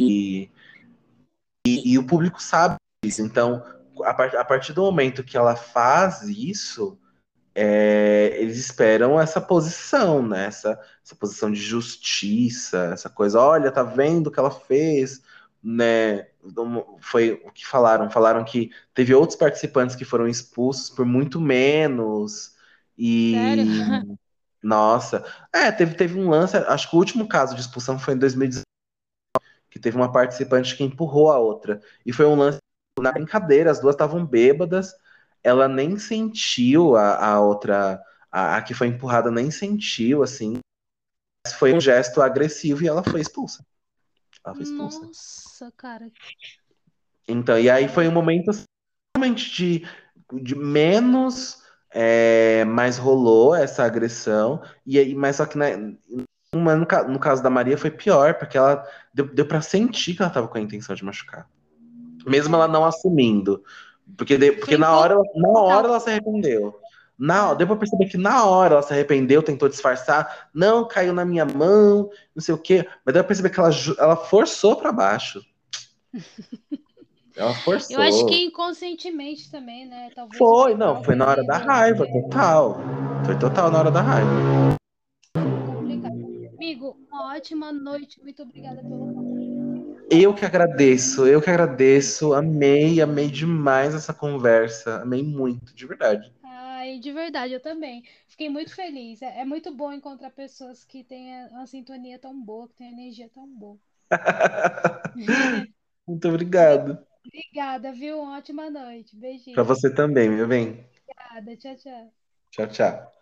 A: e, e, o público sabe isso. Então, a, part, a partir do momento que ela faz isso, é, eles esperam essa posição, né? Essa, essa, posição de justiça, essa coisa, olha, tá vendo o que ela fez, né? Foi o que falaram, falaram que teve outros participantes que foram expulsos por muito menos e
B: Sério? <laughs>
A: nossa, é, teve, teve um lance, acho que o último caso de expulsão foi em 2019, que teve uma participante que empurrou a outra e foi um lance na brincadeira, as duas estavam bêbadas ela nem sentiu a, a outra, a, a, que foi empurrada nem sentiu, assim. Foi um gesto agressivo e ela foi expulsa. Ela foi expulsa.
B: Nossa, cara.
A: Então, e aí foi um momento assim, realmente de, de menos, é, mas rolou essa agressão. E aí, mas só que né, no, no caso da Maria foi pior, porque ela deu, deu para sentir que ela estava com a intenção de machucar. Mesmo ela não assumindo. Porque, de, porque na hora, na hora ela se arrependeu. Na, deu pra perceber que na hora ela se arrependeu, tentou disfarçar, não, caiu na minha mão, não sei o quê. Mas deu pra perceber que ela, ela forçou para baixo. <laughs> Ela forçou.
B: Eu acho que inconscientemente também, né? Talvez
A: foi, não, foi na hora da raiva, total. Foi total na hora da raiva.
B: Complicado. Amigo, uma ótima noite. Muito obrigada pelo
A: eu que agradeço, eu que agradeço. Amei, amei demais essa conversa. Amei muito, de verdade.
B: Ai, de verdade, eu também. Fiquei muito feliz. É, é muito bom encontrar pessoas que têm uma sintonia tão boa, que têm energia tão boa. <laughs> <laughs>
A: muito obrigado.
B: Obrigada, viu? Uma ótima noite. Beijinho.
A: Pra você também, meu bem.
B: Obrigada. Tchau, tchau.
A: Tchau, tchau.